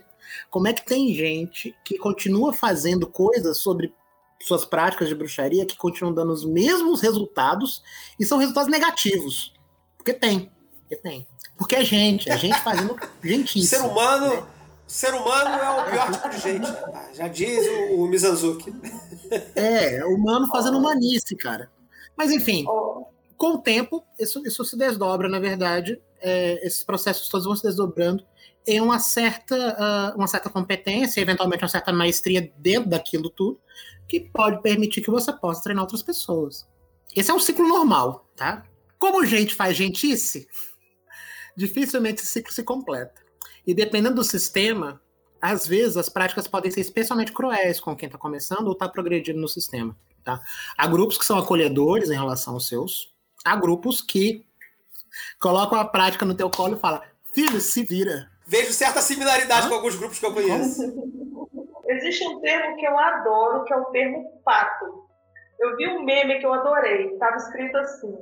como é que tem gente que continua fazendo coisas sobre suas práticas de bruxaria que continuam dando os mesmos resultados e são resultados negativos. Porque tem, porque tem. Porque é gente, é gente fazendo gentice. Ser humano... Né? Ser humano é o pior tipo de gente. Já diz o, o Mizanzuki. É, é, humano fazendo humanice, cara. Mas enfim, com o tempo, isso, isso se desdobra, na verdade. É, esses processos todos vão se desdobrando em uma certa, uh, uma certa competência, eventualmente uma certa maestria dentro daquilo tudo, que pode permitir que você possa treinar outras pessoas. Esse é um ciclo normal, tá? Como gente faz gentice, dificilmente esse ciclo se completa. E dependendo do sistema, às vezes as práticas podem ser especialmente cruéis com quem está começando ou está progredindo no sistema. Tá? Há grupos que são acolhedores em relação aos seus, há grupos que colocam a prática no teu colo e falam, filho, se vira. Vejo certa similaridade Hã? com alguns grupos que eu conheço. Existe um termo que eu adoro, que é o termo pato. Eu vi um meme que eu adorei, estava escrito assim,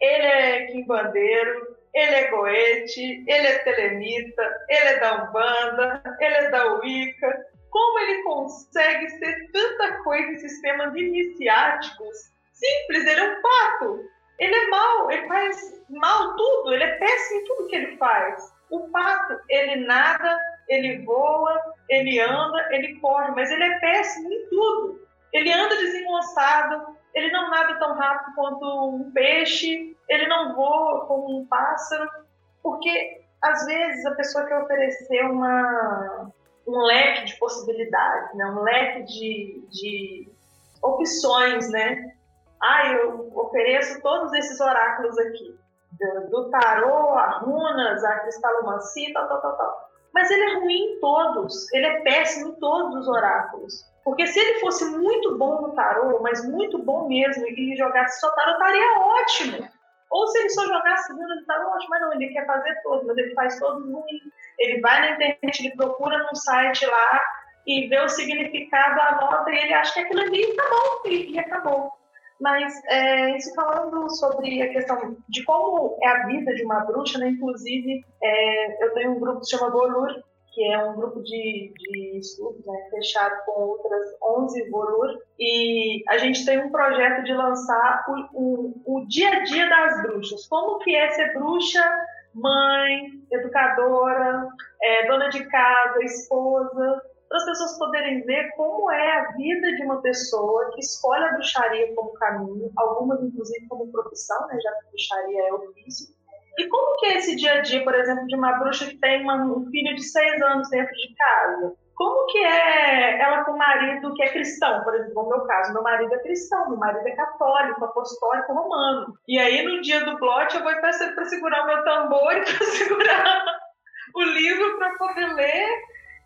ele é Kim Bandeiro, ele é goete, ele é telemita, ele é da Umbanda, ele é da Wicca. Como ele consegue ser tanta coisa em sistemas iniciáticos? Simples, ele é um pato. Ele é mau, ele faz mal tudo, ele é péssimo em tudo que ele faz. O pato, ele nada, ele voa, ele anda, ele corre, mas ele é péssimo em tudo. Ele anda desengonçado, ele não nada tão rápido quanto um peixe, ele não voa como um pássaro, porque às vezes a pessoa quer oferecer uma, um leque de possibilidades, né? um leque de, de opções, né? Ah, eu ofereço todos esses oráculos aqui, do, tarô, a runas, a cristalomancia, tal, tal, tal, tal. Mas ele é ruim em todos, ele é péssimo em todos os oráculos. Porque se ele fosse muito bom no tarô, mas muito bom mesmo, e jogasse só tarô, estaria ótimo. Ou se ele só jogasse runas de tarô, ótimo, mas não, ele quer fazer todos, mas ele faz todos ruim. Ele vai na internet, ele procura num site lá e vê o significado, anota e ele acha que aquilo ali tá bom e, e acabou. Mas é, isso falando sobre a questão de como é a vida de uma bruxa, né? Inclusive, é, eu tenho um grupo que se chama Bolur, que é um grupo de, de estudos né, fechado com outras 11 Volur, e a gente tem um projeto de lançar o, o, o dia a dia das bruxas. Como que é ser bruxa, mãe, educadora, é, dona de casa, esposa, para as pessoas poderem ver como é a vida de uma pessoa que escolhe a bruxaria como caminho, algumas inclusive como profissão, né, já que bruxaria é ofício. E como que é esse dia a dia, por exemplo, de uma bruxa que tem uma, um filho de seis anos dentro de casa? Como que é ela com o marido que é cristão, por exemplo, no meu caso, meu marido é cristão, meu marido é católico, apostólico, romano. E aí no dia do blote eu vou para segurar o meu tambor e para segurar o livro para poder ler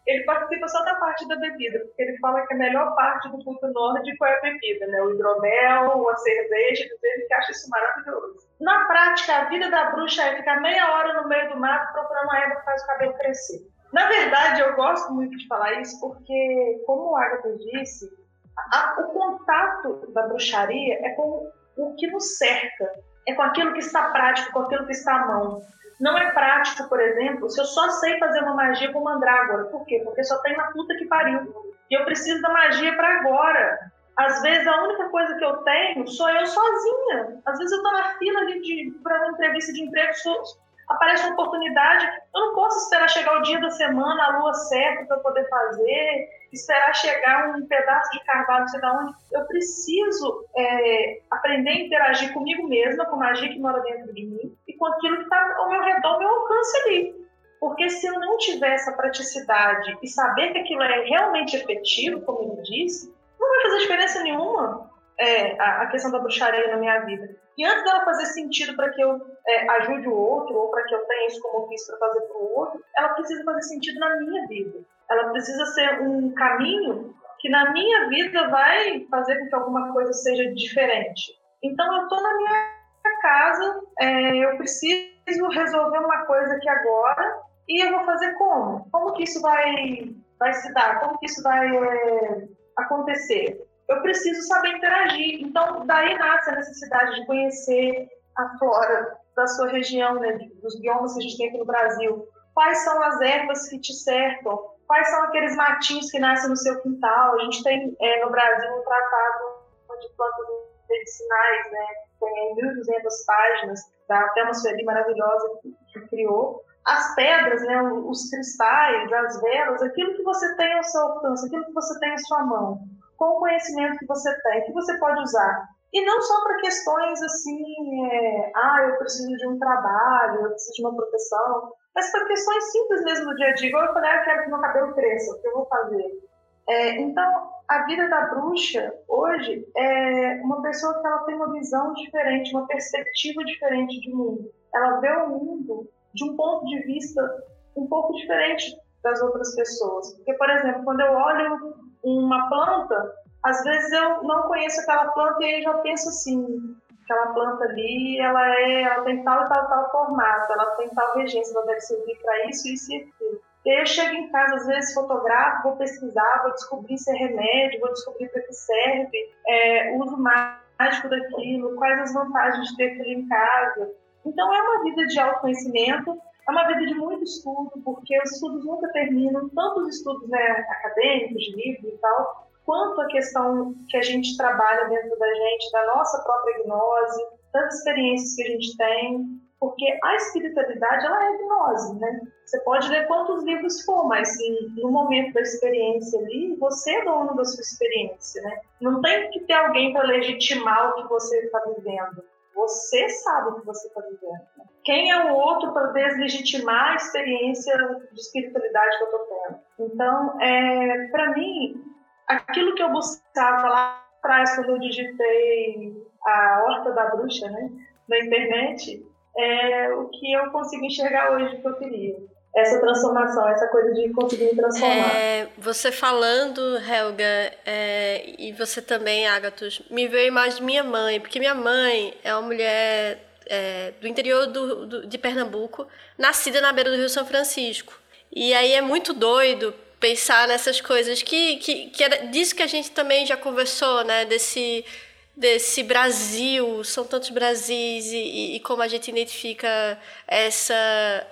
ele participa só da parte da bebida, porque ele fala que a melhor parte do culto nórdico é a bebida, né? O hidromel, a cerveja, ele que acha isso maravilhoso. Na prática, a vida da bruxa é ficar meia hora no meio do mato procurando uma erva que faz o cabelo crescer. Na verdade, eu gosto muito de falar isso porque, como o Agatha disse, a, o contato da bruxaria é com o que nos cerca, é com aquilo que está prático, com aquilo que está à mão. Não é prático, por exemplo, se eu só sei fazer uma magia com mandrágora. Por quê? Porque só tem na puta que pariu. E eu preciso da magia para agora. Às vezes a única coisa que eu tenho sou eu sozinha. Às vezes eu tô na fila ali para uma entrevista de emprego, sou, aparece uma oportunidade, eu não posso esperar chegar o dia da semana, a lua certa para poder fazer, esperar chegar um pedaço de carvalho, sei lá onde. Eu preciso é, aprender a interagir comigo mesma, com a magia que mora dentro de mim e com aquilo que está ao meu redor, ao meu alcance ali. Porque se eu não tiver essa praticidade e saber que aquilo é realmente efetivo, como ele disse, não vai fazer diferença nenhuma é, a, a, questão da bruxaria na minha vida. E antes dela fazer sentido para que eu é, ajude o outro, ou para que eu tenha isso como ofício para fazer para o outro, ela precisa fazer sentido na minha vida. Ela precisa ser um caminho que na minha vida vai fazer com que alguma coisa seja diferente. Então eu estou na minha casa, é, eu preciso resolver uma coisa aqui agora, e eu vou fazer como? Como que isso vai, vai se dar? Como que isso vai é, acontecer? eu preciso saber interagir. Então, daí nasce a necessidade de conhecer a flora da sua região, né, dos biomas que a gente tem aqui no Brasil. Quais são as ervas que te cercam? Quais são aqueles matinhos que nascem no seu quintal? A gente tem é, no Brasil um tratado de plantas medicinais, né? Tem 1.200 páginas da Termosfera maravilhosa que criou. As pedras, né, os cristais, as velas, aquilo que você tem ao seu alcance, aquilo que você tem à sua mão com o conhecimento que você tem, que você pode usar. E não só para questões assim, é, ah, eu preciso de um trabalho, eu preciso de uma proteção, mas para questões simples mesmo do dia a dia. Igual eu falei, ah, eu quero que meu cabelo cresça, o que eu vou fazer? É, então, a vida da bruxa hoje é uma pessoa que ela tem uma visão diferente, uma perspectiva diferente de mundo. Ela vê o mundo de um ponto de vista um pouco diferente das outras pessoas. Porque, por exemplo, quando eu olho uma planta, às vezes eu não conheço aquela planta e já penso assim, aquela planta ali, ela é, ela tem tal e tal tal formato, ela tem tal regência, ela deve servir para isso, isso e aquilo. E aí eu chego em casa, às vezes fotografo, vou pesquisar, vou descobrir se é remédio, vou descobrir para que serve, é, uso mágico daquilo, quais as vantagens de ter aquilo em casa. Então é uma vida de autoconhecimento, é uma vida de muito estudo, porque os estudos nunca terminam, tanto os estudos né, acadêmicos, de livros e tal, quanto a questão que a gente trabalha dentro da gente, da nossa própria gnose, tantas experiências que a gente tem, porque a espiritualidade ela é gnose, né? Você pode ler quantos livros for, mas no momento da experiência ali, você é dono da sua experiência, né? Não tem que ter alguém para legitimar o que você está vivendo. Você sabe o que você está vivendo. Né? Quem é o outro para deslegitimar a experiência de espiritualidade que eu estou tendo? Então, é, para mim, aquilo que eu buscava lá atrás, quando eu digitei a Horta da Bruxa né, na internet, é o que eu consigo enxergar hoje que eu queria essa transformação, essa coisa de conseguir me transformar. É, você falando, Helga, é, e você também, Agatos, me veio a imagem de minha mãe, porque minha mãe é uma mulher é, do interior do, do, de Pernambuco, nascida na beira do Rio São Francisco. E aí é muito doido pensar nessas coisas que, que, que era disso que a gente também já conversou, né? Desse desse Brasil, são tantos Brasis e, e, como a gente identifica essa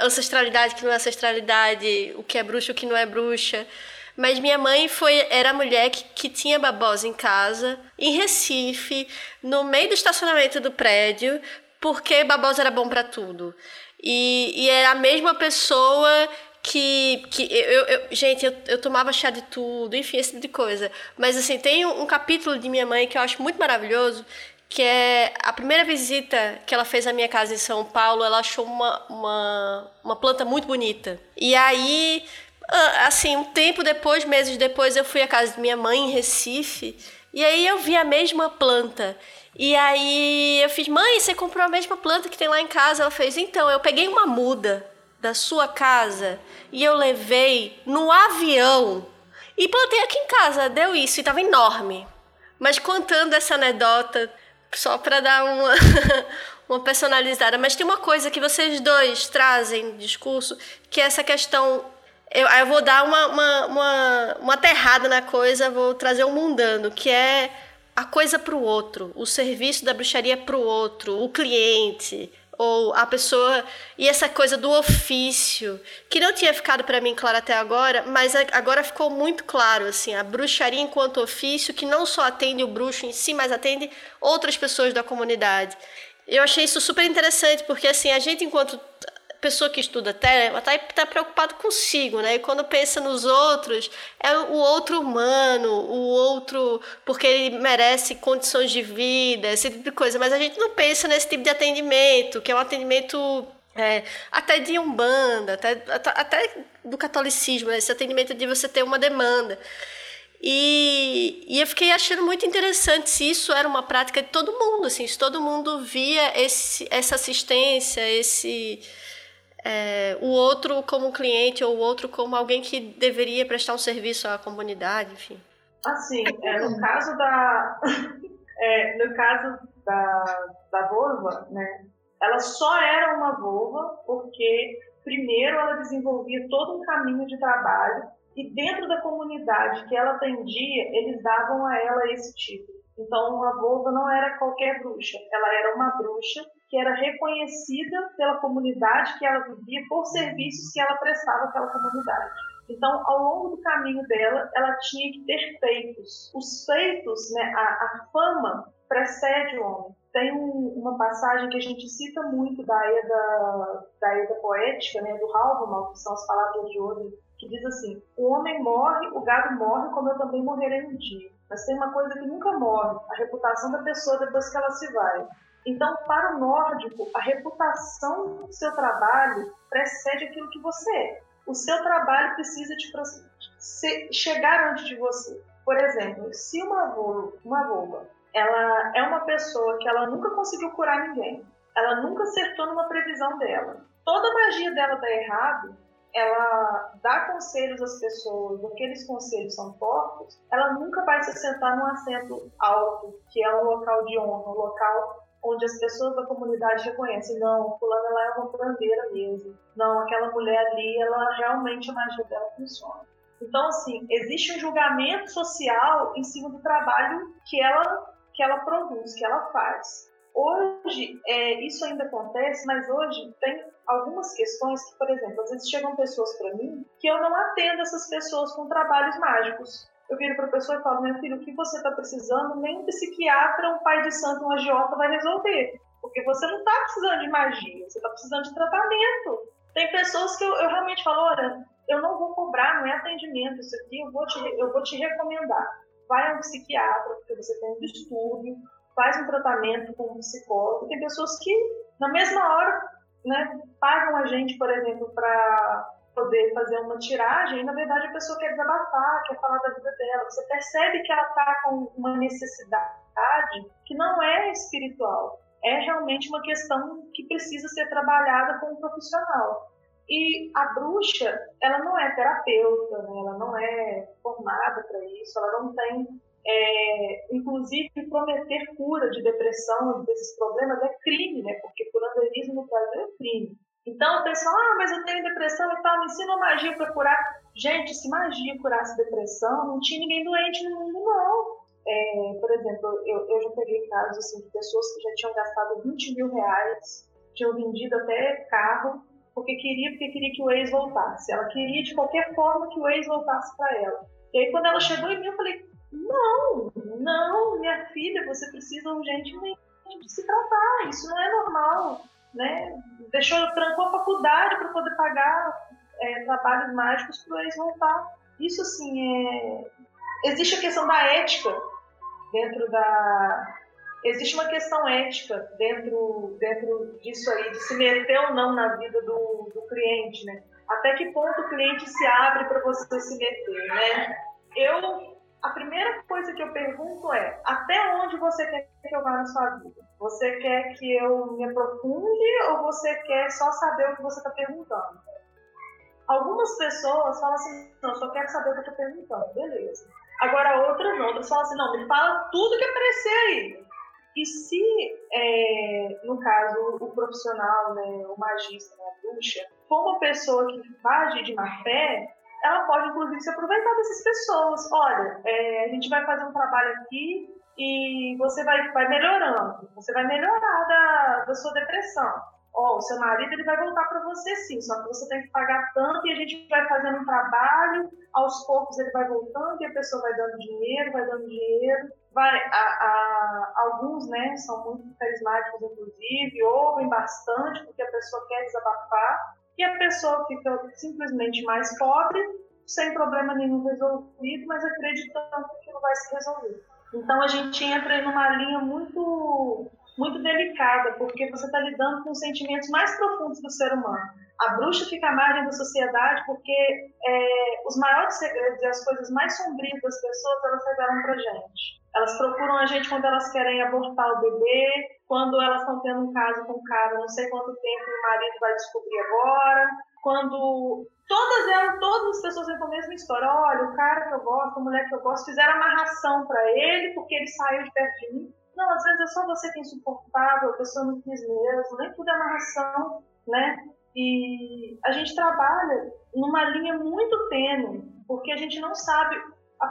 ancestralidade que não é ancestralidade, o que é bruxa, o que não é bruxa. Mas minha mãe foi era a mulher que, que tinha babosa em casa, em Recife, no meio do estacionamento do prédio, porque babosa era bom para tudo. E, e era a mesma pessoa que. que eu, eu- gente, eu, eu tomava chá de tudo, enfim, esse tipo de coisa. Mas assim, tem um, um capítulo de minha mãe que eu acho muito maravilhoso, que é a primeira visita que ela fez à minha casa em São Paulo, ela achou uma, uma, uma planta muito bonita. E aí, assim, um tempo depois, meses depois, eu fui à casa de minha mãe em Recife, e aí eu vi a mesma planta. E aí eu fiz, mãe, você comprou a mesma planta que tem lá em casa? Ela fez, então, eu peguei uma muda da sua casa e eu levei no avião e plantei aqui em casa. Deu isso e tava enorme. Mas contando essa anedota, só para dar uma, uma personalizada, mas tem uma coisa que vocês dois trazem discurso, que é essa questão. Eu, eu vou dar uma, uma, uma, uma aterrada na coisa, vou trazer um mundano, que é a coisa para o outro, o serviço da bruxaria para o outro, o cliente, ou a pessoa e essa coisa do ofício que não tinha ficado para mim claro até agora, mas agora ficou muito claro assim, a bruxaria enquanto ofício que não só atende o bruxo em si, mas atende outras pessoas da comunidade. Eu achei isso super interessante porque assim, a gente enquanto pessoa que estuda tele, está tá preocupado consigo, né? E quando pensa nos outros, é o outro humano, o outro porque ele merece condições de vida, esse tipo de coisa. Mas a gente não pensa nesse tipo de atendimento, que é um atendimento é, até de umbanda, até, até, até do catolicismo, né? esse atendimento de você ter uma demanda. E, e eu fiquei achando muito interessante se isso era uma prática de todo mundo, assim, se todo mundo via esse, essa assistência, esse é, o outro como cliente ou o outro como alguém que deveria prestar um serviço à comunidade, enfim. Assim, é, no caso da. é, no caso da, da vulva, né? Ela só era uma vulva porque, primeiro, ela desenvolvia todo um caminho de trabalho e, dentro da comunidade que ela atendia, eles davam a ela esse título. Então, uma vulva não era qualquer bruxa, ela era uma bruxa que era reconhecida pela comunidade que ela vivia por serviços que ela prestava àquela comunidade. Então, ao longo do caminho dela, ela tinha que ter feitos. Os feitos, né, a, a fama precede o homem. Tem um, uma passagem que a gente cita muito da Eda, da Eda poética, né, do Halbermal, que são as palavras de ouro, que diz assim: O homem morre, o gado morre, como eu também morrerei um dia. Mas tem uma coisa que nunca morre: a reputação da pessoa depois que ela se vai. Então, para o nórdico, a reputação do seu trabalho precede aquilo que você é. O seu trabalho precisa te chegar antes de você. Por exemplo, se uma vulva, uma vulva, ela é uma pessoa que ela nunca conseguiu curar ninguém, ela nunca acertou numa previsão dela, toda a magia dela dá errado, ela dá conselhos às pessoas, aqueles conselhos são fortes, ela nunca vai se sentar num assento alto, que é um local de honra, um local onde as pessoas da comunidade reconhecem, não, fulana ela é uma curandeira mesmo, não, aquela mulher ali, ela realmente a magia dela funciona. Então, assim, existe um julgamento social em cima do trabalho que ela, que ela produz, que ela faz. Hoje, é, isso ainda acontece, mas hoje tem algumas questões que, por exemplo, às vezes chegam pessoas para mim que eu não atendo essas pessoas com trabalhos mágicos. Eu viro para a pessoa e falo, meu filho, o que você está precisando, nem um psiquiatra, um pai de santo, um agiota vai resolver. Porque você não está precisando de magia, você está precisando de tratamento. Tem pessoas que eu, eu realmente falo, olha, eu não vou cobrar, não é atendimento, isso aqui eu vou te, eu vou te recomendar. Vai a um psiquiatra, porque você tem um distúrbio, faz um tratamento com um psicólogo. Tem pessoas que, na mesma hora, né, pagam a gente, por exemplo, para poder fazer uma tiragem, e na verdade a pessoa quer desabafar, quer falar da vida dela. Você percebe que ela está com uma necessidade que não é espiritual, é realmente uma questão que precisa ser trabalhada com um profissional. E a bruxa, ela não é terapeuta, né? ela não é formada para isso, ela não tem. É, inclusive, prometer cura de depressão, desses problemas, é crime, né? Porque curanderismo no Brasil é crime. Então, o pessoal, ah, mas eu tenho depressão e tal, me ensina magia para curar. Gente, se magia curasse depressão, não tinha ninguém doente no mundo, não. É, por exemplo, eu, eu já peguei casos assim, de pessoas que já tinham gastado 20 mil reais, tinham vendido até carro, porque queria, porque queria que o ex voltasse. Ela queria de qualquer forma que o ex voltasse para ela. E aí, quando ela chegou em mim, eu falei: não, não, minha filha, você precisa urgentemente se tratar, isso não é normal. Né? Deixou, trancou a faculdade para poder pagar é, trabalhos mágicos para eles voltar. Isso, assim, é... existe a questão da ética dentro da. Existe uma questão ética dentro, dentro disso aí, de se meter ou não na vida do, do cliente, né? Até que ponto o cliente se abre para você se meter, né? Eu, a primeira coisa que eu pergunto é, até onde você quer que eu vá na sua vida? Você quer que eu me aprofunde ou você quer só saber o que você está perguntando? Algumas pessoas falam assim, não, só quero saber o que eu estou perguntando, beleza. Agora outras não, outras falam assim, não, me fala tudo que aparecer aí. E se, é, no caso, o profissional, né, o magista, né, a bruxa, for uma pessoa que age de má fé, ela pode, inclusive, se aproveitar dessas pessoas. Olha, é, a gente vai fazer um trabalho aqui e você vai, vai melhorando. Você vai melhorar da, da sua depressão. Ó, oh, o seu marido ele vai voltar para você sim, só que você tem que pagar tanto e a gente vai fazendo um trabalho, aos poucos ele vai voltando e a pessoa vai dando dinheiro, vai dando dinheiro. Vai, a, a, alguns né, são muito carismáticos, inclusive, ouvem bastante porque a pessoa quer desabafar e a pessoa fica simplesmente mais pobre, sem problema nenhum resolvido, mas acreditando que aquilo vai se resolver. Então a gente entra em uma linha muito muito delicada, porque você está lidando com os sentimentos mais profundos do ser humano. A bruxa fica à margem da sociedade porque é, os maiores segredos e as coisas mais sombrias das pessoas elas revelam para gente. Elas procuram a gente quando elas querem abortar o bebê, quando elas estão tendo um caso com um cara, não sei quanto tempo o marido vai descobrir agora, quando todas elas, todas as pessoas com a mesma história. Olha, o cara que eu gosto, a mulher que eu gosto, fizeram amarração para ele porque ele saiu de perto de mim. Não, às vezes é só você que é insuportável, a pessoa não quis mesmo, nem tudo é amarração, né? E a gente trabalha numa linha muito tênue, porque a gente não sabe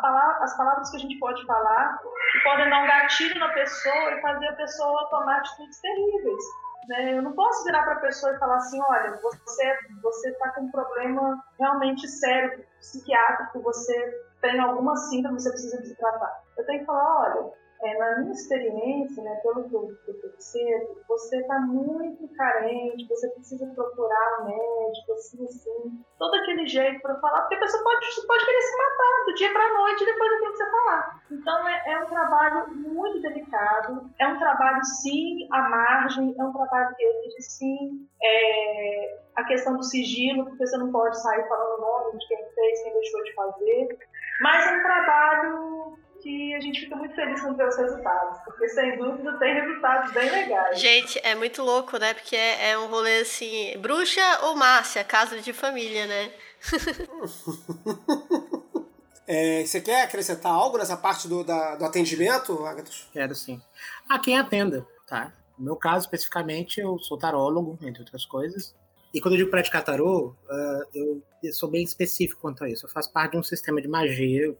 palavra, as palavras que a gente pode falar, que podem dar um gatilho na pessoa e fazer a pessoa tomar atitudes terríveis. Né? Eu não posso virar para a pessoa e falar assim, olha, você você está com um problema realmente sério, psiquiátrico, você tem alguma síndrome, você precisa se tratar. Eu tenho que falar, olha, é, na minha experiência, né, pelo que eu, percebo, você está muito carente, você precisa procurar um médico, assim, assim, todo aquele jeito para falar, porque a pessoa pode, pode querer se matar do dia para a noite depois daquilo que você falar. Então é, é, um trabalho muito delicado, é um trabalho sim à margem, é um trabalho que exige sim é, a questão do sigilo, porque você não pode sair falando o nome de quem fez, quem deixou de fazer, mas é um trabalho que a gente fica muito feliz com os resultados, porque sem dúvida tem resultados bem legais. Gente, é muito louco, né? Porque é, é um rolê assim, bruxa ou Márcia, casa de família, né? é, você quer acrescentar algo nessa parte do, da, do atendimento, Agatos? Quero sim. Ah, quem atenda, tá? No meu caso, especificamente, eu sou tarólogo, entre outras coisas. E quando eu digo praticar tarô, uh, eu, eu, sou bem específico quanto a isso. Eu faço parte de um sistema de magia,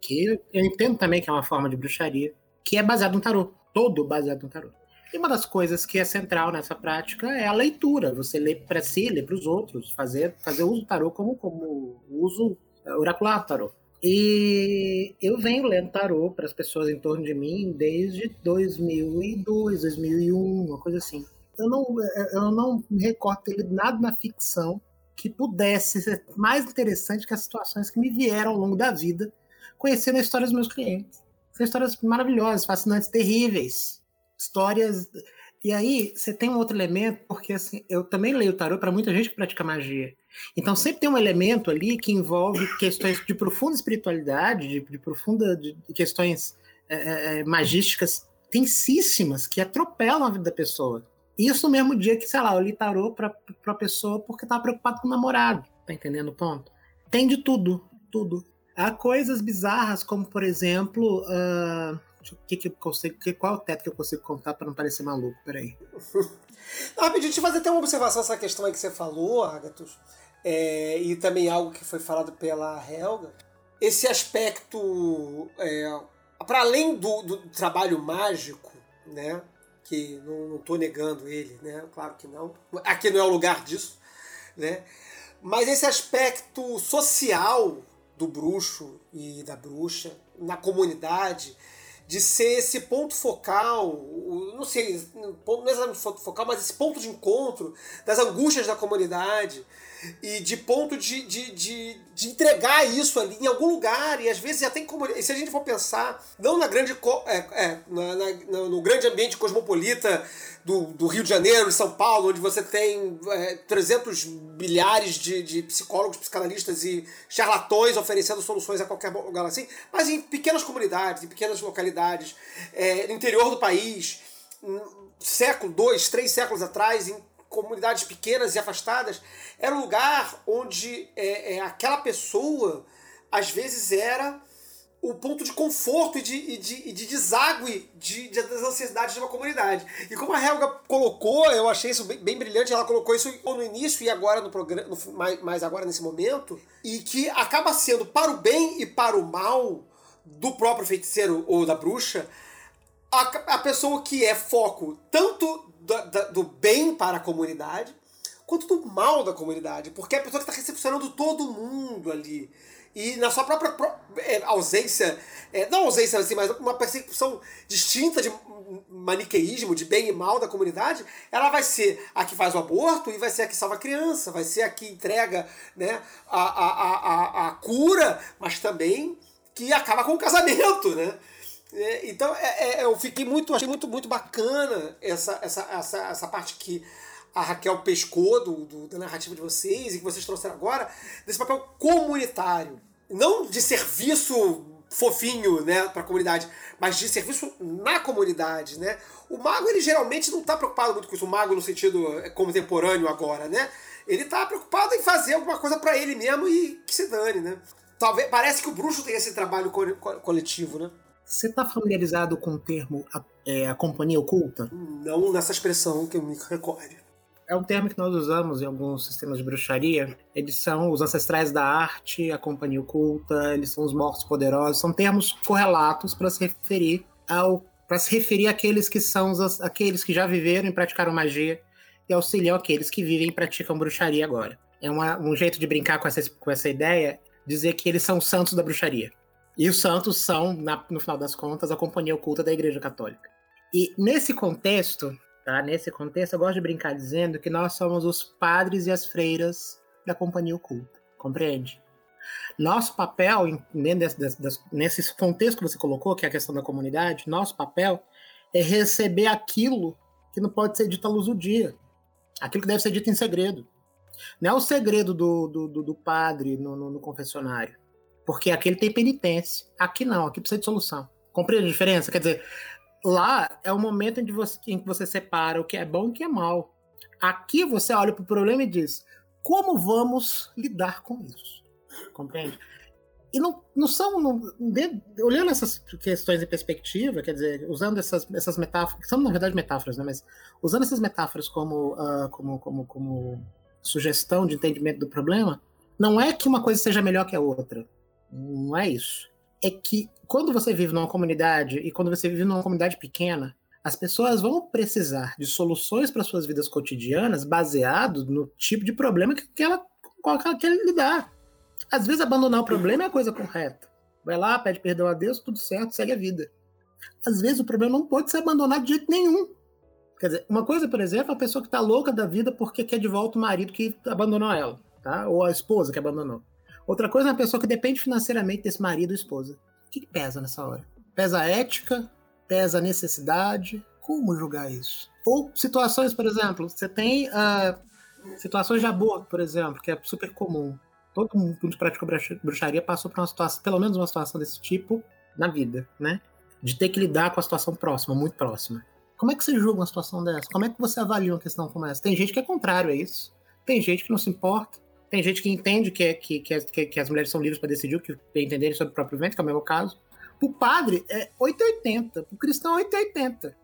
que eu entendo também que é uma forma de bruxaria, que é baseado no tarô. Todo baseado no tarô. E uma das coisas que é central nessa prática é a leitura. Você lê para si, lê para os outros, fazer, fazer uso do tarô como, como uso oracular do tarô. E eu venho lendo tarô para as pessoas em torno de mim desde 2002, 2001, uma coisa assim eu não, eu não me recordo ter lido nada na ficção que pudesse ser mais interessante que as situações que me vieram ao longo da vida, conhecendo a história dos meus clientes. São histórias maravilhosas, fascinantes, terríveis. Histórias. E aí, você tem um outro elemento, porque assim, eu também leio o tarô para muita gente que pratica magia. Então, sempre tem um elemento ali que envolve questões de profunda espiritualidade, de, de profunda de questões é, é, magísticas tensíssimas que atropelam a vida da pessoa. Isso no mesmo dia que, sei lá, eu li tarô pra, pra pessoa porque tava preocupado com o namorado. Tá entendendo o ponto? Tem de tudo, tudo. Há coisas bizarras, como, por exemplo, uh, que que eu consigo, que, qual é o teto que eu consigo contar para não parecer maluco? Peraí. Rapidinho, deixa eu fazer até uma observação essa questão aí que você falou, Agatus, é, e também algo que foi falado pela Helga. Esse aspecto, é, para além do, do trabalho mágico, né? Que não estou negando ele, né? Claro que não. Aqui não é o lugar disso, né? Mas esse aspecto social do bruxo e da bruxa na comunidade, de ser esse ponto focal, não sei, não é exatamente focal, mas esse ponto de encontro das angústias da comunidade, e de ponto de, de, de, de, entregar isso ali em algum lugar, e às vezes já tem como. Se a gente for pensar, não na grande. É, é, na, na, no grande ambiente cosmopolita do, do Rio de Janeiro, de São Paulo, onde você tem é, 300 bilhares de, de psicólogos, psicanalistas e charlatões oferecendo soluções a qualquer lugar assim, mas em pequenas comunidades, em pequenas localidades, é, no interior do país, um século, dois, três séculos atrás, em comunidades pequenas e afastadas, era um lugar onde é, é, aquela pessoa, às vezes, era o ponto de conforto e de, e de, e de deságue de, de, das ansiedades de uma comunidade. E como a Helga colocou, eu achei isso bem, bem brilhante, ela colocou isso no início e agora no programa, no, mais, mais agora nesse momento, e que acaba sendo para o bem e para o mal do próprio feiticeiro ou da bruxa, a, a pessoa que é foco tanto do, do bem para a comunidade, quanto do mal da comunidade, porque é a pessoa que está recepcionando todo mundo ali. E na sua própria é, ausência, é, não ausência assim, mas uma percepção distinta de maniqueísmo, de bem e mal da comunidade, ela vai ser a que faz o aborto e vai ser a que salva a criança, vai ser a que entrega né, a, a, a, a cura, mas também que acaba com o casamento, né? É, então é, é, eu fiquei muito, achei muito, muito bacana essa, essa, essa, essa parte que a Raquel pescou do, do, da narrativa de vocês e que vocês trouxeram agora, desse papel comunitário. Não de serviço fofinho né, para a comunidade, mas de serviço na comunidade. Né? O mago ele geralmente não está preocupado muito com isso, o mago no sentido é, contemporâneo agora, né? Ele está preocupado em fazer alguma coisa para ele mesmo e que se dane, né? Talvez, parece que o bruxo tem esse trabalho co coletivo, né? Você está familiarizado com o termo a, é, a companhia oculta? Não nessa expressão que eu me recorde. É um termo que nós usamos em alguns sistemas de bruxaria. Eles são os ancestrais da arte, a companhia oculta, eles são os mortos poderosos. São termos correlatos para se referir ao para se referir àqueles que são os, aqueles que já viveram e praticaram magia e auxiliam aqueles que vivem e praticam bruxaria agora. É uma, um jeito de brincar com essa, com essa ideia, dizer que eles são santos da bruxaria. E os santos são, na, no final das contas, a companhia oculta da Igreja Católica. E nesse contexto, tá? Nesse contexto, eu gosto de brincar dizendo que nós somos os padres e as freiras da companhia oculta. Compreende? Nosso papel, nesse contexto que você colocou, que é a questão da comunidade, nosso papel é receber aquilo que não pode ser dito à luz do dia. Aquilo que deve ser dito em segredo. Não é o segredo do, do, do padre no, no, no confessionário porque aqui ele tem penitência. Aqui não, aqui precisa de solução. Compreende a diferença? Quer dizer, lá é o momento em, você, em que você separa o que é bom e o que é mal. Aqui você olha para o problema e diz: como vamos lidar com isso? Compreende? E não, não são. Não, de, olhando essas questões em perspectiva, quer dizer, usando essas, essas metáforas, que são na verdade metáforas, né? Mas usando essas metáforas como, uh, como, como, como sugestão de entendimento do problema, não é que uma coisa seja melhor que a outra. Não é isso. É que quando você vive numa comunidade e quando você vive numa comunidade pequena, as pessoas vão precisar de soluções para suas vidas cotidianas baseado no tipo de problema que ela, com que ela quer lidar. Às vezes abandonar o problema é a coisa correta. Vai lá, pede perdão a Deus, tudo certo, segue a vida. Às vezes o problema não pode ser abandonado de jeito nenhum. Quer dizer, uma coisa, por exemplo, é a pessoa que está louca da vida porque quer de volta o marido que abandonou ela, tá? Ou a esposa que abandonou. Outra coisa é uma pessoa que depende financeiramente desse marido ou esposa. O que, pesa nessa hora? Pesa a ética? Pesa a necessidade? Como julgar isso? Ou situações, por exemplo, você tem uh, situações de aborto, por exemplo, que é super comum. Todo mundo que pratica bruxaria passou por uma situação, pelo menos uma situação desse tipo na vida, né? De ter que lidar com a situação próxima, muito próxima. Como é que você julga uma situação dessa? Como é que você avalia uma questão como essa? Tem gente que é contrário a isso. Tem gente que não se importa. Tem gente que entende que, que, que, que as mulheres são livres para decidir o que entenderem sobre o próprio vento, que é o meu caso. Para o padre é 880, para o cristão é 880.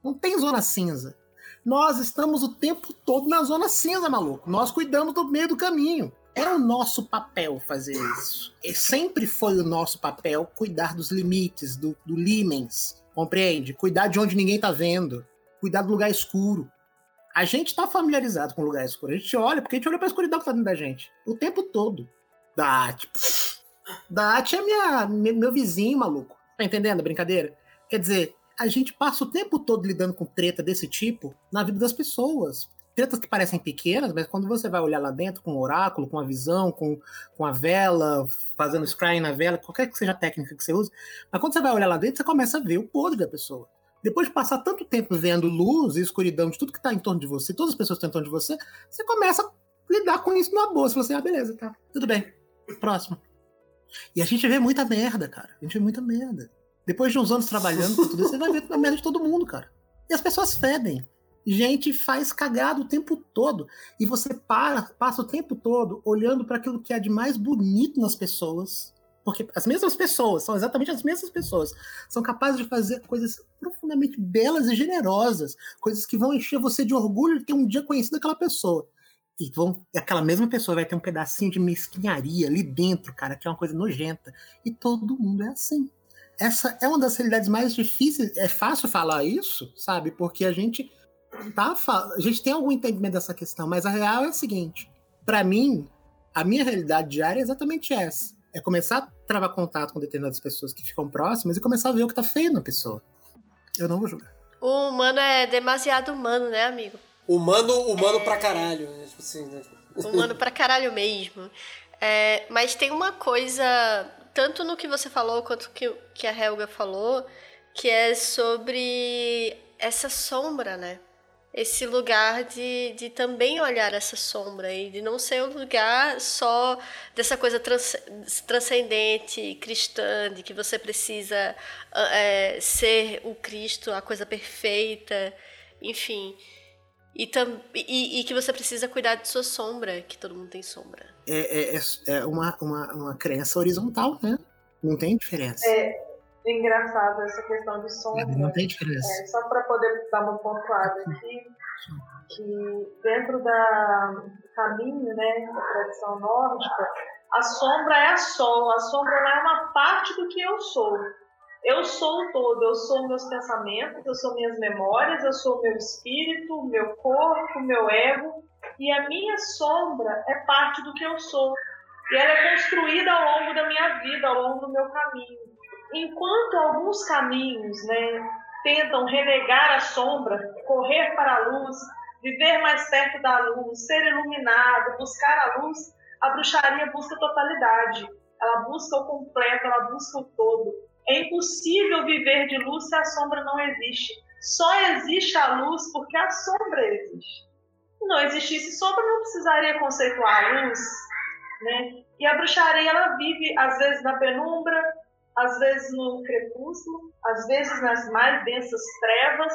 Não tem zona cinza. Nós estamos o tempo todo na zona cinza, maluco. Nós cuidamos do meio do caminho. Era o nosso papel fazer isso. E sempre foi o nosso papel cuidar dos limites, do, do limens. Compreende? Cuidar de onde ninguém tá vendo. Cuidar do lugar escuro. A gente está familiarizado com o lugar escuro. A gente olha, porque a gente olha pra escuridão que tá dentro da gente. O tempo todo. Dart. Dart é minha, meu vizinho, maluco. Tá entendendo a brincadeira? Quer dizer, a gente passa o tempo todo lidando com treta desse tipo na vida das pessoas. tretas que parecem pequenas, mas quando você vai olhar lá dentro com o oráculo, com a visão, com, com a vela, fazendo scrying na vela, qualquer que seja a técnica que você use, mas quando você vai olhar lá dentro, você começa a ver o podre da pessoa. Depois de passar tanto tempo vendo luz e escuridão de tudo que está em torno de você, todas as pessoas que estão em torno de você, você começa a lidar com isso numa boa. Você fala assim, ah, beleza, tá, tudo bem. Próximo. E a gente vê muita merda, cara. A gente vê muita merda. Depois de uns anos trabalhando com tudo isso, você vai ver a merda de todo mundo, cara. E as pessoas fedem. Gente faz cagado o tempo todo. E você para, passa o tempo todo olhando para aquilo que é de mais bonito nas pessoas. Porque as mesmas pessoas, são exatamente as mesmas pessoas, são capazes de fazer coisas profundamente belas e generosas, coisas que vão encher você de orgulho de ter um dia conhecido aquela pessoa. E vão, e aquela mesma pessoa vai ter um pedacinho de mesquinharia ali dentro, cara, que é uma coisa nojenta. E todo mundo é assim. Essa é uma das realidades mais difíceis. É fácil falar isso, sabe? Porque a gente tá, a gente tem algum entendimento dessa questão, mas a real é a seguinte: para mim, a minha realidade diária é exatamente essa. É começar a travar contato com determinadas pessoas que ficam próximas e começar a ver o que tá feio na pessoa. Eu não vou julgar. O humano é demasiado humano, né, amigo? Humano, humano é... pra caralho. Né? Tipo assim, né? Humano pra caralho mesmo. É, mas tem uma coisa, tanto no que você falou quanto que, que a Helga falou, que é sobre essa sombra, né? Esse lugar de, de também olhar essa sombra e de não ser um lugar só dessa coisa trans, transcendente, cristã, de que você precisa é, ser o Cristo, a coisa perfeita, enfim. E, tam, e, e, que você precisa cuidar de sua sombra, que todo mundo tem sombra. É, é, é uma, uma, uma crença horizontal, né? Não tem diferença. É, é engraçado essa questão de sombra. Não tem diferença. É, só para poder dar uma pontuada aqui, que dentro da, do caminho, né, da tradição nórdica, a sombra é a sol, a sombra é uma parte do que eu sou. Eu sou o todo, eu sou meus pensamentos, eu sou minhas memórias, eu sou meu espírito, meu corpo, meu ego, e a minha sombra é parte do que eu sou. E ela é construída ao longo da minha vida, ao longo do meu caminho enquanto alguns caminhos né, tentam renegar a sombra, correr para a luz, viver mais perto da luz, ser iluminado, buscar a luz, a bruxaria busca a totalidade. Ela busca o completo, ela busca o todo. É impossível viver de luz se a sombra não existe. Só existe a luz porque a sombra existe. Se não existisse sombra, não precisaria conceituar a luz. Né? E a bruxaria ela vive, às vezes, na penumbra, às vezes no crepúsculo, às vezes nas mais densas trevas.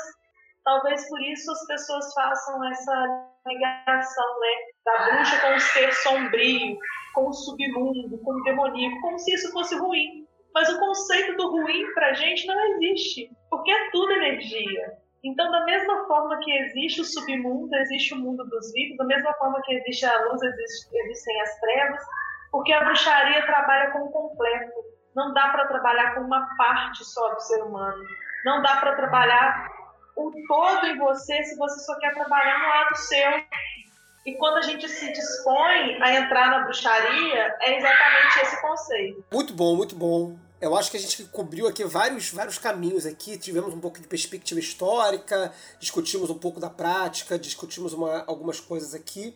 Talvez por isso as pessoas façam essa negação né, da bruxa com o ser sombrio, com o submundo, com o demoníaco, como se isso fosse ruim. Mas o conceito do ruim para a gente não existe, porque é tudo energia. Então, da mesma forma que existe o submundo, existe o mundo dos vivos, da mesma forma que existe a luz, existe, existem as trevas, porque a bruxaria trabalha com o completo. Não dá para trabalhar com uma parte só do ser humano. Não dá para trabalhar o todo em você se você só quer trabalhar no lado seu. E quando a gente se dispõe a entrar na bruxaria, é exatamente esse conceito. Muito bom, muito bom. Eu acho que a gente cobriu aqui vários, vários caminhos aqui. Tivemos um pouco de perspectiva histórica, discutimos um pouco da prática, discutimos uma, algumas coisas aqui.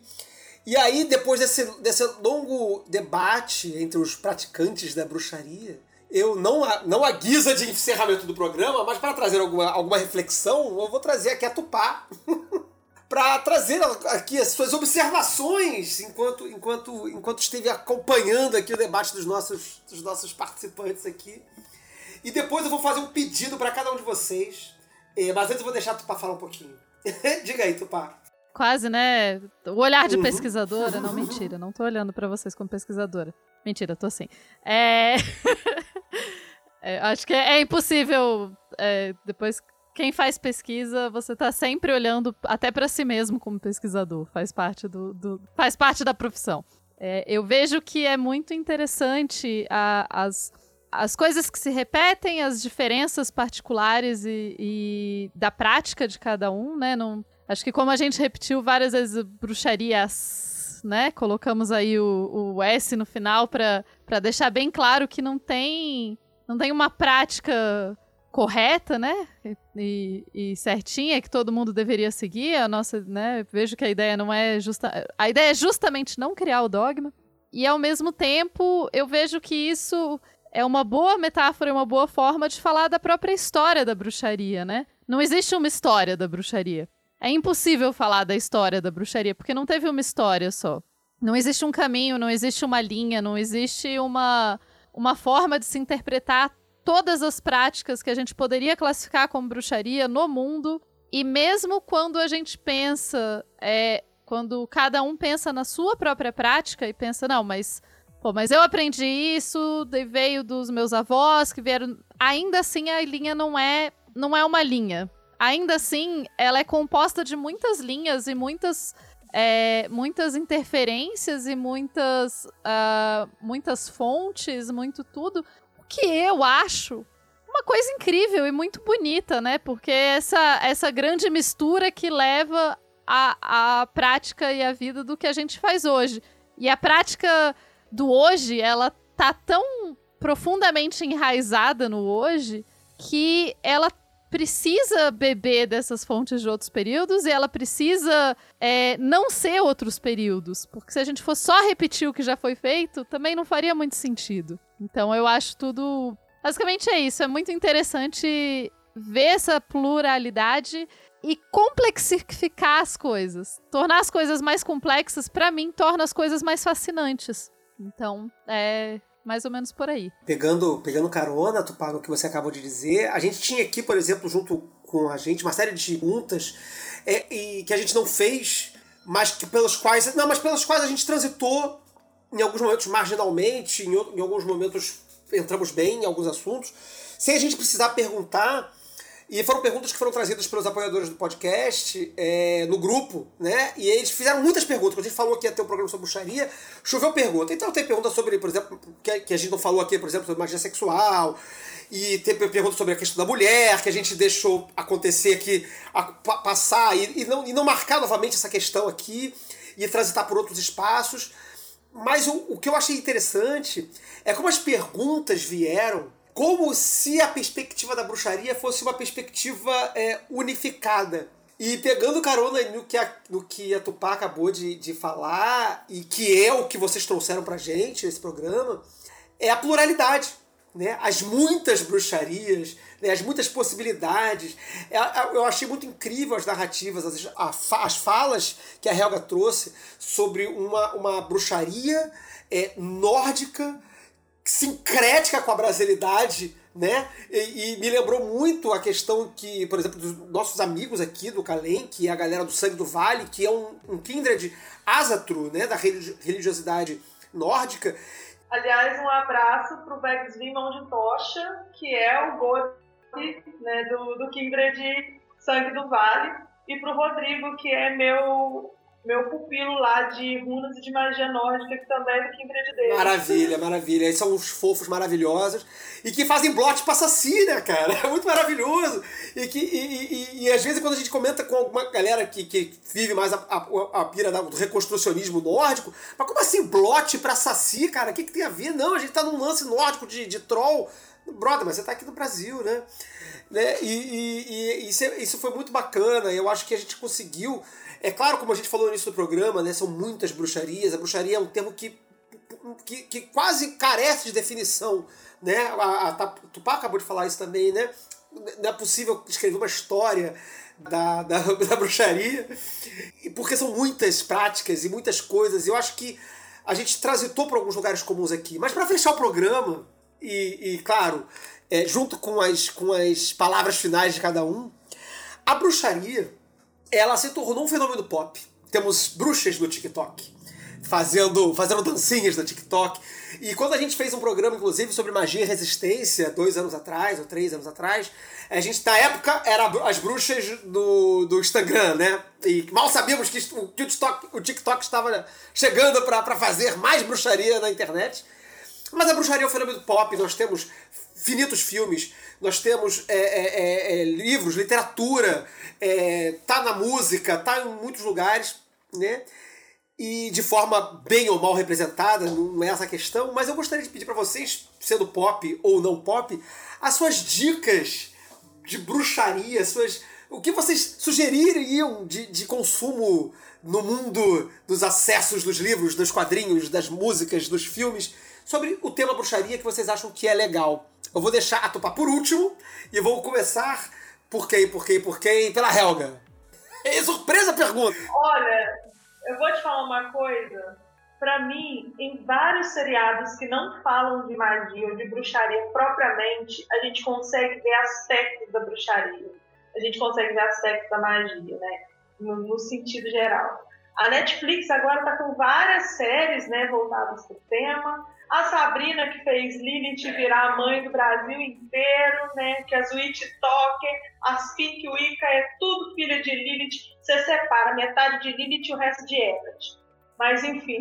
E aí, depois desse, desse longo debate entre os praticantes da bruxaria, eu não, não a guisa de encerramento do programa, mas para trazer alguma, alguma reflexão, eu vou trazer aqui a Tupá. para trazer aqui as suas observações enquanto, enquanto, enquanto esteve acompanhando aqui o debate dos nossos, dos nossos participantes aqui. E depois eu vou fazer um pedido para cada um de vocês. Eh, mas antes eu vou deixar a Tupá falar um pouquinho. Diga aí, Tupá quase, né? O olhar de uhum. pesquisadora. Não, mentira, não tô olhando para vocês como pesquisadora. Mentira, tô sim. É... é acho que é, é impossível. É, depois, quem faz pesquisa, você tá sempre olhando até para si mesmo como pesquisador. Faz parte do, do faz parte da profissão. É, eu vejo que é muito interessante a, as as coisas que se repetem, as diferenças particulares e, e, da prática de cada um, né? Não, Acho que como a gente repetiu várias vezes bruxarias, né? Colocamos aí o, o S no final para deixar bem claro que não tem não tem uma prática correta, né? E, e, certinha que todo mundo deveria seguir. A nossa, né? Vejo que a ideia não é justa. A ideia é justamente não criar o dogma. E ao mesmo tempo, eu vejo que isso é uma boa metáfora e uma boa forma de falar da própria história da bruxaria, né? Não existe uma história da bruxaria. É impossível falar da história da bruxaria, porque não teve uma história só. Não existe um caminho, não existe uma linha, não existe uma, uma forma de se interpretar todas as práticas que a gente poderia classificar como bruxaria no mundo. E mesmo quando a gente pensa, é, quando cada um pensa na sua própria prática e pensa, não, mas, pô, mas eu aprendi isso, veio dos meus avós que vieram. Ainda assim, a linha não é, não é uma linha. Ainda assim, ela é composta de muitas linhas e muitas. É, muitas interferências e muitas, uh, muitas fontes, muito tudo, que eu acho uma coisa incrível e muito bonita, né? Porque essa, essa grande mistura que leva a, a prática e a vida do que a gente faz hoje. E a prática do hoje, ela tá tão profundamente enraizada no hoje que ela precisa beber dessas fontes de outros períodos e ela precisa é, não ser outros períodos. Porque se a gente for só repetir o que já foi feito, também não faria muito sentido. Então eu acho tudo. Basicamente é isso. É muito interessante ver essa pluralidade e complexificar as coisas. Tornar as coisas mais complexas, para mim, torna as coisas mais fascinantes. Então, é mais ou menos por aí. Pegando, pegando carona, Tupá, no que você acabou de dizer, a gente tinha aqui, por exemplo, junto com a gente, uma série de perguntas é, e que a gente não fez, mas que pelas quais. Não, mas pelas quais a gente transitou em alguns momentos marginalmente, em, em alguns momentos entramos bem em alguns assuntos, sem a gente precisar perguntar e foram perguntas que foram trazidas pelos apoiadores do podcast é, no grupo, né? E eles fizeram muitas perguntas. Quando a gente falou que ia ter um programa sobre bruxaria, choveu pergunta. Então tem pergunta sobre, por exemplo, que, a gente não falou aqui, por exemplo, sobre magia sexual. E tem pergunta sobre a questão da mulher, que a gente deixou acontecer aqui, a, passar e, e, não, e não marcar novamente essa questão aqui e transitar por outros espaços. Mas o, o que eu achei interessante é como as perguntas vieram como se a perspectiva da bruxaria fosse uma perspectiva é, unificada. E pegando carona no que a, no que a Tupá acabou de, de falar, e que é o que vocês trouxeram pra gente nesse programa, é a pluralidade. Né? As muitas bruxarias, né? as muitas possibilidades. É, é, eu achei muito incrível as narrativas, as, as falas que a Helga trouxe sobre uma, uma bruxaria é, nórdica sincrética com a brasilidade, né? E, e, me lembrou muito a questão que, por exemplo, dos nossos amigos aqui do Calem, que é a galera do Sangue do Vale, que é um, um kindred ásatro, né? Da religiosidade nórdica. Aliás, um abraço pro Vegsvin Mão de Tocha, que é o Gode né, do, do kindred Sangue do Vale, e pro Rodrigo, que é meu meu pupilo lá de runas e de magia nórdica, que também é do Kindred Deus. Maravilha, maravilha. Esses são uns fofos maravilhosos. E que fazem blot pra Saci, né, cara? É muito maravilhoso. E, que, e, e, e, às vezes quando a gente comenta com alguma galera que, que vive mais a, a, a pira do reconstrucionismo nórdico, mas como assim blot pra Saci, cara? O que, que tem a ver? Não, a gente tá num lance nórdico de, de troll. Brother, mas você tá aqui no Brasil, né? né? E, e, e isso, é, isso foi muito bacana. Eu acho que a gente conseguiu é claro, como a gente falou no início do programa, né, são muitas bruxarias. A bruxaria é um termo que, que, que quase carece de definição. Né? A, a, Tupá acabou de falar isso também, né? Não é possível escrever uma história da, da, da bruxaria, porque são muitas práticas e muitas coisas. Eu acho que a gente transitou por alguns lugares comuns aqui. Mas para fechar o programa, e, e claro, é, junto com as, com as palavras finais de cada um, a bruxaria ela se tornou um fenômeno pop. Temos bruxas no TikTok. Fazendo, fazendo dancinhas no TikTok. E quando a gente fez um programa, inclusive, sobre magia e resistência, dois anos atrás, ou três anos atrás, a gente, na época, era as bruxas do, do Instagram, né? E mal sabíamos que, que o, TikTok, o TikTok estava chegando para fazer mais bruxaria na internet. Mas a bruxaria é um fenômeno pop, nós temos finitos filmes, nós temos é, é, é, é, livros, literatura, é, tá na música, tá em muitos lugares, né? E de forma bem ou mal representada, não é essa a questão, mas eu gostaria de pedir para vocês, sendo pop ou não pop, as suas dicas de bruxaria, suas, o que vocês sugeririam de, de consumo no mundo dos acessos dos livros, dos quadrinhos, das músicas, dos filmes, sobre o tema bruxaria que vocês acham que é legal. Eu vou deixar a Tupá por último e vou começar por quem, por quem, por quem, pela Helga. É surpresa pergunta! Olha, eu vou te falar uma coisa. Pra mim, em vários seriados que não falam de magia ou de bruxaria propriamente, a gente consegue ver aspectos da bruxaria. A gente consegue ver aspectos da magia, né? No, no sentido geral. A Netflix agora está com várias séries né, voltadas para o tema. A Sabrina, que fez Lilith virar a mãe do Brasil inteiro, né? Que as Witch Talker, as Pink Wicca, é tudo filha de Lilith. Você separa metade de Lilith e o resto de Everett. Mas enfim.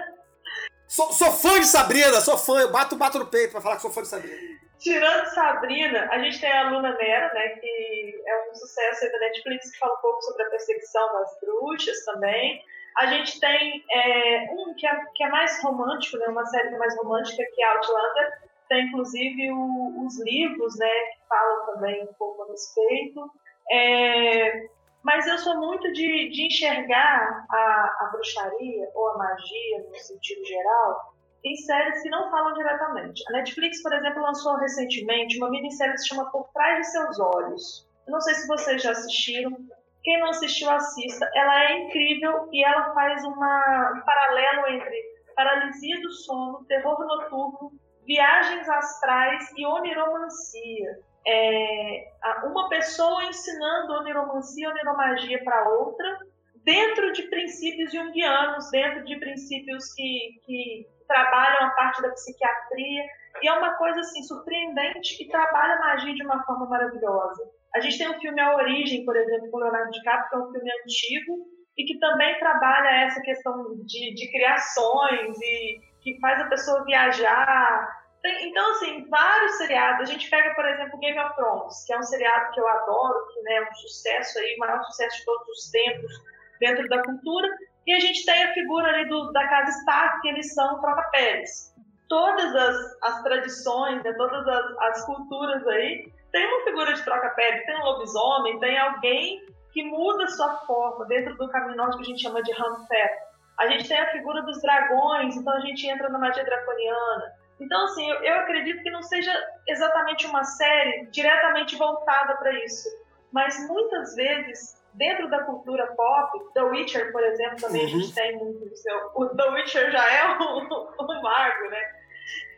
sou, sou fã de Sabrina, sou fã. Eu bato, bato no peito para falar que sou fã de Sabrina. Tirando Sabrina, a gente tem a Luna Nera, né, que é um sucesso aí da Netflix, que fala um pouco sobre a perseguição das bruxas também. A gente tem é, um que é, que é mais romântico, né, uma série mais romântica, que é Outlander. Tem, inclusive, o, os livros, né, que falam também um pouco a respeito. É, mas eu sou muito de, de enxergar a, a bruxaria ou a magia, no sentido geral, em séries que não falam diretamente. A Netflix, por exemplo, lançou recentemente uma minissérie que se chama Por Trás de Seus Olhos. Eu não sei se vocês já assistiram. Quem não assistiu, assista. Ela é incrível e ela faz uma, um paralelo entre paralisia do sono, terror noturno, viagens astrais e oniromancia. É, uma pessoa ensinando oniromancia e oniromagia para outra, dentro de princípios junguianos, dentro de princípios que, que trabalham a parte da psiquiatria. E é uma coisa assim surpreendente que trabalha a magia de uma forma maravilhosa. A gente tem o filme A Origem, por exemplo, com Leonardo DiCaprio, que é um filme antigo e que também trabalha essa questão de, de criações e que faz a pessoa viajar. Tem, então, assim, vários seriados. A gente pega, por exemplo, Game of Thrones, que é um seriado que eu adoro, que né, é um sucesso aí, o maior sucesso de todos os tempos dentro da cultura. E a gente tem a figura ali do, da casa Stark, que eles são troca-peles. Todas as, as tradições, né, todas as, as culturas aí, tem uma figura de troca-pele, tem um lobisomem, tem alguém que muda sua forma dentro do caminho norte que a gente chama de Hamfer. A gente tem a figura dos dragões, então a gente entra na magia draconiana. Então, assim, eu, eu acredito que não seja exatamente uma série diretamente voltada para isso, mas muitas vezes dentro da cultura pop, The Witcher, por exemplo, também uhum. a gente uhum. tem muito seu. O The Witcher já é um, um mago, né?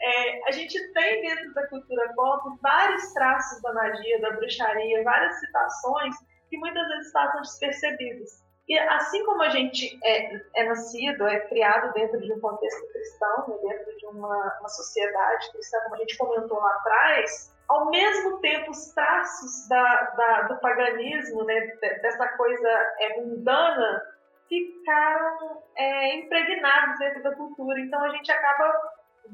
É, a gente tem dentro da cultura pop vários traços da magia, da bruxaria, várias citações que muitas vezes passam despercebidas. E assim como a gente é, é nascido, é criado dentro de um contexto cristão, né, dentro de uma, uma sociedade cristã, como a gente comentou lá atrás, ao mesmo tempo os traços da, da, do paganismo, né, dessa coisa é, mundana, ficaram é, impregnados dentro da cultura. Então a gente acaba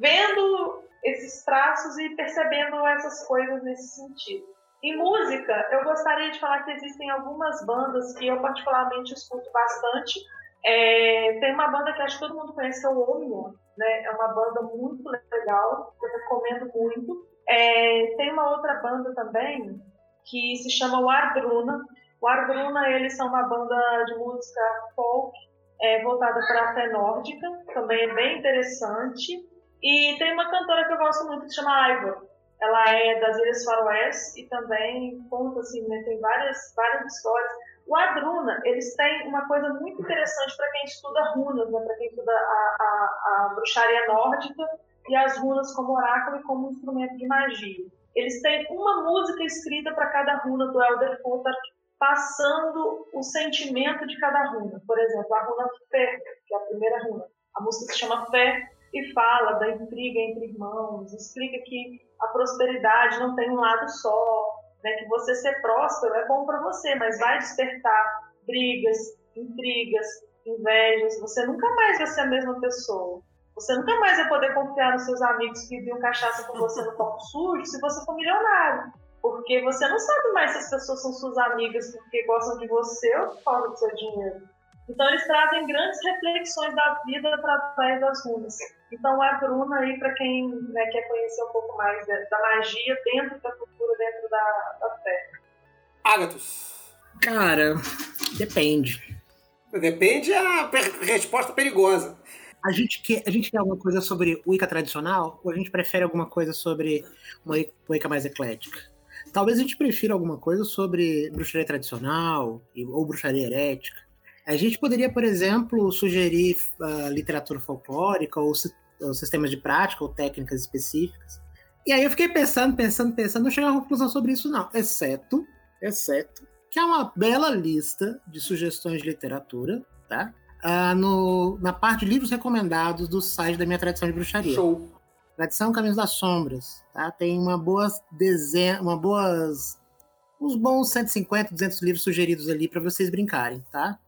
vendo esses traços e percebendo essas coisas nesse sentido. Em música, eu gostaria de falar que existem algumas bandas que eu particularmente escuto bastante. É, tem uma banda que acho que todo mundo conhece, é o Omnia, né? É uma banda muito legal, eu recomendo muito. É, tem uma outra banda também que se chama o Ardruna. O Ardruna, eles são uma banda de música folk é, voltada para a fé nórdica, também é bem interessante. E tem uma cantora que eu gosto muito que chama Ivor. Ela é das Ilhas Faroés e também conta assim, né, tem várias, várias histórias. O Adruna, eles têm uma coisa muito interessante para quem estuda runas, né, para quem estuda a, a, a bruxaria nórdica e as runas como oráculo e como instrumento de magia. Eles têm uma música escrita para cada runa do Elder Futhark, passando o sentimento de cada runa. Por exemplo, a runa Fé, que é a primeira runa. A música se chama Fé e fala da intriga entre irmãos, explica que a prosperidade não tem um lado só, né, que você ser próspero é bom para você, mas vai despertar brigas, intrigas, invejas, você nunca mais vai ser a mesma pessoa. Você nunca mais vai poder confiar nos seus amigos que viam cachaça com você no copo sujo se você for milionário. Porque você não sabe mais se as pessoas são suas amigas porque gostam de você ou por causa do seu dinheiro. Então eles trazem grandes reflexões da vida através das runas. Então a Bruna aí para quem né, quer conhecer um pouco mais da, da, magia dentro da cultura, dentro da, da fé. Agatus. Cara, depende. Depende a per- resposta perigosa. A gente, quer, a gente quer alguma coisa sobre Wicca tradicional ou a gente prefere alguma coisa sobre uma Wicca mais eclética? Talvez a gente prefira alguma coisa sobre bruxaria tradicional ou bruxaria herética. A gente poderia, por exemplo, sugerir ah, literatura folclórica ou, ou sistemas de prática ou técnicas específicas. E aí eu fiquei pensando, pensando, pensando, não cheguei a uma conclusão sobre isso não, exceto, exceto que é uma bela lista de sugestões de literatura, tá? Ah, no, na parte de livros recomendados do site da minha tradição de bruxaria. Show. Tradição Caminhos das Sombras, tá? Tem uma boa dezena, uma boas uns bons 150, 200 livros sugeridos ali para vocês brincarem, tá?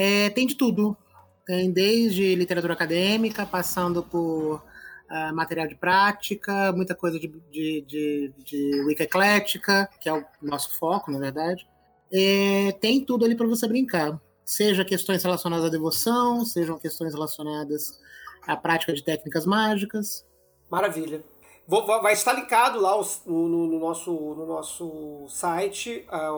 É, tem de tudo. Tem desde literatura acadêmica, passando por ah, material de prática, muita coisa de, de, de, de Wicca eclética, que é o nosso foco, na verdade. É, tem tudo ali para você brincar. Seja questões relacionadas à devoção, sejam questões relacionadas à prática de técnicas mágicas. Maravilha. Vou- vai estar linkado lá no, no- no nosso, no nosso site ah,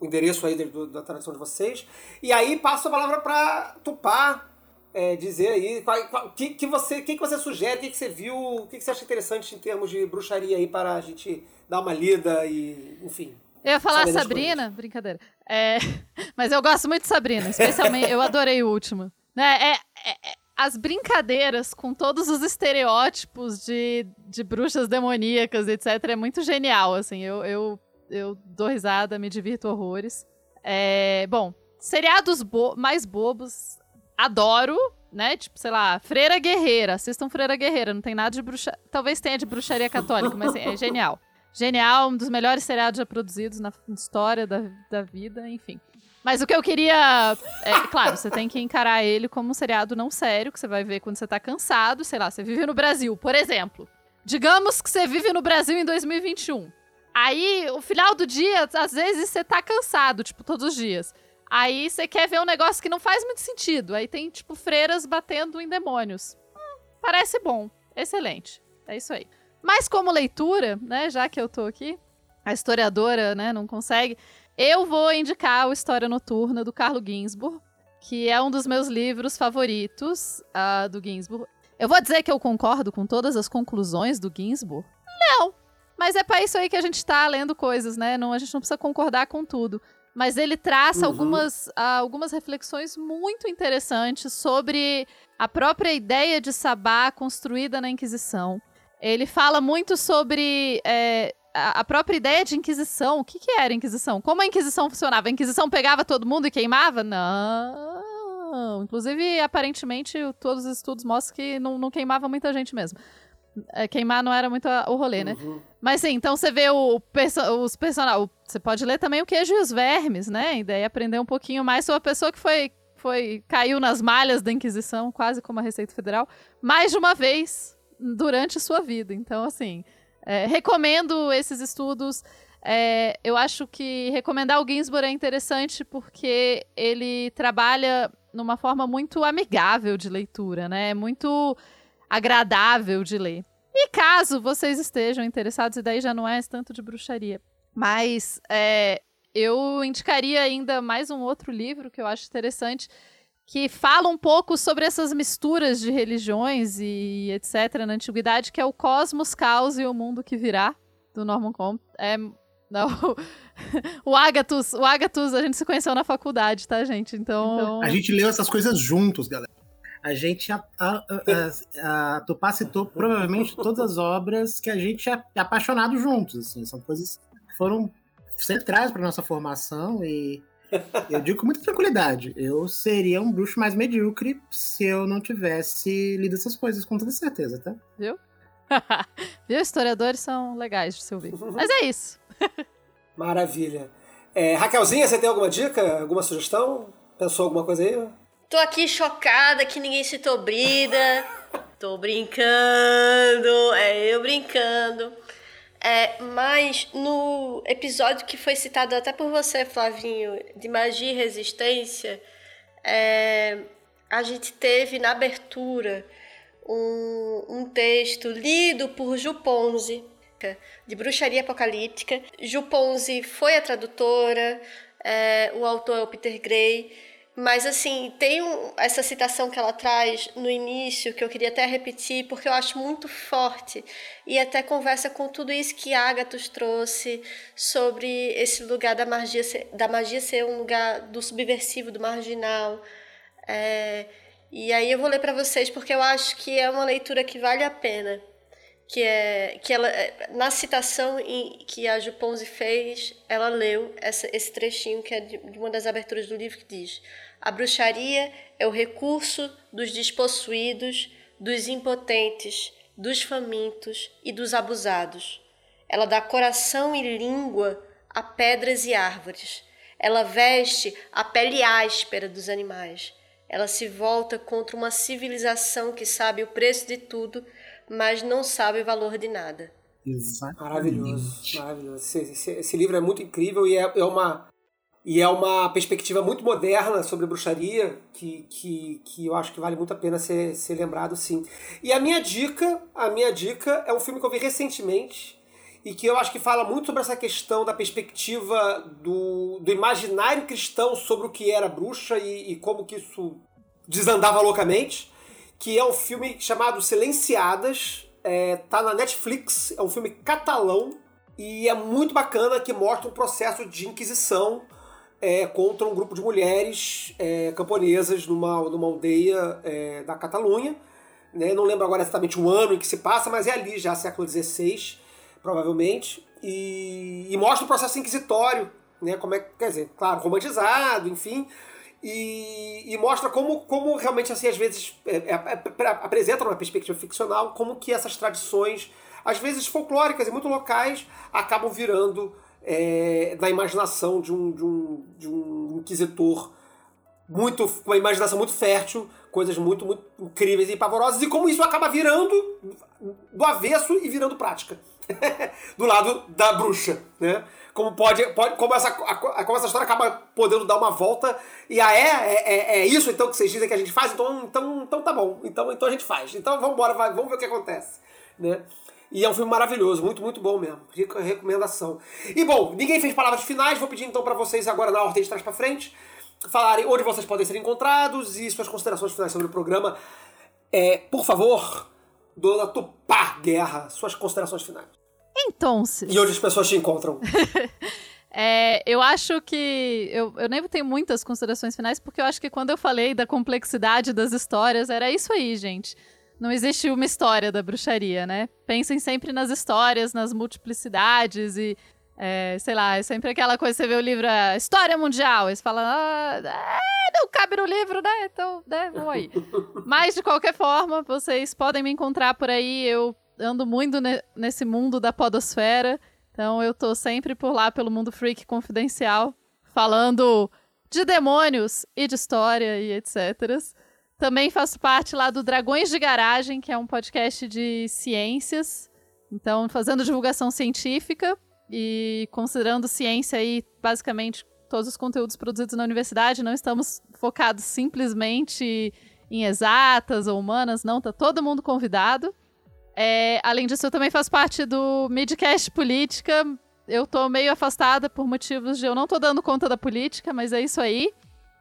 o, o endereço aí do- da tradução de vocês. E aí passo a palavra para Tupá é, dizer aí qual- que, que você, que, que você sugere, o que, que você viu, o que, que você acha interessante em termos de bruxaria aí para a gente dar uma lida e, enfim. Eu ia falar Sabrina, brincadeira. É, mas eu gosto muito de Sabrina, especialmente. eu adorei o último. Né, é, é- é- as brincadeiras com todos os estereótipos de, de bruxas demoníacas, etc., é muito genial. Assim, eu, eu, eu dou risada, me divirto horrores. É, bom, seriados bo- mais bobos, adoro. Né? Tipo, sei lá, Freira Guerreira. Assistam Freira Guerreira. Não tem nada de bruxa. Talvez tenha de bruxaria católica, mas assim, é genial. Genial, um dos melhores seriados já produzidos na história da, da vida, enfim. Mas o que eu queria. É, claro, você tem que encarar ele como um seriado não sério, que você vai ver quando você tá cansado. Sei lá, você vive no Brasil, por exemplo. Digamos que você vive no Brasil em 2021. Aí, o final do dia, às vezes você tá cansado, tipo, todos os dias. Aí você quer ver um negócio que não faz muito sentido. Aí tem, tipo, freiras batendo em demônios. Hum, parece bom. Excelente. É isso aí. Mas como leitura, né, já que eu tô aqui, a historiadora, né, não consegue, eu vou indicar o História Noturna do Carlo Ginzburg, que é um dos meus livros favoritos ah, do Ginzburg. Eu vou dizer que eu concordo com todas as conclusões do Ginzburg? Não. Mas é para isso aí que a gente tá lendo coisas, né? Não, a gente não precisa concordar com tudo. Mas ele traça Uhum. algumas, ah, algumas reflexões muito interessantes sobre a própria ideia de sabá construída na Inquisição. Ele fala muito sobre é, a a própria ideia de Inquisição. O que, que era Inquisição? Como a Inquisição funcionava? A Inquisição pegava todo mundo e queimava? Não. Inclusive, aparentemente, todos os estudos mostram que não, não queimava muita gente mesmo. É, queimar não era muito o rolê, né? Uhum. Mas sim, então você vê o perso os personagens. Você pode ler também o Queijo e os Vermes, né? E daí aprender um pouquinho mais sobre a pessoa que foi, foi caiu nas malhas da Inquisição, quase como a Receita Federal, mais de uma vez durante a sua vida. Então, assim, é, recomendo esses estudos. É, eu acho que recomendar o Ginsburg é interessante porque ele trabalha numa forma muito amigável de leitura, né? Muito agradável de ler. E caso vocês estejam interessados, e daí já não é tanto de bruxaria, mas é, eu indicaria ainda mais um outro livro que eu acho interessante, que fala um pouco sobre essas misturas de religiões e etc. na antiguidade, que é o Cosmos, Caos e o Mundo que Virá, do Norman Comte. É, não, o Agatus, o Agatus a gente se conheceu na faculdade, tá, gente? Então, A gente leu essas coisas juntos, galera. A gente, a, a, a, a Tupá citou provavelmente todas as obras que a gente é apaixonado juntos. Assim, são coisas que foram centrais para nossa formação e eu digo com muita tranquilidade. Eu seria um bruxo mais medíocre se eu não tivesse lido essas coisas, com toda certeza, tá? viu? Historiadores são legais de se ouvir. Mas é isso. Maravilha. É, Raquelzinha, você tem alguma dica? Alguma sugestão? Pensou alguma coisa aí? Tô aqui chocada que ninguém citou Brida. Tô brincando, é eu brincando. É, mas no episódio que foi citado até por você, Flavinho, de magia e resistência, é, a gente teve na abertura um, um texto lido por Ju Ponzi, de bruxaria apocalíptica. Ju Ponzi foi a tradutora, é, o autor é o Peter Gray. Mas, assim, tem um, essa citação que ela traz no início, que eu queria até repetir, porque eu acho muito forte, e até conversa com tudo isso que Agatos trouxe sobre esse lugar da magia, da magia ser um lugar do subversivo, do marginal. É, e aí eu vou ler para vocês, porque eu acho que é uma leitura que vale a pena que é que ela na citação em, que a Juponzi fez, ela leu essa, esse trechinho que é de, de uma das aberturas do livro que diz: a bruxaria é o recurso dos despossuídos, dos impotentes, dos famintos e dos abusados. Ela dá coração e língua a pedras e árvores. Ela veste a pele áspera dos animais. Ela se volta contra uma civilização que sabe o preço de tudo mas não sabe o valor de nada. Exatamente. Maravilhoso, maravilhoso. Esse, esse, esse, livro é muito incrível e é, é, uma e é uma perspectiva muito moderna sobre bruxaria que, que, que eu acho que vale muito a pena ser, ser lembrado sim. E a minha dica, a minha dica é um filme que eu vi recentemente e que eu acho que fala muito sobre essa questão da perspectiva do, do imaginário cristão sobre o que era bruxa e, e como que isso desandava loucamente que é um filme chamado Silenciadas, é, tá na Netflix, é um filme catalão e é muito bacana que mostra um processo de inquisição é, contra um grupo de mulheres é, camponesas numa, numa aldeia é, da Catalunha. Né? Não lembro agora exatamente o ano em que se passa, mas é ali já século XVI, provavelmente. E, e mostra o processo inquisitório, né? Como é, quer dizer, claro, romantizado, enfim, e, e, mostra como, como realmente, assim, às vezes, é, é, é, apresenta uma perspectiva ficcional, como que essas tradições, às vezes folclóricas e muito locais, acabam virando é, na imaginação de um, de, um, de um inquisitor muito, com uma imaginação muito fértil, coisas muito, muito incríveis e pavorosas, e como isso acaba virando do avesso e virando prática. do lado da bruxa, né? como pode, pode como, essa, a, como essa história acaba podendo dar uma volta e ah, é, é, é, é, isso então que vocês dizem que a gente faz, então, então, então tá bom, então, então a gente faz, então vamos embora, vamos ver o que acontece, né? E é um filme maravilhoso, muito, muito bom mesmo. Recomendação. E bom, ninguém fez palavras finais, vou pedir então para vocês agora na ordem de trás para frente falarem onde vocês podem ser encontrados e suas considerações finais sobre o programa. É, por favor, dona Tupá Guerra, suas considerações finais. Então. E onde as pessoas te encontram? É, eu acho que. Eu, eu nem tenho muitas considerações finais, porque eu acho que quando eu falei da complexidade das histórias, era isso aí, gente. Não existe uma história da bruxaria, né? Pensem sempre nas histórias, nas multiplicidades e. É, sei lá, é sempre aquela coisa, você vê o livro a História Mundial, e você fala, ah, é, não cabe no livro, né? Então, né, vamos aí. Mas, de qualquer forma, vocês podem me encontrar por aí. Eu ando muito ne nesse mundo da podosfera. Então eu tô sempre por lá pelo mundo freak confidencial, falando de demônios e de história e etc. Também faço parte lá do Dragões de Garagem, que é um podcast de ciências. Então, fazendo divulgação científica e considerando ciência aí, basicamente, todos os conteúdos produzidos na universidade. Não estamos focados simplesmente em exatas ou humanas, não. Tá todo mundo convidado. É, além disso, eu também faço parte do Midcast Política. Eu tô meio afastada por motivos de eu não tô dando conta da política, mas é isso aí.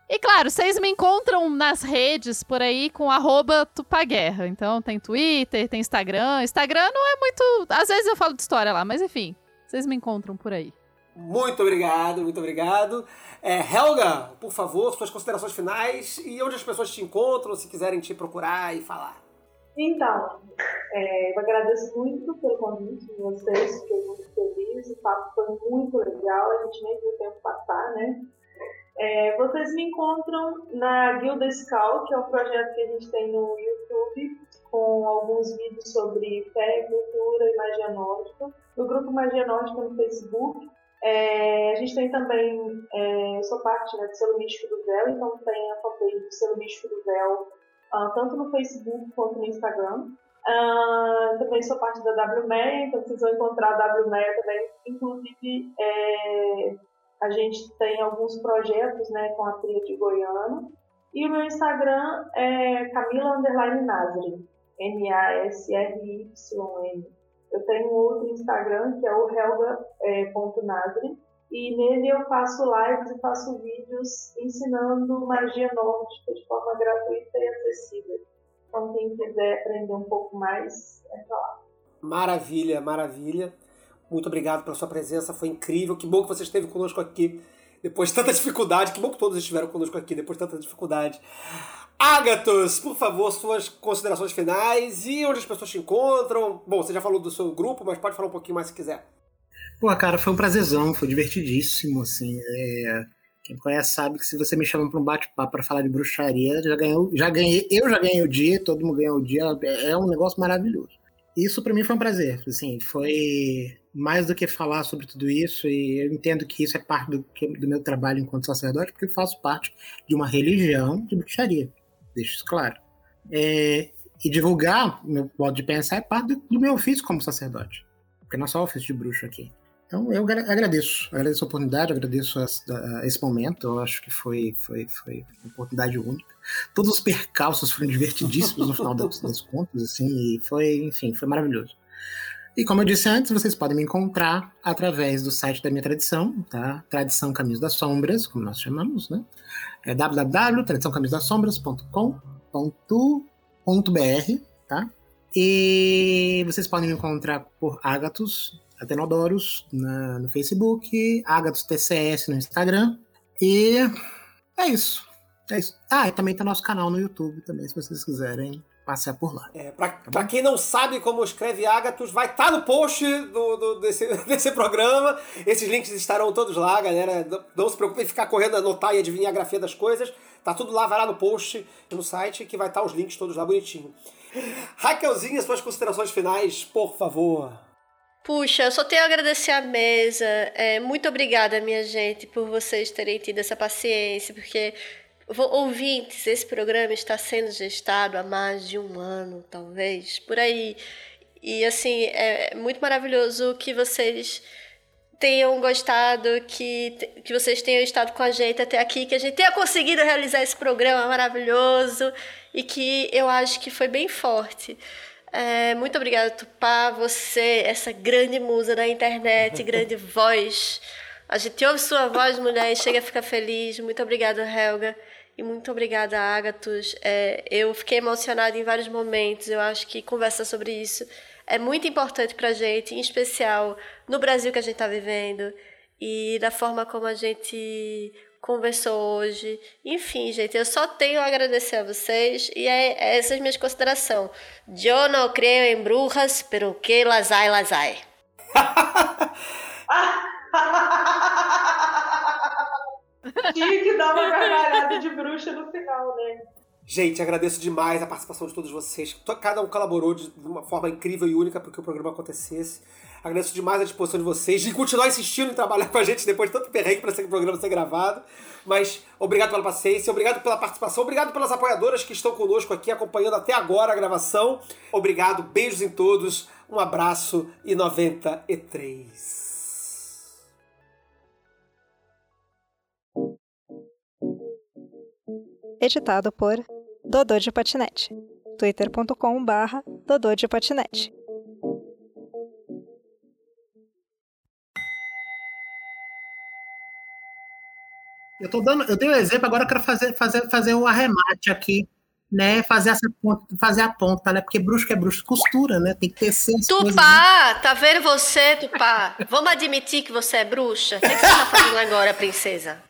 E claro, vocês me encontram nas redes por aí com Tupaguerra. Então tem Twitter, tem Instagram. Instagram não é muito. Às vezes eu falo de história lá, mas enfim, vocês me encontram por aí. Muito obrigado, muito obrigado. É, Helga, por favor, suas considerações finais e onde as pessoas te encontram, se quiserem te procurar e falar. Então, é, eu agradeço muito pelo convite de vocês, fiquei muito feliz, o papo foi muito legal, a gente nem viu o tempo passar, né? É, vocês me encontram na Guilda Scal, que é um projeto que a gente tem no YouTube, com alguns vídeos sobre fé, cultura e magia nórdica. No grupo Magia Nórdica no Facebook. É, a gente tem também, é, eu sou parte né, do Selo Místico do Véu, então tem a fanpage do Selo Místico do Véu uh, tanto no Facebook quanto no Instagram. Uh, também sou parte da WMEA, então vocês vão encontrar a WMEA também. Inclusive, é, a gente tem alguns projetos né, com a trilha de Goiânia. E o meu Instagram é Camila Underline N-A-S-R-Y-N. Eu tenho outro Instagram que é o helga.nadri e nele eu faço lives e faço vídeos ensinando magia nórdica de forma gratuita e acessível. Então quem quiser aprender um pouco mais, é lá. Maravilha, maravilha. Muito obrigado pela sua presença, foi incrível. Que bom que você esteve conosco aqui depois de tanta dificuldade. Que bom que todos estiveram conosco aqui depois de tanta dificuldade. Agatos, por favor, suas considerações finais e onde as pessoas te encontram. Bom, você já falou do seu grupo, mas pode falar um pouquinho mais se quiser. Pô, cara, foi um prazerzão, foi divertidíssimo, assim. É... Quem conhece sabe que se você me chama para um bate-papo para falar de bruxaria, já, ganhou, já ganhei, eu já ganhei o dia, todo mundo ganhou o dia, é um negócio maravilhoso. Isso para mim foi um prazer, assim, foi mais do que falar sobre tudo isso, e eu entendo que isso é parte do, do meu trabalho enquanto sacerdote, porque eu faço parte de uma religião de bruxaria, deixo isso claro. É, e divulgar meu modo de pensar é parte do, do meu ofício como sacerdote, porque não é só ofício de bruxo aqui. Então eu agradeço, agradeço a oportunidade, agradeço esse momento, eu acho que foi, foi, foi uma oportunidade única. Todos os percalços foram divertidíssimos no final das, das contas, assim, e foi, enfim, foi maravilhoso. E como eu disse antes, vocês podem me encontrar através do site da minha tradição, tá? Tradição Caminhos das Sombras, como nós chamamos, né? É www.tradiçãocaminhosdasombras.com.br, tá? E vocês podem me encontrar por Agatos, Atenodoros na, no Facebook, Agatos TCS no Instagram. E é isso. É isso. Ah, e também tem nosso canal no YouTube também, se vocês quiserem passear por lá. É, pra, tá pra quem não sabe como escreve Agatos, vai estar tá no post do, do, desse, desse programa. Esses links estarão todos lá, galera. Não, não se preocupe em ficar correndo, anotar e adivinhar a grafia das coisas. Tá tudo lá, vai lá no post, no site, que vai estar tá os links todos lá bonitinho. Raquelzinha, suas considerações finais, por favor. Puxa, eu só tenho a agradecer a mesa. É, muito obrigada, minha gente, por vocês terem tido essa paciência, porque, ouvintes, esse programa está sendo gestado há mais de um ano, talvez, por aí. E, assim, é muito maravilhoso que vocês tenham gostado, que, que vocês tenham estado com a gente até aqui, que a gente tenha conseguido realizar esse programa maravilhoso e que eu acho que foi bem forte. É, muito obrigada, Tupá. Você, essa grande musa da internet, grande voz. A gente ouve sua voz, mulher, e chega a ficar feliz. Muito obrigada, Helga. E muito obrigada, Agatus. É, eu fiquei emocionada em vários momentos. Eu acho que conversar sobre isso é muito importante para a gente, em especial no Brasil que a gente está vivendo e da forma como a gente conversou hoje. Enfim, gente, eu só tenho a agradecer a vocês e é, é essa é a minha consideração. Eu não creio em bruxas, pero que las hay, las hay. Tinha que dar uma gargalhada de bruxa no final, né? Gente, agradeço demais a participação de todos vocês. Cada um colaborou de uma forma incrível e única para que o programa acontecesse. Agradeço demais a disposição de vocês de continuar insistindo em trabalhar com a gente depois de tanto perrengue para esse programa ser gravado. Mas obrigado pela paciência, obrigado pela participação, obrigado pelas apoiadoras que estão conosco aqui acompanhando até agora a gravação. Obrigado, beijos em todos, um abraço e 93. Editado por Dodô de Patinete. twitter.com barra Dodô de Patinete. Eu tô dando, eu dei um exemplo, agora eu quero fazer, fazer, fazer o arremate aqui, né? Fazer essa ponta, fazer a ponta, né? Porque bruxo que é bruxo, costura, né? Tem que ter seis Tupá, né? tá vendo você, Tupá? Vamos admitir que você é bruxa? O que, que você tá fazendo agora, princesa?